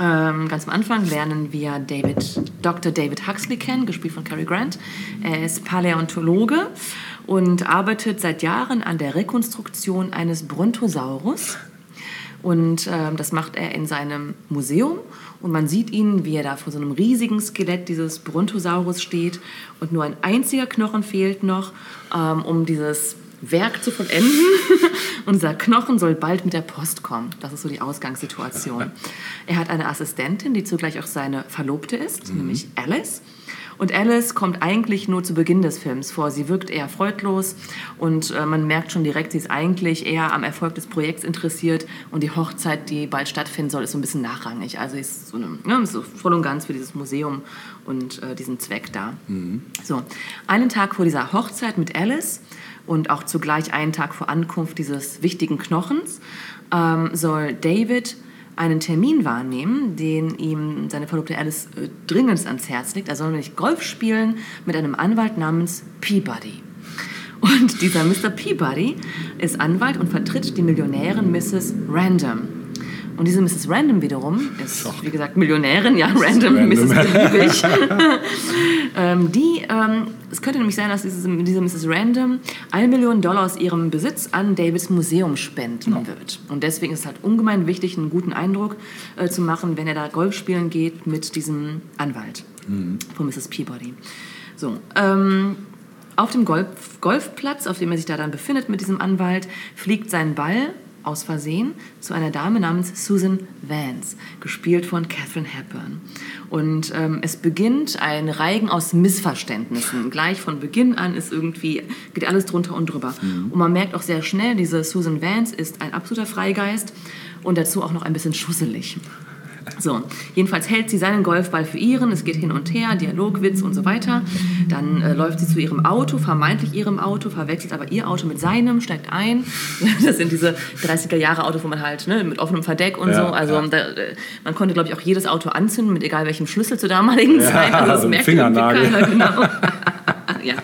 Ähm, ganz am Anfang lernen wir David, Dr. David Huxley kennen, gespielt von Cary Grant. Er ist Paläontologe und arbeitet seit Jahren an der Rekonstruktion eines Brontosaurus. Und ähm, das macht er in seinem Museum. Und man sieht ihn, wie er da vor so einem riesigen Skelett dieses Brontosaurus steht. Und nur ein einziger Knochen fehlt noch, ähm, um dieses Werk zu vollenden. Und dieser Knochen soll bald mit der Post kommen. Das ist so die Ausgangssituation. Er hat eine Assistentin, die zugleich auch seine Verlobte ist, nämlich Alice. Und Alice kommt eigentlich nur zu Beginn des Films vor. Sie wirkt eher freudlos und äh, man merkt schon direkt, sie ist eigentlich eher am Erfolg des Projekts interessiert und die Hochzeit, die bald stattfinden soll, ist so ein bisschen nachrangig. Also ist so, eine, ne, so voll und ganz für dieses Museum und äh, diesen Zweck da. So, einen Tag vor dieser Hochzeit mit Alice und auch zugleich einen Tag vor Ankunft dieses wichtigen Knochens ähm, soll David einen Termin wahrnehmen, den ihm seine Verlobte Alice äh, dringend ans Herz legt. Er soll nämlich Golf spielen mit einem Anwalt namens Peabody. Und dieser Mr. Peabody ist Anwalt und vertritt die Millionärin Mrs. Random. Und diese Mrs. Random wiederum ist, wie gesagt, Millionärin, ja, Random, Random. Mrs. Beliebig. ähm, die, ähm, es könnte nämlich sein, dass diese, diese Mrs. Random eine Million Dollar aus ihrem Besitz an Davids Museum spenden wird. Und deswegen ist es halt ungemein wichtig, einen guten Eindruck äh, zu machen, wenn er da Golf spielen geht mit diesem Anwalt von Mrs. Peabody. So, ähm, auf dem Golf, Golfplatz, auf dem er sich da dann befindet mit diesem Anwalt, fliegt sein Ball aus Versehen zu einer Dame namens Susan Vance, gespielt von Catherine Hepburn. Und ähm, es beginnt ein Reigen aus Missverständnissen. Gleich von Beginn an ist irgendwie, geht alles drunter und drüber. Und man merkt auch sehr schnell, diese Susan Vance ist ein absoluter Freigeist und dazu auch noch ein bisschen schusselig. So, jedenfalls hält sie seinen Golfball für ihren, es geht hin und her, Dialogwitz und so weiter. Dann äh, läuft sie zu ihrem Auto, vermeintlich ihrem Auto, verwechselt aber ihr Auto mit seinem, steigt ein. Das sind diese 30er Jahre Autos, wo man halt ne, mit offenem Verdeck und Ja, so. Also ja. da, äh, man konnte, glaube ich, auch jedes Auto anzünden, mit egal welchem Schlüssel zur damaligen Zeit. Also das so ein merkte irgendwie Fingernagel. keiner, genau. ja.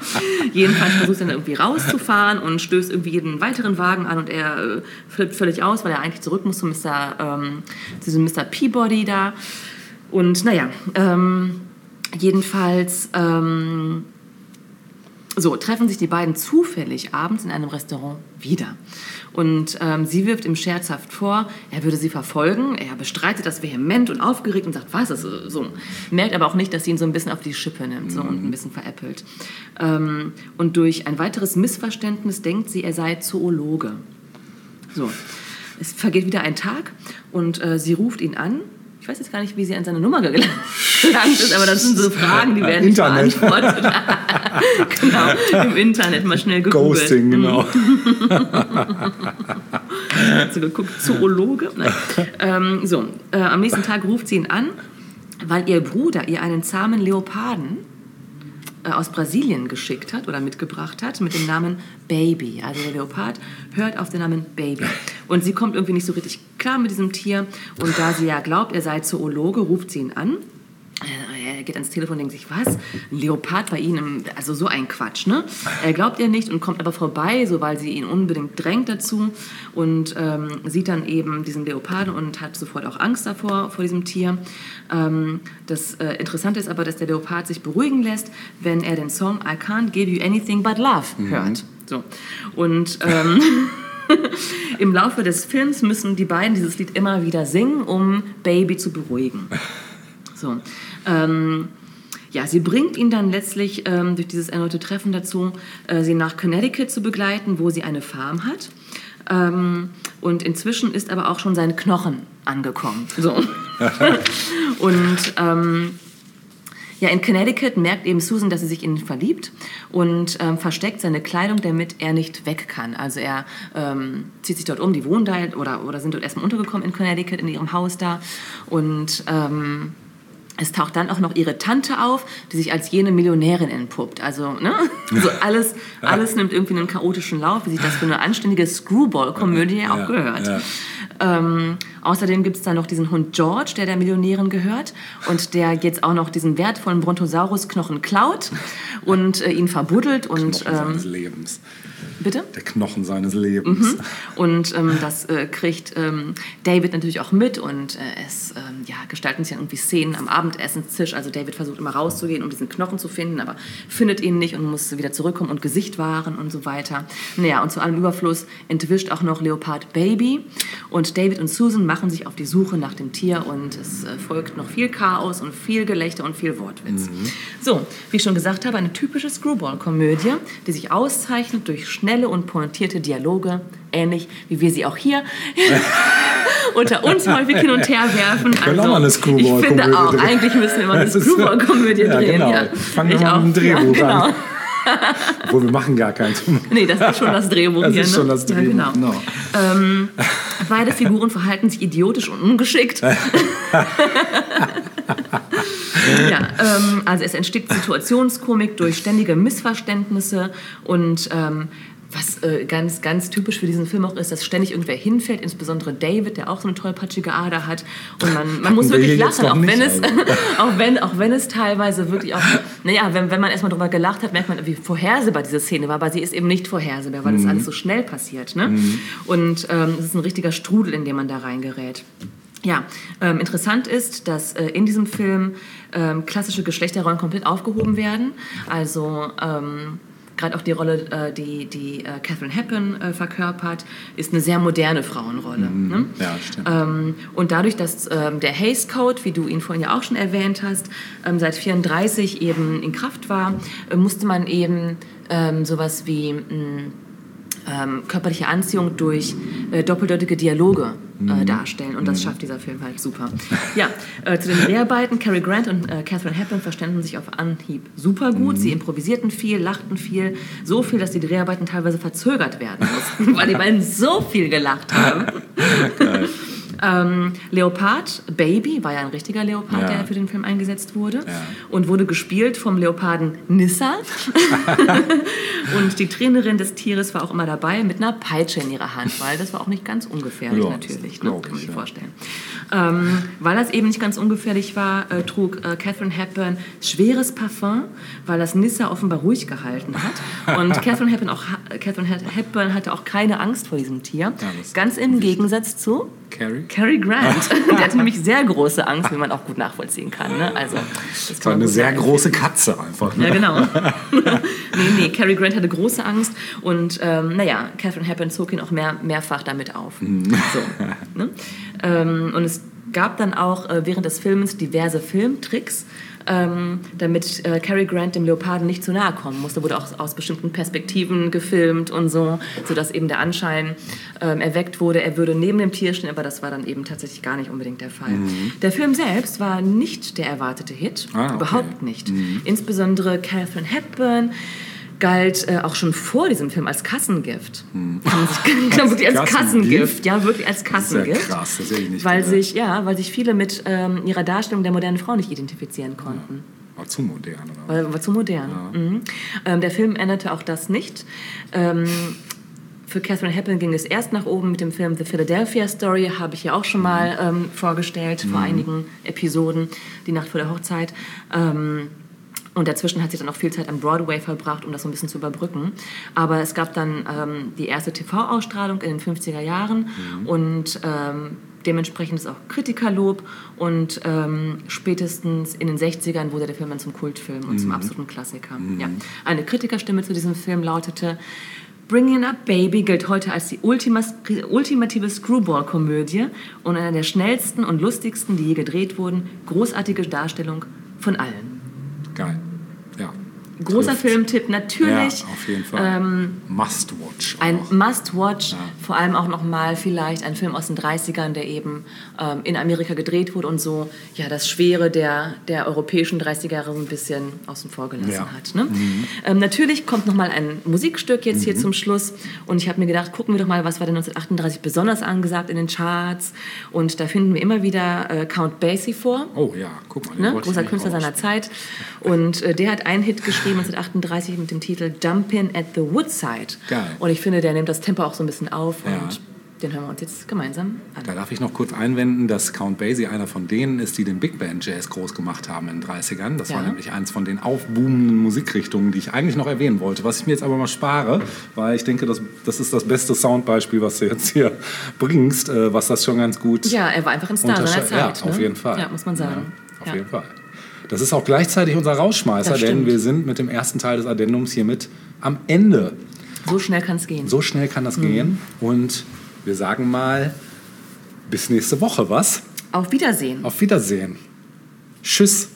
Jedenfalls versucht er dann irgendwie rauszufahren und stößt irgendwie jeden weiteren Wagen an und er äh, flippt völlig aus, weil er eigentlich zurück muss zu Mr. Ähm, zu diesem Mr. Peabody da. Und naja, ähm, jedenfalls ähm, so treffen sich die beiden zufällig abends in einem Restaurant wieder. Und ähm, sie wirft ihm scherzhaft vor, er würde sie verfolgen. Er bestreitet das vehement und aufgeregt und sagt, was ist so. Merkt aber auch nicht, dass sie ihn so ein bisschen auf die Schippe nimmt so, und ein bisschen veräppelt. Ähm, und durch ein weiteres Missverständnis denkt sie, er sei Zoologe. So, es vergeht wieder ein Tag und äh, sie ruft ihn an. Ich weiß jetzt gar nicht, wie sie an seine Nummer gelangt ist, aber das sind so Fragen, die werden nicht Internet. beantwortet. genau, im Internet mal schnell gegoogelt. Ghosting, genau. Hat sie geguckt, Zoologe? Nein. ähm, so, äh, am nächsten Tag ruft sie ihn an, weil ihr Bruder ihr einen zahmen Leoparden aus Brasilien geschickt hat oder mitgebracht hat mit dem Namen Baby. Also der Leopard hört auf den Namen Baby. Und sie kommt irgendwie nicht so richtig klar mit diesem Tier. Und da sie ja glaubt, er sei Zoologe, ruft sie ihn an. Äh, Er geht ans Telefon und denkt sich, was? Ein Leopard bei Ihnen? Also so ein Quatsch, ne? Er glaubt ihr nicht und kommt aber vorbei, so weil sie ihn unbedingt drängt dazu und ähm, sieht dann eben diesen Leoparden und hat sofort auch Angst davor, vor diesem Tier. Ähm, das äh, Interessante ist aber, dass der Leopard sich beruhigen lässt, wenn er den Song I Can't Give You Anything But Love hört. So. Und ähm, im Laufe des Films müssen die beiden dieses Lied immer wieder singen, um Baby zu beruhigen. So. Ähm, ja, sie bringt ihn dann letztlich ähm, durch dieses erneute Treffen dazu, äh, sie nach Connecticut zu begleiten, wo sie eine Farm hat. Ähm, und inzwischen ist aber auch schon sein Knochen angekommen. So. und ähm, ja, in Connecticut merkt eben Susan, dass sie sich in ihn verliebt und ähm, versteckt seine Kleidung, damit er nicht weg kann. Also er ähm, zieht sich dort um, die wohnen da oder, oder sind dort erstmal untergekommen in Connecticut, in ihrem Haus da. Und ähm, es taucht dann auch noch ihre Tante auf, die sich als jene Millionärin entpuppt. Also, ne? also alles, alles nimmt irgendwie einen chaotischen Lauf, wie sich das für eine anständige Screwball-Komödie ja auch gehört. ja. Ähm, außerdem gibt es da noch diesen Hund George, der der Millionärin gehört und der jetzt auch noch diesen wertvollen Brontosaurus-Knochen klaut und äh, ihn verbuddelt. Und, Knochen ähm, Lebens. Bitte? Der Knochen seines Lebens. Und ähm, das äh, kriegt ähm, David natürlich auch mit und äh, es ähm, ja, gestalten sich dann irgendwie Szenen am Abendessenstisch. Also David versucht immer rauszugehen, um diesen Knochen zu finden, aber findet ihn nicht und muss wieder zurückkommen und Gesicht wahren und so weiter. Naja, und zu allem Überfluss entwischt auch noch Leopard Baby und David und Susan machen sich auf die Suche nach dem Tier und es äh, folgt noch viel Chaos und viel Gelächter und viel Wortwitz. So, wie ich schon gesagt habe, eine typische Screwball-Komödie, die sich auszeichnet durch schnelle und pointierte Dialoge, ähnlich wie wir sie auch hier unter uns häufig hin und her werfen. Also, auch mal eine ich Screwball-Komödie finde auch, drehen. eigentlich müssen wir mal eine Das Screwball-Komödie Ja, drehen. genau. Ja, Fangen wir Ich mal auch. mit dem Drehbuch ja, genau. an. Obwohl wir machen gar keins. Nee, das ist schon das Drehbuch Das hier. ist ne? schon das Drehbuch. Ja, genau. Ähm, beide Figuren verhalten sich idiotisch und ungeschickt. ja, ähm, also es entsteht Situationskomik durch ständige Missverständnisse und ähm, was äh, ganz, ganz typisch für diesen Film auch ist, dass ständig irgendwer hinfällt, insbesondere David, der auch so eine tollpatschige Ader hat. Und man, man muss wir wirklich lachen, auch wenn, es, also. auch, wenn, auch wenn es teilweise wirklich auch, naja, wenn, wenn man erstmal drüber gelacht hat, merkt man, wie vorhersehbar diese Szene war, aber sie ist eben nicht vorhersehbar, weil das alles so schnell passiert. Ne? Und ähm, es ist ein richtiger Strudel, in den man da reingerät. Ja, ähm, interessant ist, dass äh, in diesem Film ähm, klassische Geschlechterrollen komplett aufgehoben werden. Also ähm, gerade auch die Rolle, äh, die, die äh, Catherine Hepburn äh, verkörpert, ist eine sehr moderne Frauenrolle. Ne? Ja, stimmt. Ähm, und dadurch, dass ähm, der Hays Code, wie du ihn vorhin ja auch schon erwähnt hast, ähm, seit 34 eben in Kraft war, äh, musste man eben ähm, sowas wie mh, ähm, körperliche Anziehung durch äh, doppeldeutige Dialoge äh, darstellen. Und das schafft dieser Film halt super. Ja, äh, zu den Dreharbeiten. Cary Grant und äh, Catherine Hepburn verständen sich auf Anhieb super gut. Sie improvisierten viel, lachten viel. So viel, dass die Dreharbeiten teilweise verzögert werden mussten, weil die beiden so viel gelacht haben. Ähm, Leopard Baby war ja ein richtiger Leopard, Ja. der für den Film eingesetzt wurde Ja. und wurde gespielt vom Leoparden Nissa. und die Trainerin des Tieres war auch immer dabei mit einer Peitsche in ihrer Hand, weil das war auch nicht ganz ungefährlich Ja, natürlich, ne? kann man ich, sich ja. vorstellen. Ähm, weil das eben nicht ganz ungefährlich war, äh, trug äh, Catherine Hepburn schweres Parfum, weil das Nissa offenbar ruhig gehalten hat. Und Catherine Hepburn, auch, Catherine Hepburn hatte auch keine Angst vor diesem Tier. das ganz im Gegensatz zu Carrie? Cary Grant. Der hatte nämlich sehr große Angst, wie man auch gut nachvollziehen kann. Ne? Also, das Das war eine sehr sagen. große Katze einfach. Ne? Ja, genau. nee, nee, Cary Grant hatte große Angst und ähm, naja, Catherine Hepburn zog ihn auch mehr, mehrfach damit auf. So, ne? ähm, und es gab dann auch äh, während des Films diverse Filmtricks, ähm, damit äh, Cary Grant dem Leoparden nicht zu nahe kommen musste. Wurde auch aus bestimmten Perspektiven gefilmt und so, sodass eben der Anschein ähm, erweckt wurde, er würde neben dem Tier stehen, aber das war dann eben tatsächlich gar nicht unbedingt der Fall. Der Film selbst war nicht der erwartete Hit, Ah, okay. überhaupt nicht. Insbesondere Catherine Hepburn galt äh, auch schon vor diesem Film als Kassengift. Kann man sich, genau, wirklich als Kassengift? Kassengift, ja, wirklich als ist ja Kassengift. krass, das hätte ich nicht weil gedacht. sich, ja, weil sich viele mit ähm, ihrer Darstellung der modernen Frau nicht identifizieren konnten. War zu modern, oder? Weil war zu modern. Mhm. Ähm, der Film änderte auch das nicht. Ähm, für Catherine Hepburn ging es erst nach oben mit dem Film The Philadelphia Story, habe ich ja auch schon mal ähm, vorgestellt vor einigen Episoden, die Nacht vor der Hochzeit. Ähm, und dazwischen hat sie dann auch viel Zeit am Broadway verbracht, um das so ein bisschen zu überbrücken. Aber es gab dann ähm, die erste TV-Ausstrahlung in den 50er Jahren und ähm, dementsprechend ist auch Kritikerlob. Und ähm, spätestens in den 60ern wurde der Film dann zum Kultfilm und zum absoluten Klassiker. Ja. Eine Kritikerstimme zu diesem Film lautete, Bringing Up Baby gilt heute als die ultima, ultimative Screwball-Komödie und einer der schnellsten und lustigsten, die je gedreht wurden. Großartige Darstellung von allen. Geil. Ja. Großer Trifft. Filmtipp, natürlich. Ja, auf jeden Fall. Ähm, Must watch. Ein. Must-Watch, vor allem auch nochmal vielleicht ein Film aus den 30ern, der eben ähm, in Amerika gedreht wurde und so ja das Schwere der, der europäischen 30er Jahre so ein bisschen außen vor gelassen Ja. hat. Ne? Ähm, natürlich kommt nochmal ein Musikstück jetzt hier zum Schluss und ich habe mir gedacht, gucken wir doch mal, was war denn 1938 besonders angesagt in den Charts und da finden wir immer wieder äh, Count Basie vor. Oh ja, guck mal. Ne? Großer Künstler seiner Zeit. Und äh, der hat einen Hit geschrieben 1938 mit dem Titel Dumpin' at the Woodside. Geil. Und ich finde, der nimmt das Tempo auch so ein bisschen auf Ja. und den hören wir uns jetzt gemeinsam an. Da darf ich noch kurz einwenden, dass Count Basie einer von denen ist, die den Big Band Jazz groß gemacht haben in den 30ern. Das war Ja. nämlich eins von den aufboomenden Musikrichtungen, die ich eigentlich noch erwähnen wollte, was ich mir jetzt aber mal spare, weil ich denke, das, das ist das beste Soundbeispiel, was du jetzt hier bringst, äh, was das schon ganz gut Ja, er war einfach ein Star seiner Zeit. Ja, auf ne? jeden Fall. Ja, muss man sagen. Ja, auf jeden Fall. Das ist auch gleichzeitig unser Rausschmeißer, denn wir sind mit dem ersten Teil des Addendums hiermit am Ende. So schnell kann es gehen. So schnell kann Mhm. das gehen. Und wir sagen mal, bis nächste Woche, was? Auf Wiedersehen. Auf Wiedersehen. Tschüss.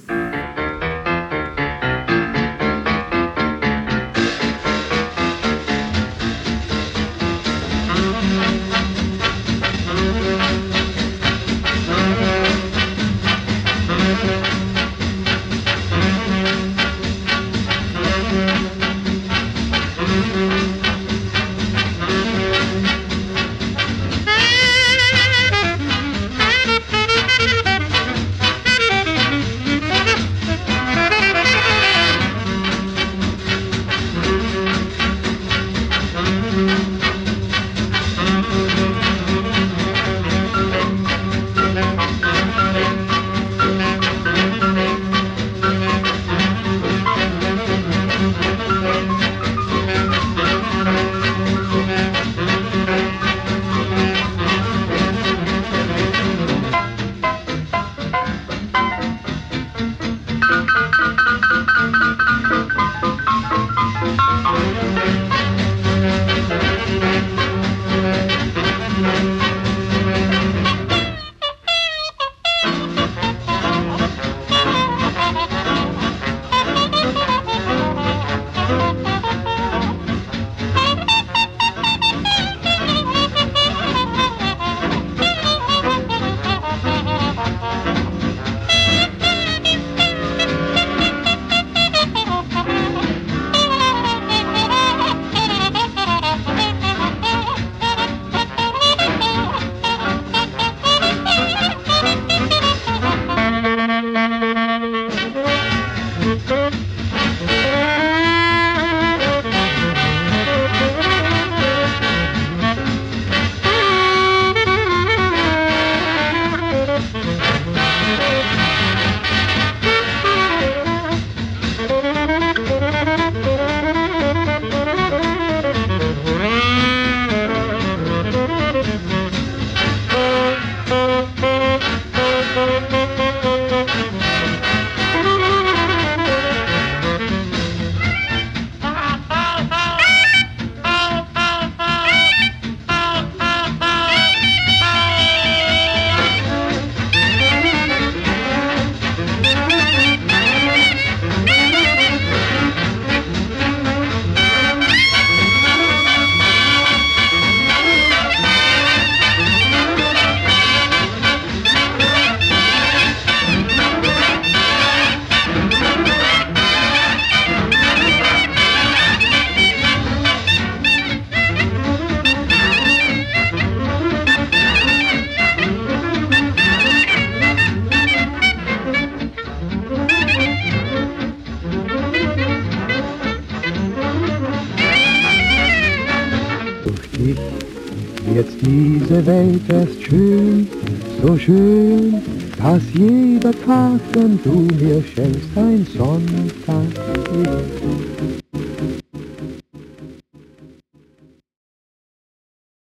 Jeder